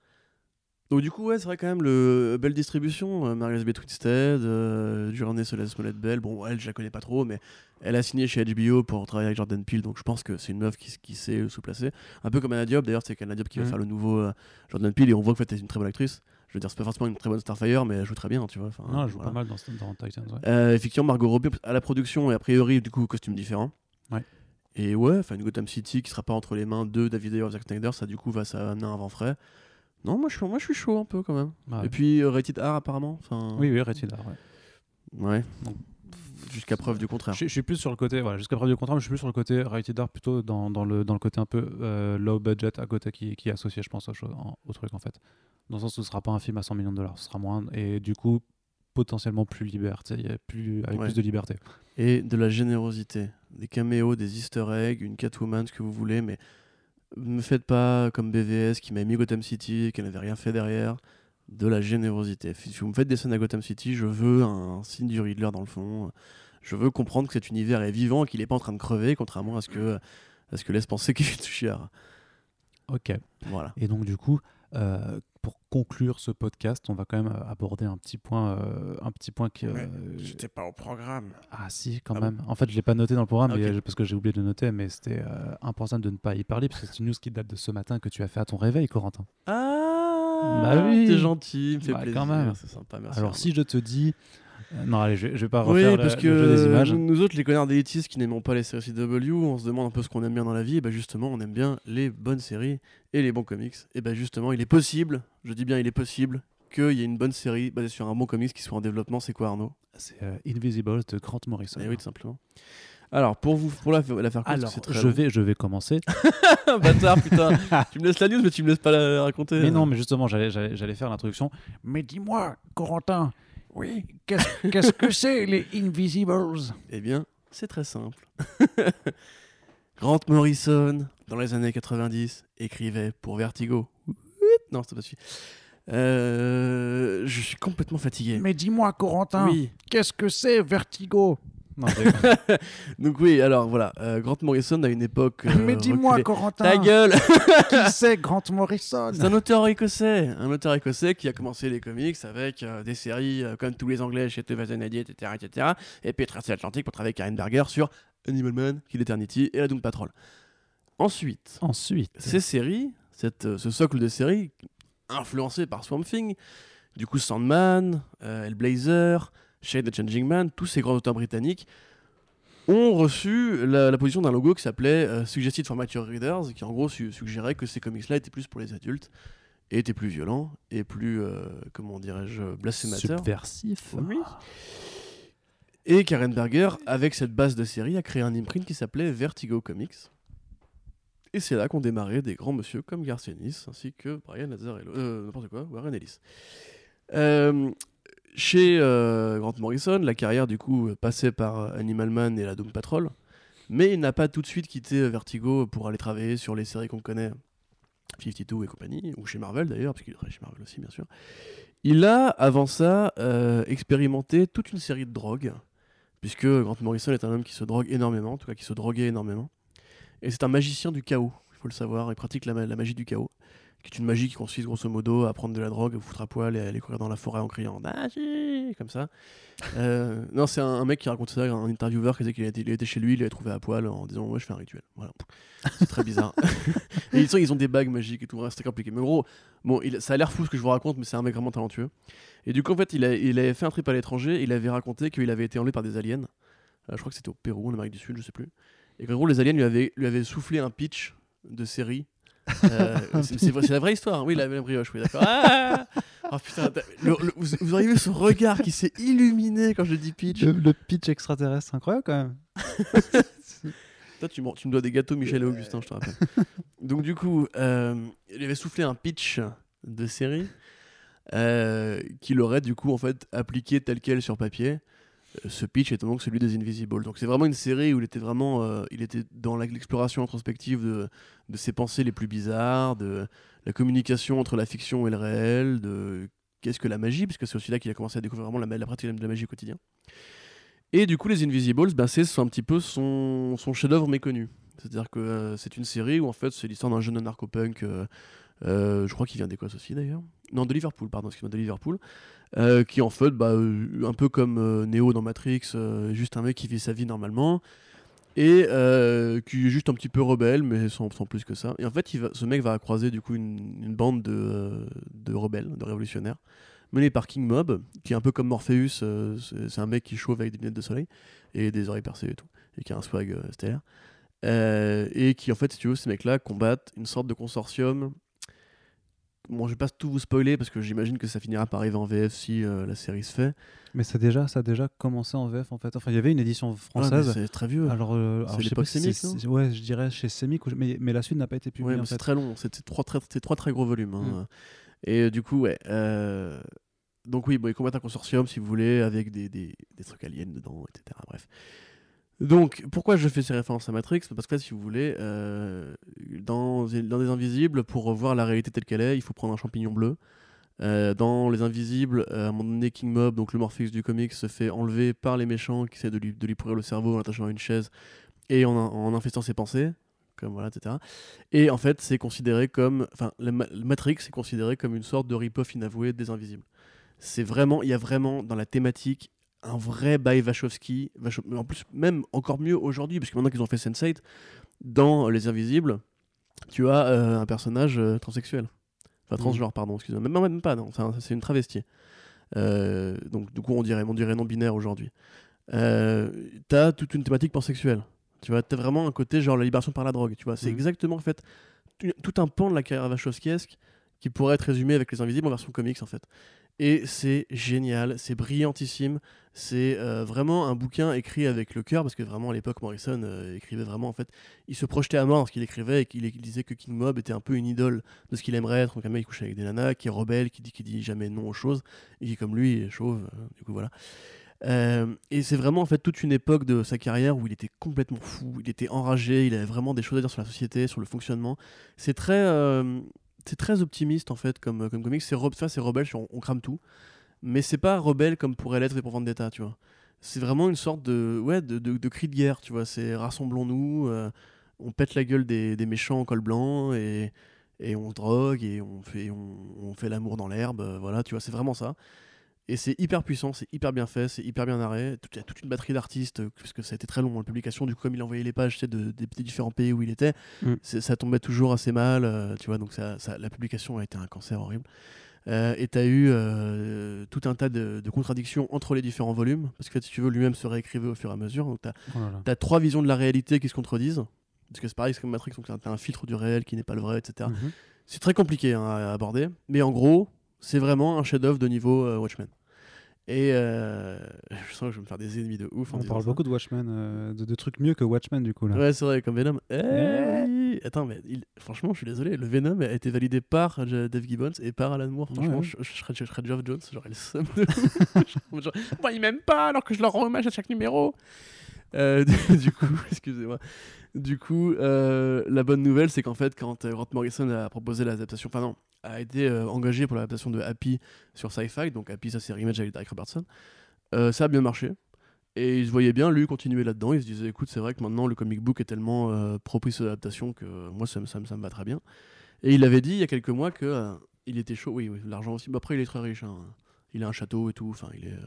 Donc, du coup, ouais, c'est vrai quand même le belle distribution. Euh, Marie-Elizabeth Winstead, euh, Journée Soleil Smollett Bell. Bon, elle, je la connais pas trop, mais elle a signé chez HBO pour travailler avec Jordan Peele. Donc, je pense que c'est une meuf qui, qui sait se placer. Un peu comme Anna Diop. D'ailleurs, c'est qu'Anna Diop qui va Mhm. faire le nouveau euh, Jordan Peele. Et on voit que en fait, elle est une très bonne actrice. Je veux dire, c'est pas forcément une très bonne Starfire, mais elle joue très bien, tu vois. Enfin, non, elle joue voilà. pas mal dans, dans Titans. Ouais. Euh, effectivement, Margot Robbie à la production et a priori, du coup, costume différent. Ouais. Et ouais, enfin, une Gotham City qui sera pas entre les mains de David Ayer et Zack Snyder, ça du coup va ça amener un vent frais. Non, moi je suis, moi je suis chaud un peu quand même. Ouais. Et puis euh, Rated R apparemment. Enfin, Oui, oui, Rated R, ouais. Ouais. Jusqu'à preuve du contraire. Je, je suis plus sur le côté, voilà, jusqu'à preuve du contraire, mais je suis plus sur le côté Rated R plutôt dans, dans, le, dans le côté un peu euh, low budget à côté qui, qui est associé, je pense, au, au truc en fait. Dans le sens où ce sera pas un film à 100 millions de dollars, ce sera moins, et du coup, potentiellement plus liberté, plus, avec Ouais. plus de liberté. Et de la générosité. Des caméos, des easter eggs, une Catwoman, ce que vous voulez, mais me faites pas comme BVS qui m'a mis Gotham City et qui n'avait rien fait derrière. De la générosité. Si vous me faites des scènes à Gotham City, je veux un signe du Riddler dans le fond. Je veux comprendre que cet univers est vivant et qu'il n'est pas en train de crever, contrairement à ce que, à ce que laisse penser Kevin. Ok. Voilà. Et donc, du coup, euh, pour conclure ce podcast, on va quand même euh, aborder un petit point, euh, un petit point qui. euh, pas au programme. Ah si, quand Ah bon même. en fait, je l'ai pas noté dans le programme Ah, mais, parce que j'ai oublié de le noter, mais c'était euh, important de ne pas y parler parce que c'est une news qui date de ce matin que tu as fait à ton réveil, Corentin. Ah Bah oui. T'es gentil, il me fait Bah, plaisir. quand même. C'est sympa, merci. Alors, si je te dis Non, allez, je, vais- je vais pas Oui, refaire le- parce le que jeu des images. nous autres, les connards d'élitistes qui n'aimons pas les séries CW, on se demande un peu ce qu'on aime bien dans la vie. Et bah justement, on aime bien les bonnes séries et les bons comics. Et bah justement, il est possible, je dis bien il est possible, qu'il y ait une bonne série basée sur un bon comics qui soit en développement. C'est quoi Arnaud? C'est euh, Invisible de Grant Morrison. Eh oui, tout simplement. Alors, pour vous, pour la, la faire courte, Alors, très je long. vais, je vais commencer. Bâtard, putain. tu me laisses la news, mais tu me laisses pas la raconter. mais non, mais justement, j'allais faire l'introduction. Mais dis-moi, Corentin, oui, qu'est-ce, que c'est les Invisibles? Eh bien, c'est très simple. Grant Morrison, dans les années 90, écrivait pour Vertigo. Non, c'est pas celui. Euh, je suis complètement fatigué. Mais dis-moi, Corentin, Oui. qu'est-ce que c'est Vertigo? Non. Donc oui, alors voilà, euh, Grant Morrison à une époque. euh, Mais dis-moi, Corentin, Ta gueule qui c'est Grant Morrison C'est un auteur écossais, un auteur écossais qui a commencé les comics avec euh, des séries euh, comme tous les Anglais chez Teva Zanadi, etc., etc. Et puis traversé l'Atlantique pour travailler avec Karen Berger sur Animal Man, Kill Eternity et la Doom Patrol. Ensuite, Ensuite, ces séries, cette, euh, ce socle de séries, influencé par Swamp Thing, du coup Sandman, euh, Hellblazer, Shade the Changing Man, tous ces grands auteurs britanniques ont reçu la, la position d'un logo qui s'appelait euh, Suggested for Mature Readers, qui en gros su- suggérait que ces comics-là étaient plus pour les adultes, et étaient plus violents, et plus, euh, comment dirais-je, blasphémateurs. subversif. Oui. Et Karen Berger, avec cette base de série, a créé un imprint qui s'appelait Vertigo Comics. Et c'est là qu'ont démarré des grands monsieur comme Garcianis, ainsi que Brian Lazzarello, euh, n'importe quoi, Warren Ellis. Euh, chez euh, Grant Morrison, la carrière du coup passait par euh, Animal Man et la Doom Patrol, mais il n'a pas tout de suite quitté euh, Vertigo pour aller travailler sur les séries qu'on connaît, 52 et compagnie, ou chez Marvel d'ailleurs, parce qu'il travaille chez Marvel aussi bien sûr. Il a, avant ça, expérimenté toute une série de drogues, puisque Grant Morrison est un homme qui se drogue énormément, en tout cas qui se droguait énormément. Et c'est un magicien du chaos, il faut le savoir, il pratique la magie du chaos, qui est une magie qui consiste grosso modo à prendre de la drogue, à vous foutre à poil et à aller courir dans la forêt en criant magie, comme ça. Euh, non, c'est un, un mec qui raconte ça, un intervieweur qui disait qu'il était chez lui, il l'avait trouvé à poil en disant Ouais, je fais un rituel. Voilà. C'est très bizarre. et ils, sont, ils ont des bagues magiques et tout, ouais, c'est très compliqué. Mais gros, bon, il- ça a l'air fou ce que je vous raconte, mais c'est un mec vraiment talentueux. Et du coup, en fait, il, a, il avait fait un trip à l'étranger, il avait raconté qu'il avait été enlevé par des aliens. Euh, je crois que c'était au Pérou, en Amérique du Sud, je sais plus. Et qu'en gros, les aliens lui avaient, lui avaient soufflé un pitch de série. Euh, c'est la vraie histoire, oui, la même brioche, oui, d'accord. Ah oh putain, le- le- vous, vous auriez vu ce regard qui s'est illuminé quand je dis pitch. Le, le pitch extraterrestre, incroyable quand même. Toi, tu, tu me dois des gâteaux Michel et Augustin, je te rappelle. Donc, du coup, euh, il avait soufflé un pitch de série euh, qu'il aurait, du coup, en fait, appliqué tel quel sur papier. Ce pitch étant donc celui des Invisibles. Donc, c'est vraiment une série où il était vraiment euh, il était dans l'exploration introspective de, ses pensées les plus bizarres, de la communication entre la fiction et le réel, de qu'est-ce que la magie, puisque c'est aussi là qu'il a commencé à découvrir vraiment la, la pratique de la magie au quotidien. Et du coup, les Invisibles, ben, c'est un petit peu son, chef-d'œuvre méconnu. C'est-à-dire que euh, c'est une série où en fait c'est l'histoire d'un jeune anarcho-punk, euh, euh, je crois qu'il vient d'Écosse aussi d'ailleurs. Non, de Liverpool, pardon, excuse-moi, de Liverpool. euh, qui en fait, bah, euh, un peu comme euh, Neo dans Matrix, euh, juste un mec qui vit sa vie normalement. Et qui est juste un petit peu rebelle, mais sans, plus que ça. Et en fait, il va, ce mec va croiser du coup une, bande de, rebelles, de révolutionnaires, menés par King Mob, qui est un peu comme Morpheus, c'est un mec qui chauffe avec des lunettes de soleil et des oreilles percées et tout, et qui a un swag stellaire. Et qui, en fait, si tu veux, ces mecs-là combattent une sorte de consortium. Bon, je vais pas tout vous spoiler parce que j'imagine que ça finira par arriver en VF si euh, la série se fait. Mais ça a déjà, ça a déjà commencé en VF en fait. Enfin, il y avait une édition Ouais, française. c'est très vieux. alors, euh, C'est alors, je sais pas si c'est- Ouais, je dirais chez Semic, mais, mais la suite n'a pas été Ouais, publiée en c'est très long. C'était trois, très, c'était trois très gros volumes. hein. Mm. Et euh, du coup, ouais. euh, Donc oui, bon, ils combattent un consortium, si vous voulez, avec des, des, des trucs aliens dedans, etc. Bref. Donc, pourquoi je fais ces références à Matrix? Parce que là, si vous voulez, euh, dans, dans Les Invisibles, pour revoir la réalité telle qu'elle est, il faut prendre un champignon bleu. Euh, dans Les Invisibles, euh, à un moment King Mob, donc le Morpheus du comics, se fait enlever par les méchants qui essaient de lui, de lui pourrir le cerveau en l'attachant à une chaise et en, en infestant ses pensées, comme voilà, etc. Et en fait, c'est considéré comme. Enfin, Matrix est considéré comme une sorte de rip-off inavoué des Invisibles. C'est vraiment. Il y a vraiment dans la thématique un vrai by Wachowski. En plus, même encore mieux aujourd'hui, parce que maintenant qu'ils ont fait Sense8, dans Les Invisibles, tu as euh, un personnage euh, transsexuel. Enfin, transgenre, pardon, excusez-moi. Même, même pas, non. C'est une travestie. Euh, donc, du coup, on dirait, on dirait non binaire aujourd'hui. T'as toute une thématique pansexuelle. Tu vois, t'as vraiment un côté genre la libération par la drogue. Tu vois, c'est Mhm. exactement en fait tout un pan de la carrière Wachowskiesque qui pourrait être résumé avec les Invisibles en version comics en fait. Et c'est génial, c'est brillantissime. C'est euh, vraiment un bouquin écrit avec le cœur parce que vraiment à l'époque Morrison euh, écrivait vraiment en fait, il se projetait à mort dans ce qu'il écrivait et qu'il il disait que King Mob était un peu une idole de ce qu'il aimerait être. Donc un mec qui couche avec des nanas, qui est rebelle, qui dit qui dit jamais non aux choses et qui comme lui est chauve. euh, du coup voilà. Et c'est vraiment en fait toute une époque de sa carrière où il était complètement fou, il était enragé, il avait vraiment des choses à dire sur la société, sur le fonctionnement. C'est très, c'est très optimiste en fait comme, comme comics. C'est rebelle, on, on crame tout, mais c'est pas rebelle comme pourrait l'être pour Vendetta, tu vois. C'est vraiment une sorte de, ouais, de, de, de cri de guerre, tu vois. C'est rassemblons-nous, euh, on pète la gueule des, méchants en col blanc et, et on se drogue et on fait, on, on fait l'amour dans l'herbe, euh, voilà, tu vois. C'est vraiment ça. Et c'est hyper puissant, c'est hyper bien fait, c'est hyper bien narré. Il y a toute une batterie d'artistes, euh, parce que ça a été très long en publication. Du coup, comme il envoyait les pages de, des, des différents pays où il était, Mm. ça tombait toujours assez mal. euh, tu vois, donc ça, ça- la publication a été un cancer horrible. Euh, et tu as eu euh, tout un tas de, de contradictions entre les différents volumes, parce que si tu veux, lui-même se réécrivait au fur et à mesure. Donc tu as, Oh trois visions de la réalité qui se contredisent. Parce que c'est pareil, c'est comme Matrix, donc tu as un filtre du réel qui n'est pas le vrai, etc. Mhm. C'est très compliqué hein, à aborder, mais en gros, c'est vraiment un chef-d'œuvre de niveau euh, Watchmen. Et euh, je sens que je vais me faire des ennemis de ouf. On parle ça. beaucoup de Watchmen, euh, de, de trucs mieux que Watchmen du coup là. Ouais, c'est vrai, comme Venom. Eh. Hey Attends, mais il- franchement, je suis désolé, le Venom a été validé par Dave Gibbons et par Alan Moore. Franchement, Ouais. je, je serais, je serais Geoff Jones, j'aurais le seum de genre, Moi, ils m'aiment pas alors que je leur rends hommage à chaque numéro. Euh, du, du coup, excusez-moi. Du coup, euh, la bonne nouvelle, c'est qu'en fait, quand euh, Grant Morrison a proposé l'adaptation, enfin non, a été euh, engagé pour l'adaptation de Happy sur Sci-Fi, donc Happy, ça c'est Rematch avec Derek Robertson, euh, ça a bien marché. Et il se voyait bien, lui, continuer là-dedans. Il se disait, écoute, c'est vrai que maintenant le comic book est tellement euh, propice à l'adaptation que euh, moi, ça, me- ça, ça me va très bien. Et il avait dit il y a quelques mois que euh, il était chaud. Oui, oui l'argent aussi. Bah, après, il est très riche. hein. Il a un château et tout. Enfin, il est.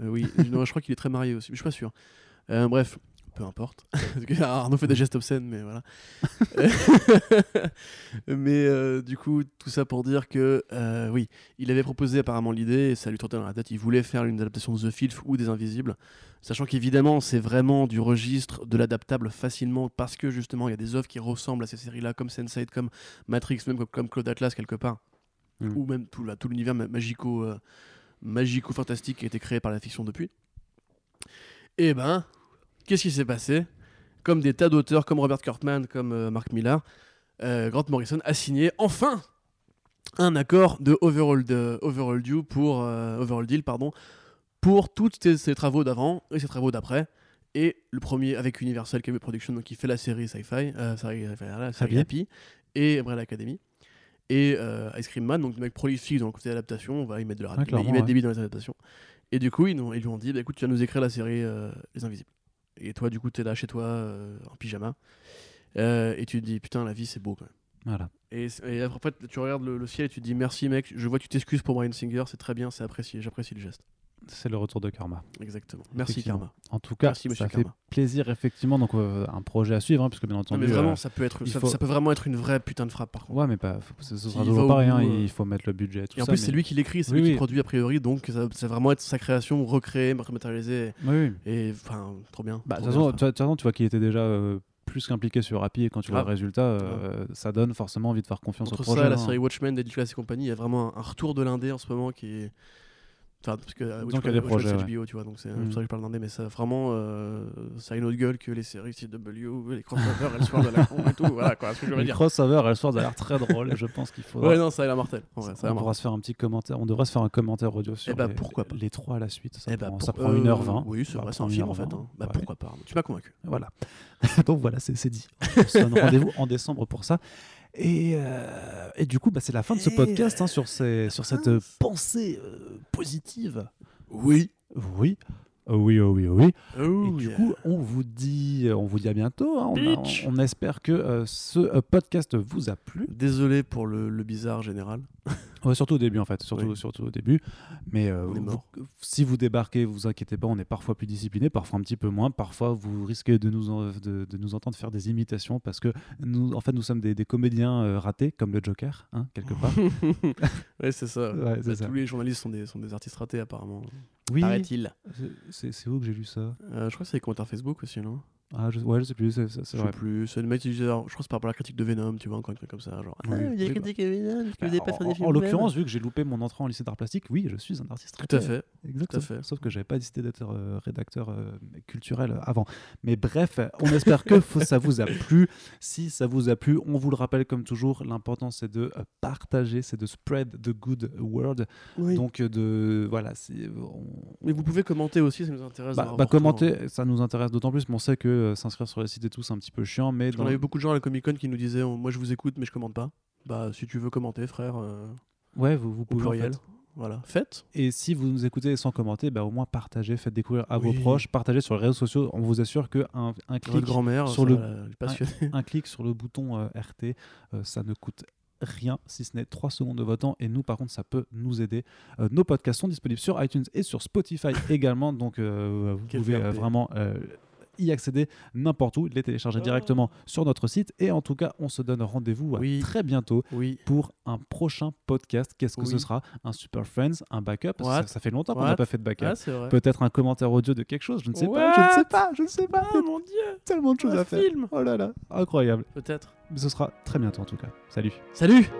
oui, non, je crois qu'il est très marié aussi. mais Je suis pas sûr. Bref, peu importe. Parce que Arnaud fait des gestes obscènes, mais voilà. mais euh, du coup, tout ça pour dire que euh, oui, il avait proposé apparemment l'idée et ça lui trottait dans la tête. Il voulait faire une adaptation de The Filth ou des Invisibles, sachant qu'évidemment, c'est vraiment du registre de l'adaptable facilement parce que justement, il y a des œuvres qui ressemblent à ces séries-là, comme Sense8, comme Matrix, même comme, comme Claude Atlas quelque part, Mm. ou même tout, là, tout l'univers ma- magico, euh, magico-fantastique qui a été créé par la fiction depuis. Et ben, qu'est-ce qui s'est passé? Comme des tas d'auteurs, comme Robert Kurtman, comme euh, Mark Millar, euh, Grant Morrison a signé enfin un accord de overall, de overall due pour euh, overall deal pardon pour tous ses, travaux d'avant et ses travaux d'après et le premier avec Universal KB Production donc qui fait la série sci-fi euh, série, enfin, la série Happy. Et Umbrella Academy et Ice Cream Man donc le mec prolifique dans le côté adaptation voilà, ils mettent de la Ah, mettent ouais. des billes dans les adaptations et du coup ils, nous- ils lui ont dit bah, écoute tu vas nous écrire la série Les Invisibles et toi du coup t'es là chez toi euh, en pyjama Euh, et tu te dis putain la vie c'est beau quand même Voilà. et, et après, tu regardes le, le ciel et tu te dis merci mec, je vois que tu t'excuses pour Brian Singer, c'est très bien, c'est apprécié, j'apprécie le geste. C'est le retour de Karma. Exactement. Merci. Karma. En tout cas, Merci, ça fait Karma. plaisir effectivement. Donc euh, un projet à suivre, hein, puisque bien Non entendu. mais vraiment, euh, ça peut être, il ça, faut- ça peut vraiment être une vraie putain de frappe par contre. Ouais, mais pas. faut- Ce sera toujours pareil. hein, bout, euh, Il faut mettre le budget. Tout Et en ça, plus, mais- c'est lui qui l'écrit, c'est Oui, lui qui produit a priori, donc ça, ça va vraiment être sa création recréée, rematérialisée. Oui. Et enfin, trop bien. Bah, de toute façon, ça. tu vois- qu'il était déjà plus qu'impliqué sur Happy et quand tu vois Grave. le résultat, euh, ça donne forcément envie de faire confiance Entre au ça projet. et la hein. série Watchmen d'Edith Class et compagnie, il y a vraiment un, un retour de l'indé en ce moment qui est. Enfin, parce que euh, Donc, il y a des projets, ouais. HBO, tu vois, donc c'est Mm. pour ça que je parle d'indé, mais ça vraiment, euh, ça a une autre gueule que les séries CW, les crossovers, et le soir de la con et tout, voilà quoi, ce que je veux Le dire. crossover, elle soir, ça a l'air très drôle et je pense qu'il faudra. Ouais, non, ça a l'air mortel. Vrai, ça on pourra se faire un petit commentaire. On devrait se faire un commentaire audio sur bah, les, pourquoi pas. les trois à la suite. Ça Eh bah, prend, pour- ça prend euh, 1h20. Oui, c'est Ça vrai, c'est un film en 1h20, fait. hein. Bah ouais. pourquoi pas Tu m'as convaincu. Voilà. Donc voilà, c'est c'est dit. On se donne rendez-vous en décembre pour ça. Et, euh, et du coup, bah, c'est la fin de ce Et, podcast hein, sur, ces, sur cette euh, pensée euh, positive. Oui. Oui. Oh oui, oh oui, oh oui. Oh, Et du yeah. coup, on vous dit, on vous dit à bientôt. hein. On, a- Bitch. on espère que euh, ce euh, podcast vous a plu. Désolé pour le, le bizarre général. Ouais, surtout au début en fait, surtout, Oui. surtout au début. Mais euh, vous- si vous débarquez, vous inquiétez pas, on est parfois plus discipliné, parfois un petit peu moins. Parfois, vous risquez de nous, en- de, de nous entendre faire des imitations parce que nous, en fait, nous sommes des, des comédiens ratés, comme le Joker, hein, quelque part. ouais, c'est ça. Ouais, c'est Bah, ça. Tous les journalistes sont des, sont des artistes ratés, apparemment. Oui, Paraît-il. c'est- où que j'ai lu ça? Euh, je crois que c'est les commentaires Facebook aussi, non? Ah, je, Ouais, je sais plus, c'est c'est- c'est Je vrai. sais plus. C'est le mec qui disait, je crois que c'est par rapport à la critique de Venom, tu vois, encore un truc comme ça. Genre, Oui. ah, il y a Oui, critique de Venom, parce que Bah, vous avez pas fait en- des films en de l'occurrence, vu que j'ai loupé mon entrée en lycée d'art plastique, oui, je suis un artiste. Tout à fait. Exactement. fait. Sauf que j'avais pas décidé d'être euh, rédacteur euh, culturel avant. Mais bref, on espère que ça vous a plu. Si ça vous a plu, on vous le rappelle comme toujours, l'important c'est de euh, partager, c'est de spread the good word. Oui. Donc euh, de voilà, c'est on- Mais vous pouvez commenter aussi, ça nous intéresse. bah, bah, commenter, ça nous intéresse d'autant plus. Mais on sait que euh, s'inscrire sur les sites et tout, c'est un petit peu chiant. Mais dans- a eu beaucoup de gens à la Comic Con qui nous disaient oh, Moi je vous écoute, mais je commente pas. Bah, si tu veux commenter, frère, euh, ouais, vous, vous pouvez en fait. Voilà. Faites. Et si vous nous écoutez sans commenter, bah, au moins partagez, faites découvrir à vos proches, partagez sur les réseaux sociaux. On vous assure qu'un un clic grand-mère, sur le- un clic sur le bouton euh, RT, ça ne coûte rien si ce n'est 3 secondes de votre temps et nous par contre ça peut nous aider Euh, nos podcasts sont disponibles sur iTunes et sur Spotify également donc euh, vous Quel pouvez euh, vraiment y accéder n'importe où. Les télécharger Oh. directement sur notre site. Et en tout cas on se donne rendez-vous à Oui. très bientôt Oui. pour un prochain podcast. Qu'est-ce que ce sera? Un Super Friends un backup? Parce que What? ça, ça fait longtemps qu'on n'a pas fait de backup. Ah, peut-être un commentaire audio de quelque chose je ne sais pas. Je ne sais pas je ne sais pas. Ah, mon dieu. Tellement de choses Un à faire. film. Oh là là incroyable. Peut-être. mais ce sera très bientôt en tout cas. Salut. Salut